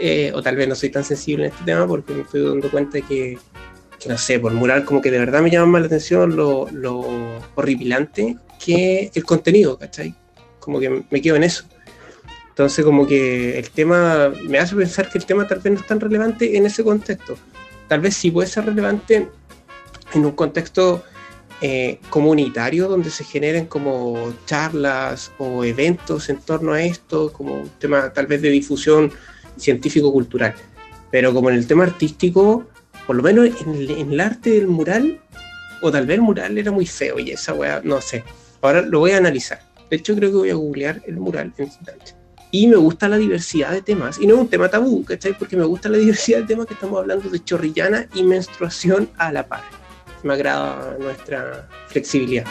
eh, o tal vez no soy tan sensible en este tema porque me estoy dando cuenta que no sé, por mural como que de verdad me llama más la atención lo, lo horripilante que el contenido, ¿cachai? Como que me quedo en eso. Entonces como que el tema me hace pensar que el tema tal vez no es tan relevante en ese contexto. Tal vez sí puede ser relevante en un contexto eh, comunitario donde se generen como charlas o eventos en torno a esto, como un tema tal vez de difusión científico-cultural. Pero como en el tema artístico, por lo menos en el, arte del mural, o tal vez el mural era muy feo y esa weá, no sé. Ahora lo voy a analizar. De hecho, creo que voy a googlear el mural en este instante. Y me gusta la diversidad de temas. Y no es un tema tabú, ¿cachai? Porque me gusta la diversidad de temas que estamos hablando de chorrillana y menstruación a la par. Me agrada nuestra flexibilidad.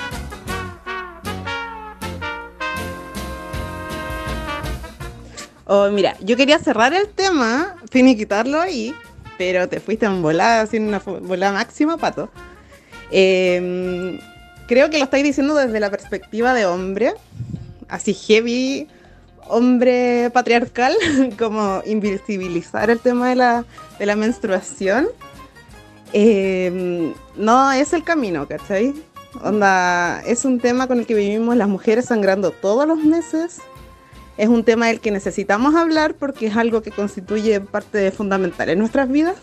Oh, mira, yo quería cerrar el tema, finiquitarlo ahí, pero te fuiste en volada, en una volada máxima, pato. Eh, creo que lo estáis diciendo desde la perspectiva de hombre, así heavy, hombre patriarcal, como invisibilizar el tema de la, de la menstruación. Eh, no es el camino, ¿cachai? Onda, es un tema con el que vivimos las mujeres sangrando todos los meses. Es un tema del que necesitamos hablar porque es algo que constituye parte fundamental en nuestras vidas.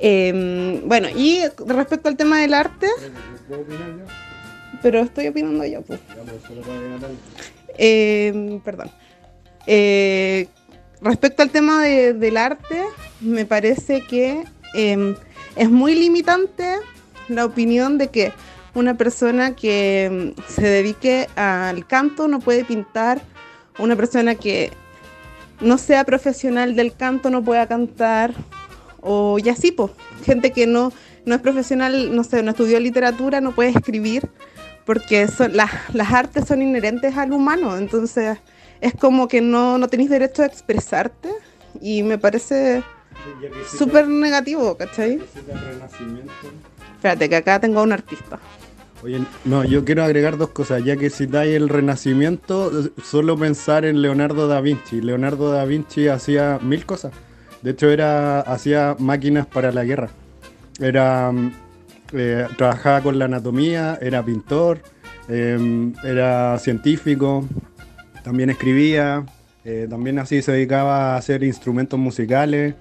Eh, bueno, y respecto al tema del arte, pero estoy opinando yo, pues. Eh, perdón. Respecto al tema de- del arte, me parece que eh, es muy limitante la opinión de que una persona que se dedique al canto no puede pintar, una persona que no sea profesional del canto no pueda cantar, o ya sí, po, gente que no, no es profesional, no sé, no estudió literatura, no puede escribir, porque son, las, las artes son inherentes al humano, entonces es como que no, no tenéis derecho a expresarte y me parece súper negativo, ¿cachai? Espérate, que acá tengo a un artista. Oye, no, yo quiero agregar dos cosas, ya que citáis el Renacimiento, solo pensar en Leonardo da Vinci. Leonardo da Vinci hacía mil cosas. De hecho, era, hacía máquinas para la guerra. Era, mm, eh, trabajaba con la anatomía, era pintor, em, era científico, también escribía, eh, también así se dedicaba a hacer instrumentos musicales,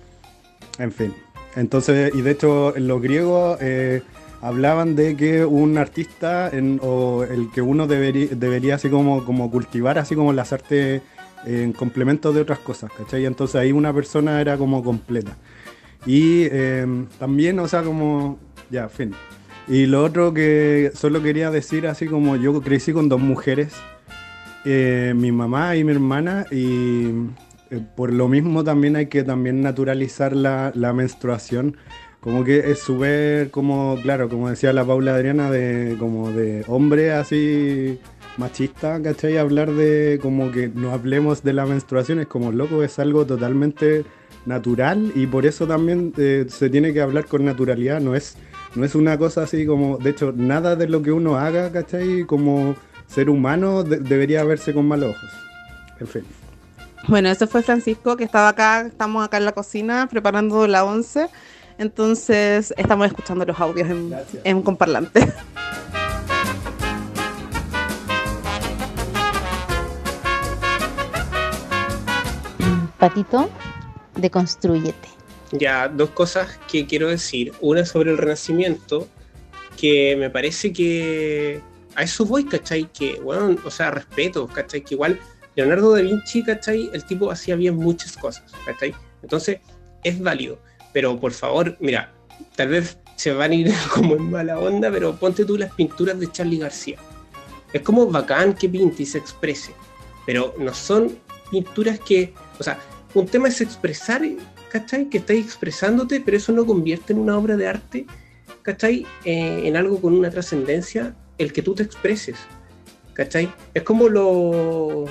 en fin. Entonces, y de hecho, los griegos eh, hablaban de que un artista en- o el que uno debería, debería así como, como cultivar, así como las artes en complemento de otras cosas, ¿cachai? Entonces ahí una persona era como completa. Y eh, también, o sea, como, ya, fin. Y lo otro que solo quería decir, así como yo crecí con dos mujeres, eh, mi mamá y mi hermana, y eh, por lo mismo también hay que también naturalizar la, la menstruación. Como que es súper, como, claro, como decía la Paula Adriana, de como de hombre así machista, ¿cachai? Hablar de como que no hablemos de la menstruación es como loco, es algo totalmente natural y por eso también eh, se tiene que hablar con naturalidad, no es, no es una cosa así como, de hecho, nada de lo que uno haga, ¿cachai? Como ser humano de- debería verse con malos ojos. En fin. Bueno, ese fue Francisco que estaba acá, estamos acá en la cocina preparando la once. Entonces estamos escuchando los audios en, en comparlante. Patito, deconstrúyete. Ya, dos cosas que quiero decir. Una sobre el Renacimiento, que me parece que a eso voy, ¿cachai? Que, bueno, o sea, respeto, ¿cachai? Que igual Leonardo da Vinci, ¿cachai? El tipo hacía bien muchas cosas, ¿cachai? Entonces, es válido. Pero por favor, mira, tal vez se van a ir como en mala onda, pero ponte tú las pinturas de Charlie García. Es como bacán que pinte y se exprese, pero no son pinturas que O sea, un tema es expresar, ¿cachai? Que estáis expresándote, pero eso no convierte en una obra de arte, ¿cachai? Eh, en algo con una trascendencia, el que tú te expreses, ¿cachai? Es como lo...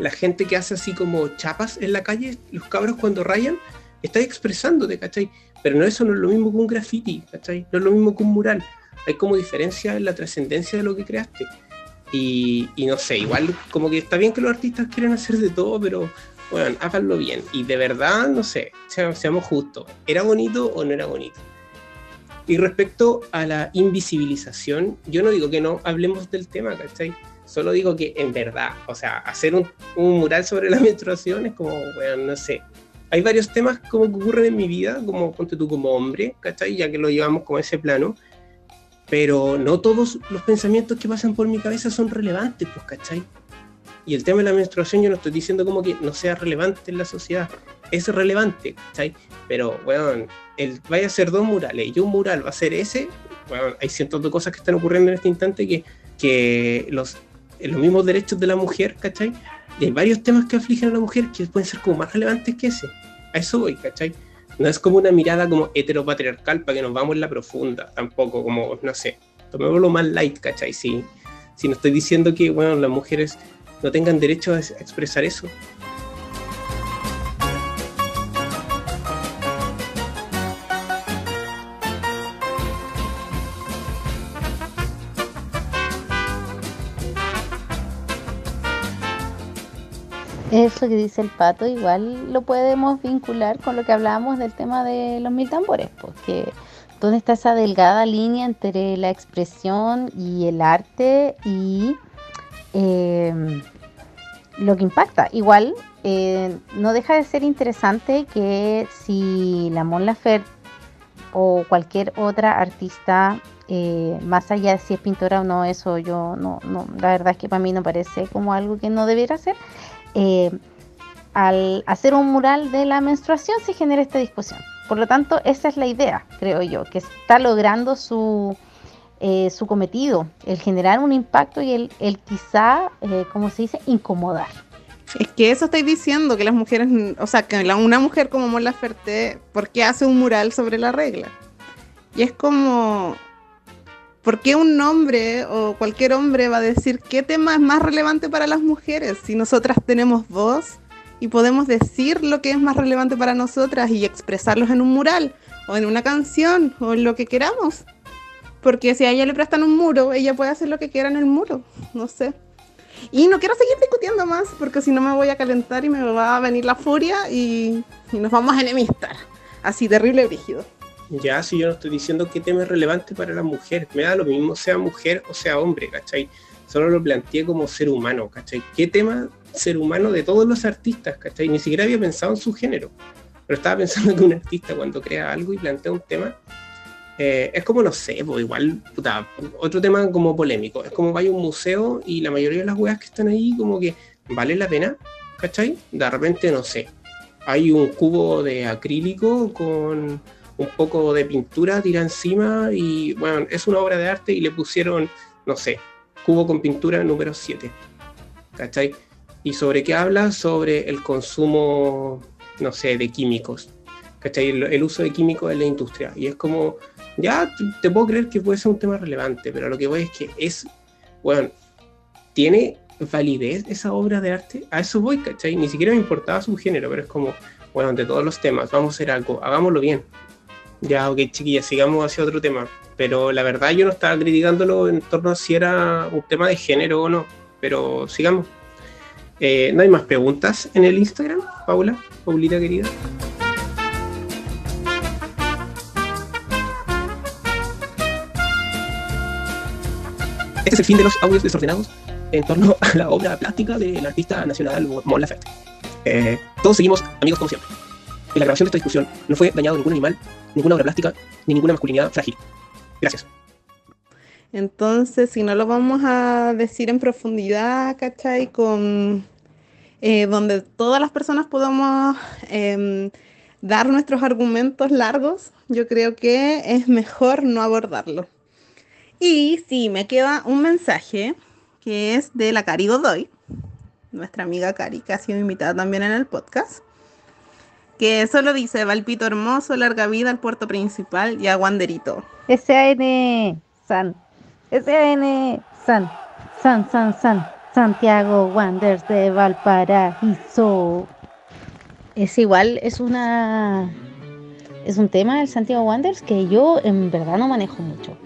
La gente que hace así como chapas en la calle, los cabros cuando rayan, estáis expresándote, ¿cachai? Pero no, eso no es lo mismo que un graffiti, ¿cachai? No es lo mismo que un mural. Hay como diferencia en la trascendencia de lo que creaste. Y, no sé, igual como que está bien que los artistas quieran hacer de todo, pero bueno, háganlo bien. Y de verdad, no sé, se- seamos justos. ¿Era bonito o no era bonito? Y respecto a la invisibilización, yo no digo que no hablemos del tema, ¿cachai? Solo digo que en verdad, o sea, hacer un, un mural sobre la menstruación es como, bueno, no sé. Hay varios temas como que ocurren en mi vida, como ponte tú como hombre, ¿cachai? Ya que lo llevamos como ese plano. Pero no todos los pensamientos que pasan por mi cabeza son relevantes, pues, ¿cachai? Y el tema de la menstruación yo no estoy diciendo como que no sea relevante en la sociedad. Es relevante, ¿cachai? Pero, bueno, el, vaya a ser dos murales y un mural va a ser ese. Bueno, hay cientos de cosas que están ocurriendo en este instante que, que los, los mismos derechos de la mujer, ¿cachai? Y hay varios temas que afligen a la mujer que pueden ser como más relevantes que ese. A eso voy, ¿cachai? No es como una mirada como heteropatriarcal para que nos vamos en la profunda, tampoco como, no sé, tomémoslo más light, ¿cachai? Si, si no estoy diciendo que, bueno, las mujeres no tengan derecho a es- a expresar eso. Eso que dice el pato, igual lo podemos vincular con lo que hablábamos del tema de los mil tambores, porque dónde está esa delgada línea entre la expresión y el arte y eh, lo que impacta. Igual eh, no deja de ser interesante que si la Mon o cualquier otra artista, eh, más allá de si es pintora o no, eso yo no, no, la verdad es que para mí no parece como algo que no debiera ser. Eh, al hacer un mural de la menstruación se genera esta discusión. Por lo tanto, esa es la idea, creo yo, que está logrando su, eh, su cometido, el generar un impacto y el, el quizá, eh, como se dice, incomodar. Es que eso estoy diciendo, que las mujeres, o sea, que una mujer como Mon Laferte, ¿por qué hace un mural sobre la regla? Y es como, ¿por qué un hombre o cualquier hombre va a decir qué tema es más relevante para las mujeres si nosotras tenemos voz y podemos decir lo que es más relevante para nosotras y expresarlos en un mural o en una canción o en lo que queramos? Porque si a ella le prestan un muro, ella puede hacer lo que quiera en el muro, no sé. Y no quiero seguir discutiendo más porque si no me voy a calentar y me va a venir la furia y, nos vamos a enemistar. Así, terrible brígido. Ya, si yo no estoy diciendo qué tema es relevante para la mujer, me da lo mismo sea mujer o sea hombre, ¿cachai? Solo lo planteé como ser humano, ¿cachai? ¿Qué tema ser humano de todos los artistas, ¿cachai? Ni siquiera había pensado en su género, pero estaba pensando que un artista cuando crea algo y plantea un tema, eh, es como, no sé, pues igual, puta, otro tema como polémico, es como vaya a un museo y la mayoría de las weas que están ahí como que vale la pena, ¿cachai? De repente, no sé, hay un cubo de acrílico con un poco de pintura tira encima y bueno, es una obra de arte y le pusieron, no sé, cubo con pintura número 7. ¿Cachai? ¿Y sobre qué habla? Sobre el consumo, no sé, de químicos. ¿Cachai? El, el uso de químicos en la industria. Y es como, ya te puedo creer que puede ser un tema relevante, pero lo que voy es que es, bueno, tiene validez esa obra de arte. A eso voy, ¿cachai? Ni siquiera me importaba su género, pero es como, bueno, de todos los temas, vamos a hacer algo, hagámoslo bien. Ya, ok, chiquillas, sigamos hacia otro tema. Pero la verdad yo no estaba criticándolo en torno a si era un tema de género o no. Pero sigamos. Eh, ¿No hay más preguntas en el Instagram, Paula? Paulita querida. Este es el fin de los audios desordenados en torno a la obra plástica del artista nacional Mon Laferte. Eh, todos seguimos amigos como siempre. En la grabación de esta discusión no fue dañado ningún animal, ninguna obra plástica, ni ninguna masculinidad frágil. Gracias. Entonces, si no lo vamos a decir en profundidad, ¿cachai? Con eh, donde todas las personas podamos em, dar nuestros argumentos largos, yo creo que es mejor no abordarlo. Y sí, me queda un mensaje que es de la Cari Godoy. nuestra amiga Cari, que ha sido invitada también en el podcast, que solo dice Valpito hermoso, larga vida al puerto principal y a Wanderito. S.A.N. San. S.A.N. San. San, San, San. Santiago Wanderers de Valparaíso. Es igual, es una. Es un tema del Santiago Wanderers que yo en verdad no manejo mucho.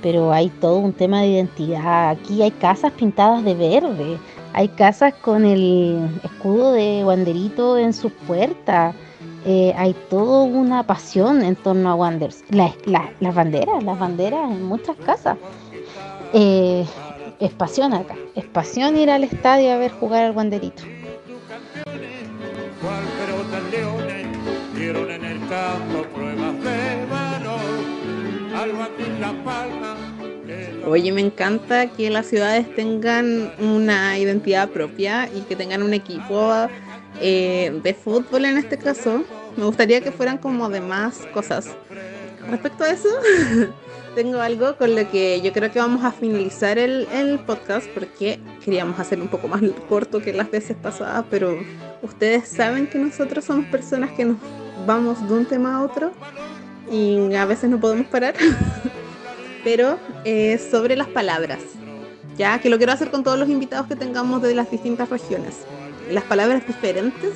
Pero hay todo un tema de identidad. Aquí hay casas pintadas de verde. Hay casas con el escudo de Wanderito en sus puertas. Eh, hay toda una pasión en torno a Wanderers. La- la- las banderas, las banderas en muchas casas. Eh, es pasión acá. Es pasión ir al estadio a ver jugar al Wanderito. Oye, me encanta que las ciudades tengan una identidad propia y que tengan un equipo eh, de fútbol en este caso. Me gustaría que fueran como de más cosas. Respecto a eso, tengo algo con lo que yo creo que vamos a finalizar el, el podcast porque queríamos hacer un poco más corto que las veces pasadas, pero ustedes saben que nosotros somos personas que nos vamos de un tema a otro y a veces no podemos parar. pero eh, sobre las palabras, ya que lo quiero hacer con todos los invitados que tengamos de las distintas regiones. Las palabras diferentes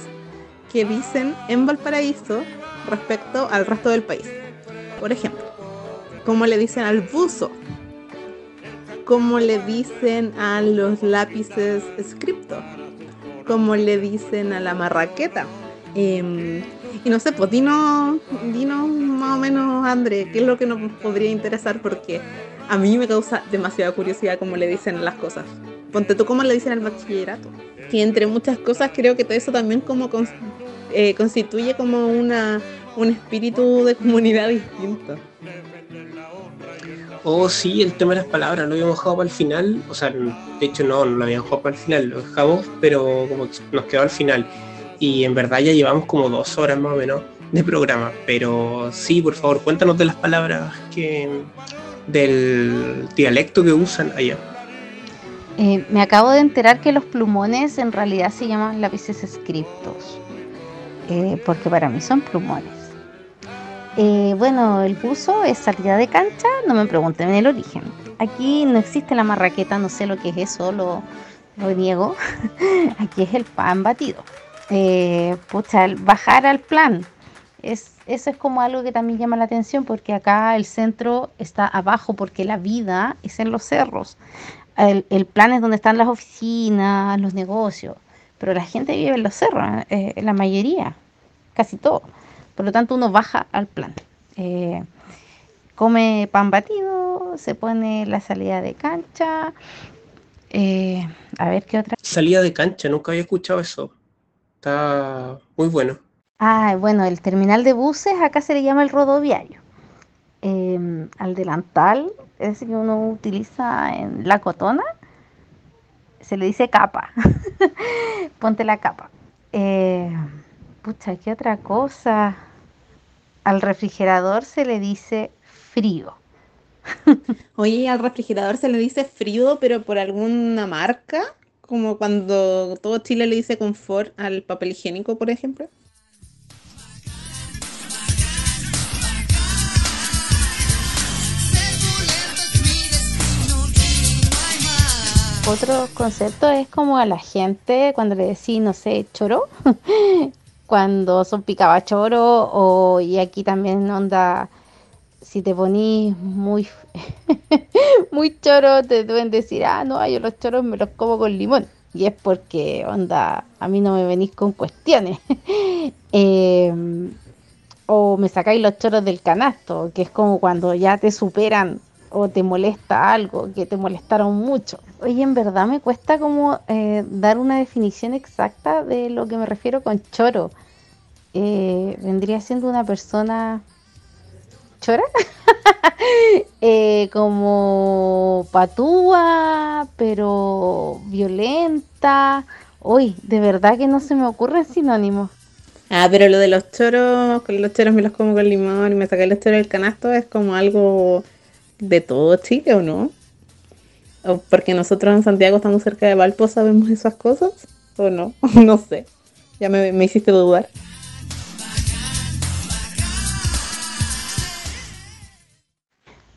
que dicen en Valparaíso respecto al resto del país. Por ejemplo, cómo le dicen al buzo, cómo le dicen a los lápices scripto, cómo le dicen a la marraqueta. Em, y no sé, pues dinos, dinos más o menos, André, qué es lo que nos podría interesar, porque a mí me causa demasiada curiosidad cómo le dicen las cosas. Ponte tú cómo le dicen al bachillerato. Que entre muchas cosas creo que todo eso también como eh, constituye como una, un espíritu de comunidad distinto. Oh, sí, el tema de las palabras, lo habíamos dejado para el final. O sea, de hecho no, no lo habíamos dejado para el final, lo dejamos, pero como nos quedó al final. Y en verdad ya llevamos como dos horas más o menos de programa. Pero sí, por favor, cuéntanos de las palabras que del dialecto que usan allá. Eh, me acabo de enterar que los plumones en realidad se llaman lápices escriptos, eh, porque para mí son plumones. Eh, bueno, el buzo es salida de cancha, no me pregunten el origen. Aquí no existe la marraqueta, no sé lo que es eso, lo, lo niego. Aquí es el pan batido. Eh, pucha, bajar al plan. Es, eso es como algo que también llama la atención porque acá el centro está abajo porque la vida es en los cerros. El, el plan es donde están las oficinas, los negocios, pero la gente vive en los cerros, eh, la mayoría, casi todo. Por lo tanto, uno baja al plan. Eh, come pan batido, se pone la salida de cancha. eh, a ver qué otra. Salida de cancha, nunca había escuchado eso. Está muy bueno. Ah, bueno, el terminal de buses acá se le llama el rodoviario. Eh, al delantal, ese que uno utiliza en la cotona, se le dice capa. Ponte la capa. Eh, pucha, ¿qué otra cosa? Al refrigerador se le dice frío. Oye, al refrigerador se le dice frío, pero por alguna marca, como cuando todo Chile le dice confort al papel higiénico, por ejemplo. Otro concepto es como a la gente cuando le decís, no sé, choro, cuando son picabachoro, o y aquí también onda, si te ponís muy, muy choro, te deben decir, ah, no, yo los choros me los como con limón. Y es porque, onda, a mí no me venís con cuestiones. Em, o me sacáis los choros del canasto, que es como cuando ya te superan o te molesta algo, que te molestaron mucho. Oye, en verdad me cuesta como eh, dar una definición exacta de lo que me refiero con choro. Eh, vendría siendo una persona chora, Eh, como patúa, pero violenta. Uy, de verdad que no se me ocurren sinónimos. Ah, pero lo de los choros, con los choros me los como con limón y me saqué los choros del canasto es como algo de todo Chile, ¿o no? Porque nosotros en Santiago estamos cerca de Valpo, sabemos esas cosas. ¿O no? no sé. Ya me, me hiciste dudar.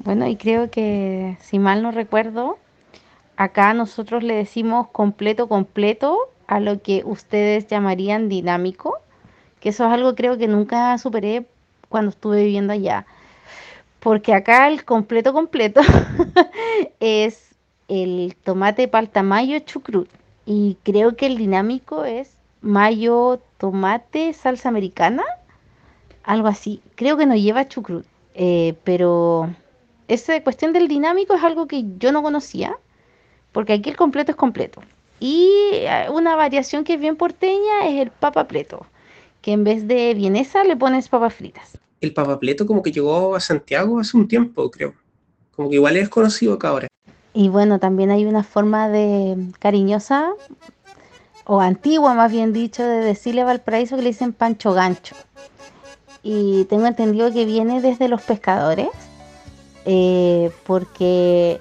Bueno, y creo que, si mal no recuerdo, acá nosotros le decimos completo, completo a lo que ustedes llamarían dinámico, que eso es algo creo que nunca superé cuando estuve viviendo allá. Porque acá el completo, completo es el tomate palta mayo chucrut. Y creo que el dinámico es mayo, tomate, salsa americana, algo así. Creo que no lleva chucrut, eh, pero esa cuestión del dinámico es algo que yo no conocía, porque aquí el completo es completo. Y eh, una variación que es bien porteña es el papapleto, que en vez de vienesa le pones papas fritas. El papapleto como que llegó a Santiago hace un tiempo, creo. Como que igual es conocido acá ahora. Y bueno, también hay una forma de cariñosa o antigua, más bien dicho, de decirle a Valparaíso que le dicen pancho gancho. Y tengo entendido que viene desde los pescadores, eh, porque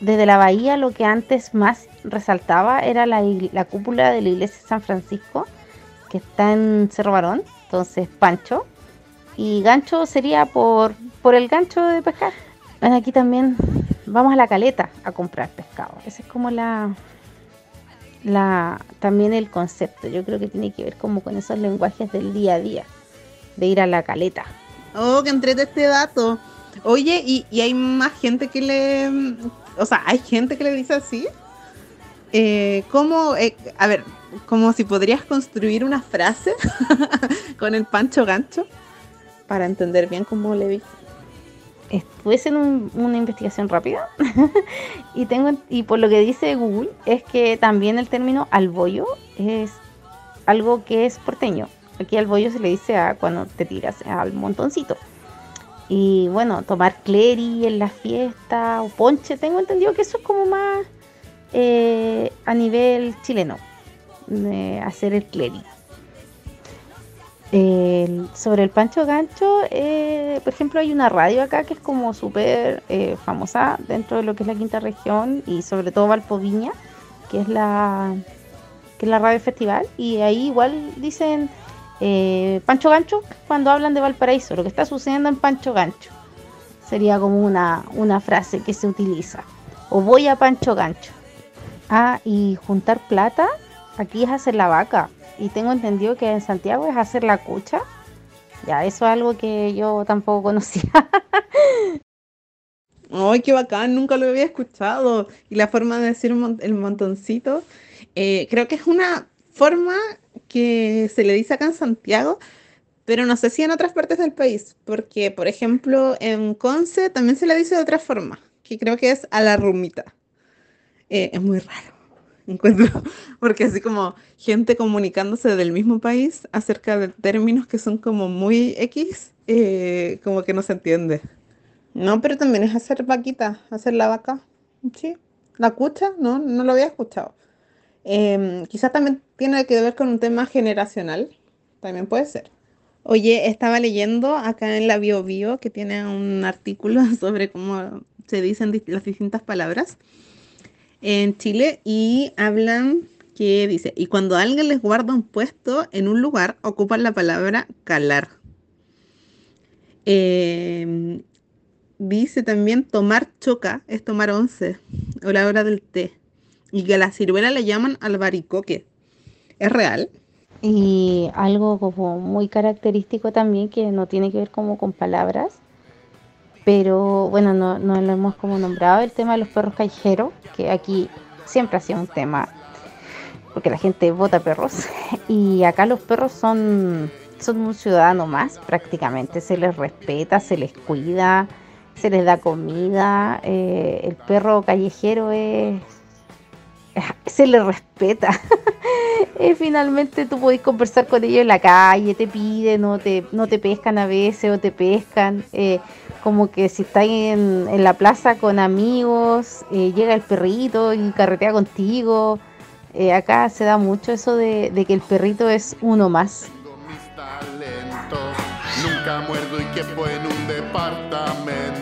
desde la bahía lo que antes más resaltaba era la, la cúpula de la iglesia de San Francisco, que está en Cerro Barón, entonces pancho. Y gancho sería por, por el gancho de pescar. Bueno, aquí también vamos a la caleta a comprar pescado. Ese es como la, la también el concepto. Yo creo que tiene que ver como con esos lenguajes del día a día, de ir a la caleta. Oh, que entrete este dato. Oye, ¿y, y hay más gente que le... O sea, ¿hay gente que le dice así? Eh, ¿Cómo? eh, a ver, como si podrías construir una frase con el pancho gancho para entender bien cómo le dice. Estuve haciendo un- una investigación rápida y tengo y por lo que dice Google es que también el término al bollo es algo que es porteño. Aquí al bollo se le dice a cuando te tiras al montoncito. Y bueno, tomar cleri en la fiesta o ponche, tengo entendido que eso es como más eh, a nivel chileno, de hacer el cleri. Sobre el Pancho Gancho, eh, por ejemplo, hay una radio acá que es como súper eh, famosa dentro de lo que es la quinta región y sobre todo Valpoviña, que es la que es la radio festival, y ahí igual dicen eh, Pancho Gancho cuando hablan de Valparaíso, lo que está sucediendo en Pancho Gancho. Sería como una, una frase que se utiliza. O voy a Pancho Gancho. Ah, y juntar plata, aquí es hacer la vaca. Y tengo entendido que en Santiago es hacer la cucha. Ya, eso es algo que yo tampoco conocía. ¡Ay, qué bacán! Nunca lo había escuchado. Y la forma de decir el montoncito, eh, creo que es una forma que se le dice acá en Santiago, pero no sé si en otras partes del país, porque, por ejemplo, en Conce también se le dice de otra forma, que creo que es a la rumita. Eh, es muy raro, encuentro, porque así como gente comunicándose del mismo país acerca de términos que son como muy X, eh, como que no se entiende. No, pero también es hacer vaquita, hacer la vaca. Sí. La cucha, no, no lo había escuchado. Em, quizás también tiene que ver con un tema generacional. También puede ser. Oye, estaba leyendo acá en la Bio Bio que tiene un artículo sobre cómo se dicen las distintas palabras en Chile y hablan que dice, y cuando alguien les guarda un puesto en un lugar, ocupan la palabra calar. Em, Dice también tomar choca, es tomar once, o la hora del té. Y que a la ciruela le llaman albaricoque. ¿Es real? Y algo como muy característico también que no tiene que ver como con palabras, pero bueno, no, no lo hemos como nombrado, el tema de los perros callejeros, que aquí siempre ha sido un tema, porque la gente vota perros, y acá los perros son, son un ciudadano más prácticamente, se les respeta, se les cuida, se les da comida, eh, el perro callejero es... se le respeta. Finalmente tú podés conversar con ellos en la calle, te piden, no te, no te pescan a veces o te pescan. eh, como que si estás en, en la plaza con amigos, eh, llega el perrito y carretea contigo. Eh, acá se da mucho eso de, de que el perrito es uno más. Nunca muerdo y quepo en un departamento.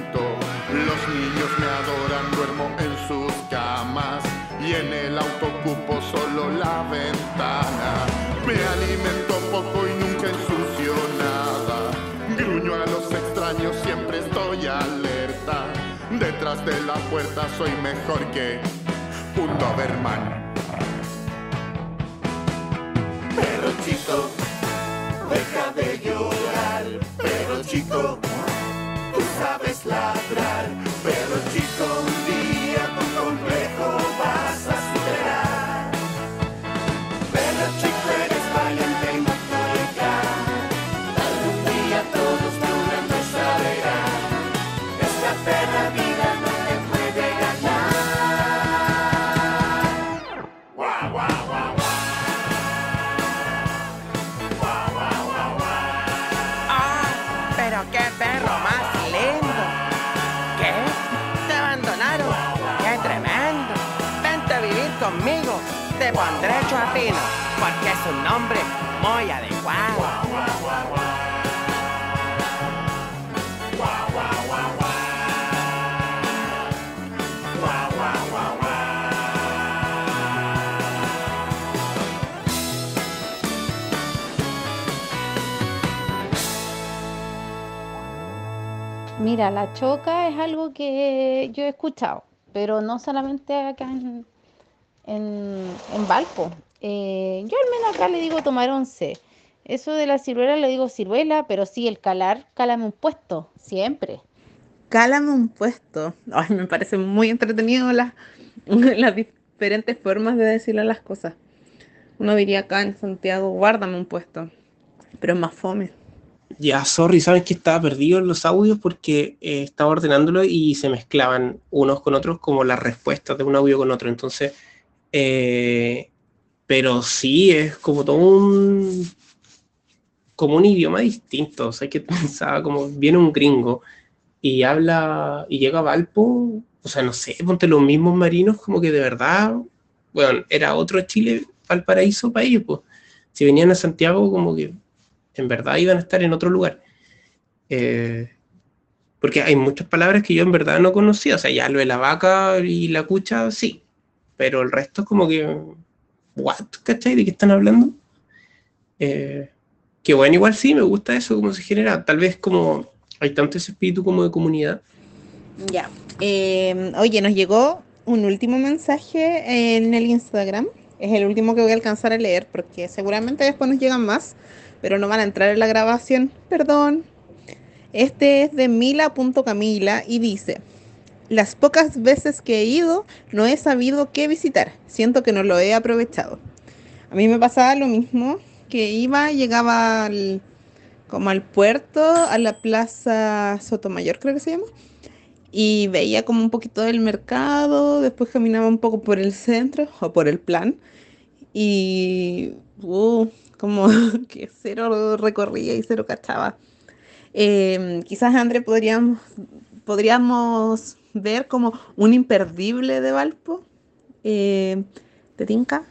De la puerta soy mejor que un Doberman. Perro chico, deja de llorar. Perro chico, tú sabes ladrar. Porque es un nombre muy adecuado. Mira, la choca es algo que yo he escuchado, pero no solamente acá en, en, en Valpo. Eh, yo al menos acá le digo tomar once. Eso de la ciruela le digo ciruela, pero sí, el calar, cálame un puesto, siempre. Cálame un puesto. Ay, me parece muy entretenido las, las diferentes formas de decirle las cosas. Uno diría acá en Santiago, guárdame un puesto. Pero es más fome. Ya, sorry, sabes que estaba perdido en los audios porque eh, estaba ordenándolo y se mezclaban unos con otros como las respuestas de un audio con otro. Entonces, eh, pero sí, es como todo un, como un idioma distinto. O sea, que pensaba como viene un gringo y habla y llega a Valpo, o sea, no sé, ponte los mismos marinos como que de verdad, bueno, era otro Chile, Valparaíso para ellos, pues. Si venían a Santiago como que en verdad iban a estar en otro lugar. Eh, porque hay muchas palabras que yo en verdad no conocía, o sea, ya lo de la vaca y la cucha, sí, pero el resto es como que, ¿what? ¿Cachai? ¿De qué están hablando? Eh, que bueno, igual sí, me gusta eso, cómo se genera, tal vez como hay tanto ese espíritu como de comunidad. Ya. Eh, oye, nos llegó un último mensaje en el Instagram. Es el último que voy a alcanzar a leer porque seguramente después nos llegan más, pero no van a entrar en la grabación. Perdón. Este es de mila.camila y dice, las pocas veces que he ido no he sabido qué visitar. Siento que no lo he aprovechado. A mí me pasaba lo mismo, que iba, llegaba al, como al puerto, a la plaza Sotomayor creo que se llama, y veía como un poquito del mercado, después caminaba un poco por el centro o por el plan, y uh, como que cero recorría y cero cachaba. Eh, quizás, André, podríamos, podríamos ver como un imperdible de Valpo. Eh, ¿Te tinca?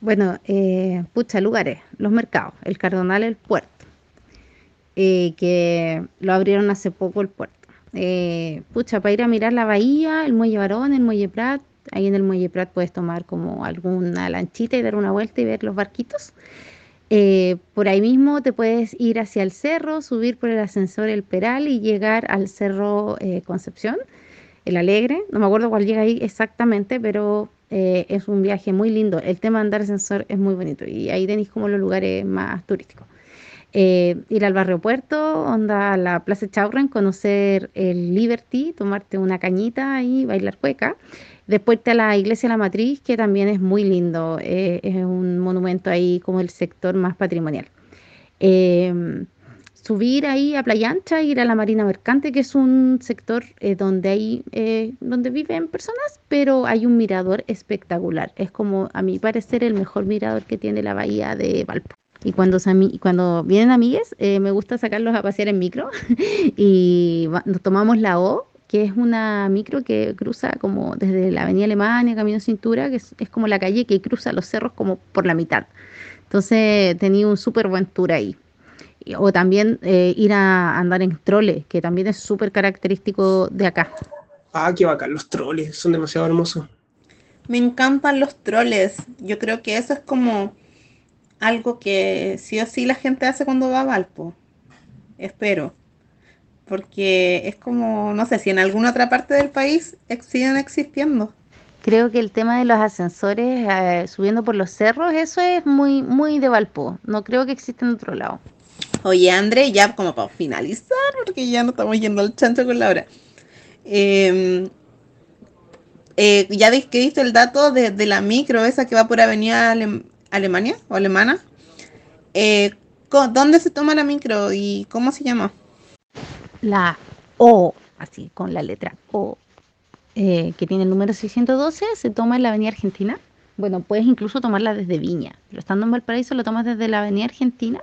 Bueno, eh, pucha, lugares, los mercados, el Cardonal, el puerto, eh, que lo abrieron hace poco el puerto. Eh, pucha, para ir a mirar la bahía, el Muelle Barón, el Muelle Prat, ahí en el Muelle Prat puedes tomar como alguna lanchita y dar una vuelta y ver los barquitos. Eh, por ahí mismo te puedes ir hacia el cerro, subir por el ascensor El Peral y llegar al cerro eh, Concepción, el Alegre. No me acuerdo cuál llega ahí exactamente, pero eh, es un viaje muy lindo. El tema de andar ascensor es muy bonito y ahí tenéis como los lugares más turísticos. Eh, ir al barrio Puerto, onda a la Plaza Chaurren, conocer el Liberty, tomarte una cañita y bailar cueca. Después a la iglesia la Matriz, que también es muy lindo, eh, es un monumento ahí como el sector más patrimonial. Eh, subir ahí a Playa Ancha, ir a la Marina Mercante, que es un sector eh, donde hay, eh, donde viven personas, pero hay un mirador espectacular. Es como, a mi parecer, el mejor mirador que tiene la bahía de Valpo. Y cuando, vienen amigues, me gusta sacarlos a pasear en micro y nos tomamos la O, que es una micro que cruza como desde la Avenida Alemania, Camino Cintura, que es, es como la calle que cruza los cerros como por la mitad. Entonces tenía un súper buen tour ahí. Y- O también eh, ir a andar en trole, que también es súper característico de acá. Ah, qué bacán, los troles, son demasiado hermosos. Me encantan los troles. Yo creo que eso es como algo que sí o sí la gente hace cuando va a Valpo. Espero. Porque es como, no sé, si en alguna otra parte del país siguen existiendo. Creo que el tema de los ascensores eh, subiendo por los cerros, eso es muy, muy de Valpo. No creo que exista en otro lado. Oye, André, ya como para finalizar, porque ya no estamos yendo al chancho con la hora. Eh, eh, ya ves que diste el dato de, de la micro, esa que va por Avenida Alem- Alemania o Alemana. Eh, ¿Dónde se toma la micro y cómo se llama? La O, así, con la letra O, eh, que tiene el número 612, se toma en la Avenida Argentina. Bueno, puedes incluso tomarla desde Viña, pero estando en Valparaíso lo tomas desde la Avenida Argentina,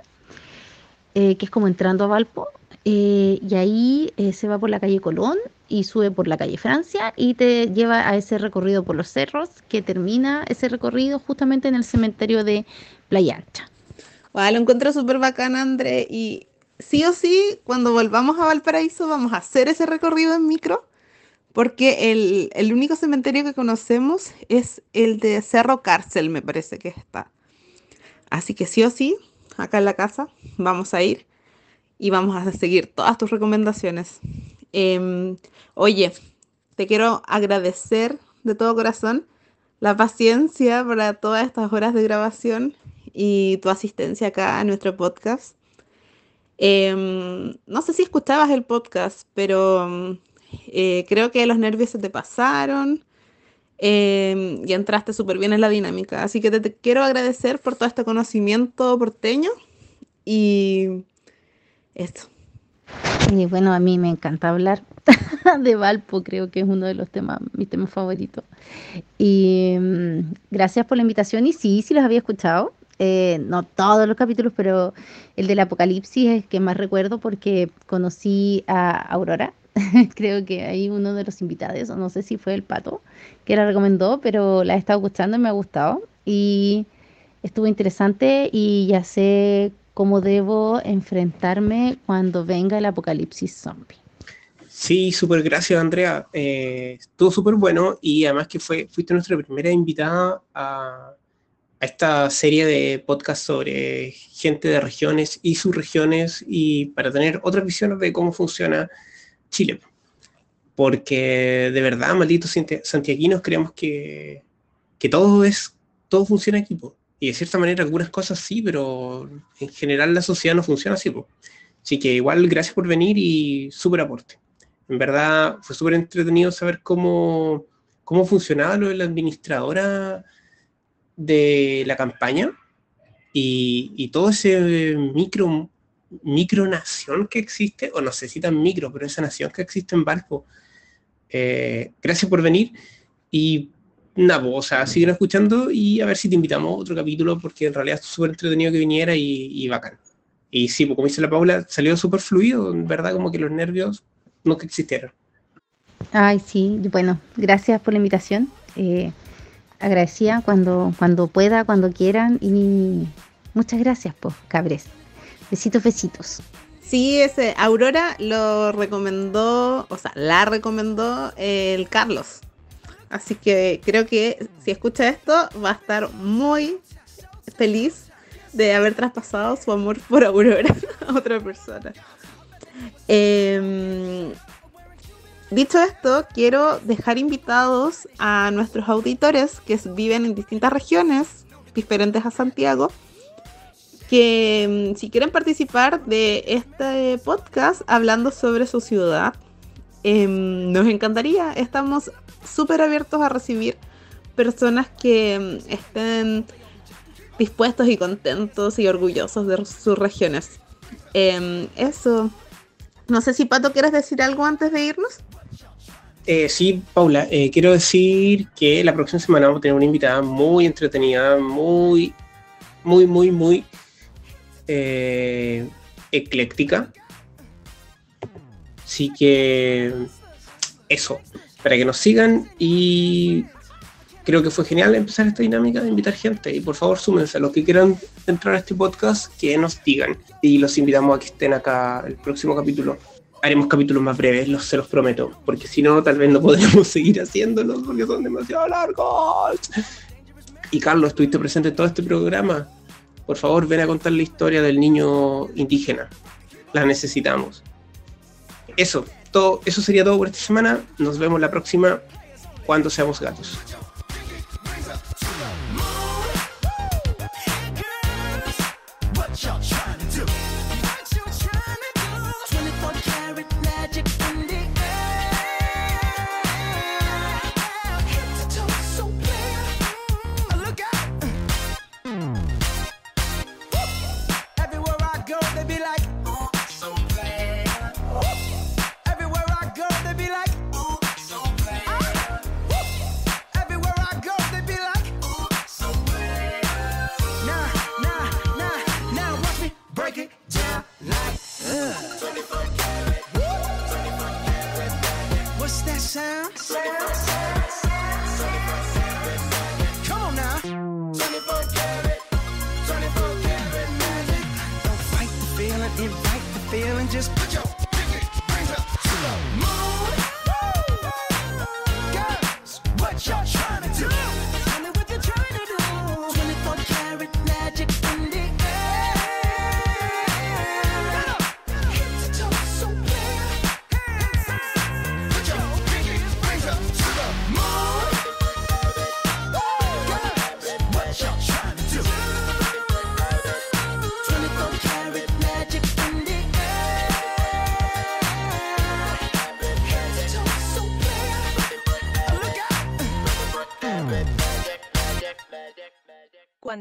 eh, que es como entrando a Valpo, eh, y ahí se va por la calle Colón y sube por la calle Francia y te lleva a ese recorrido por los cerros que termina ese recorrido justamente en el cementerio de Playa Ancha. Lo encuentro súper bacán, André. Y sí o sí, cuando volvamos a Valparaíso, vamos a hacer ese recorrido en micro. Porque el, el único cementerio que conocemos es el de Cerro Cárcel, me parece que está. Así que sí o sí, acá en la casa, vamos a ir y vamos a seguir todas tus recomendaciones. Em, oye, te quiero agradecer de todo corazón la paciencia para todas estas horas de grabación y tu asistencia acá a nuestro podcast. Em, no sé si escuchabas el podcast, pero mm, eh, creo que los nervios se te pasaron em, y entraste súper bien en la dinámica. Así que te, quiero agradecer por todo este conocimiento porteño y esto. Y bueno, a mí me encanta hablar de Valpo, creo que es uno de los temas, mis temas favoritos. Y mm, gracias por la invitación. Y sí, sí los había escuchado. Eh, no todos los capítulos, pero el del Apocalipsis es el que más recuerdo porque conocí a Aurora. creo que ahí uno de los invitados, o no sé si fue el Pato, que la recomendó, pero la he estado escuchando y me ha gustado. Y estuvo interesante y ya sé cómo debo enfrentarme cuando venga el apocalipsis zombie. Sí, súper gracias, Andrea. Eh, estuvo súper bueno y además que fue, fuiste nuestra primera invitada a, a esta serie de podcasts sobre gente de regiones y subregiones y para tener otras visiones de cómo funciona Chile. Porque de verdad, malditos santi- santiaguinos, creemos que, que todo es, todo funciona aquí. po. Y de cierta manera algunas cosas sí, pero en general la sociedad no funciona así. po. Así que igual gracias por venir y súper aporte. En verdad fue súper entretenido saber cómo, cómo funcionaba lo de la administradora de la campaña y, y todo ese micro, micronación que existe, o no sé si tan micro, pero esa nación que existe en Valpo. Eh, gracias por venir y nada, pues, o sea, siguen escuchando y a ver si te invitamos a otro capítulo porque en realidad es súper entretenido que viniera y, y bacán. Y sí, pues como dice la Paula, salió súper fluido, en verdad como que los nervios nunca existieron. Ay, sí, bueno, gracias por la invitación. Eh, agradecida cuando, cuando pueda, cuando quieran y muchas gracias, pues, cabres. Besitos, besitos. Sí, ese Aurora lo recomendó, o sea, la recomendó el Carlos. Así que creo que si escucha esto va a estar muy feliz de haber traspasado su amor por Aurora a otra persona. Em, dicho esto, quiero dejar invitados a nuestros auditores que viven en distintas regiones diferentes a Santiago que mm, si quieren participar de este podcast hablando sobre su ciudad, em, nos encantaría. Estamos súper abiertos a recibir personas que mm, estén dispuestos y contentos y orgullosos de sus regiones. Em, eso. No sé si Pato quieres decir algo antes de irnos. Eh, sí, Paula, eh, quiero decir que la próxima semana vamos a tener una invitada muy entretenida, muy, muy, muy, muy eh, ecléctica. Así que eso, para que nos sigan y creo que fue genial empezar esta dinámica de invitar gente y por favor súmense a los que quieran entrar a este podcast, que nos digan y los invitamos a que estén acá el próximo capítulo haremos capítulos más breves, los, se los prometo, porque si no, tal vez no podremos seguir haciéndolos porque son demasiado largos. Y Carlos, estuviste presente en todo este programa. Por favor, ven a contar la historia del niño indígena. La necesitamos. Eso, todo, eso sería todo por esta semana. Nos vemos la próxima cuando seamos gatos.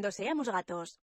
cuando seamos gatos.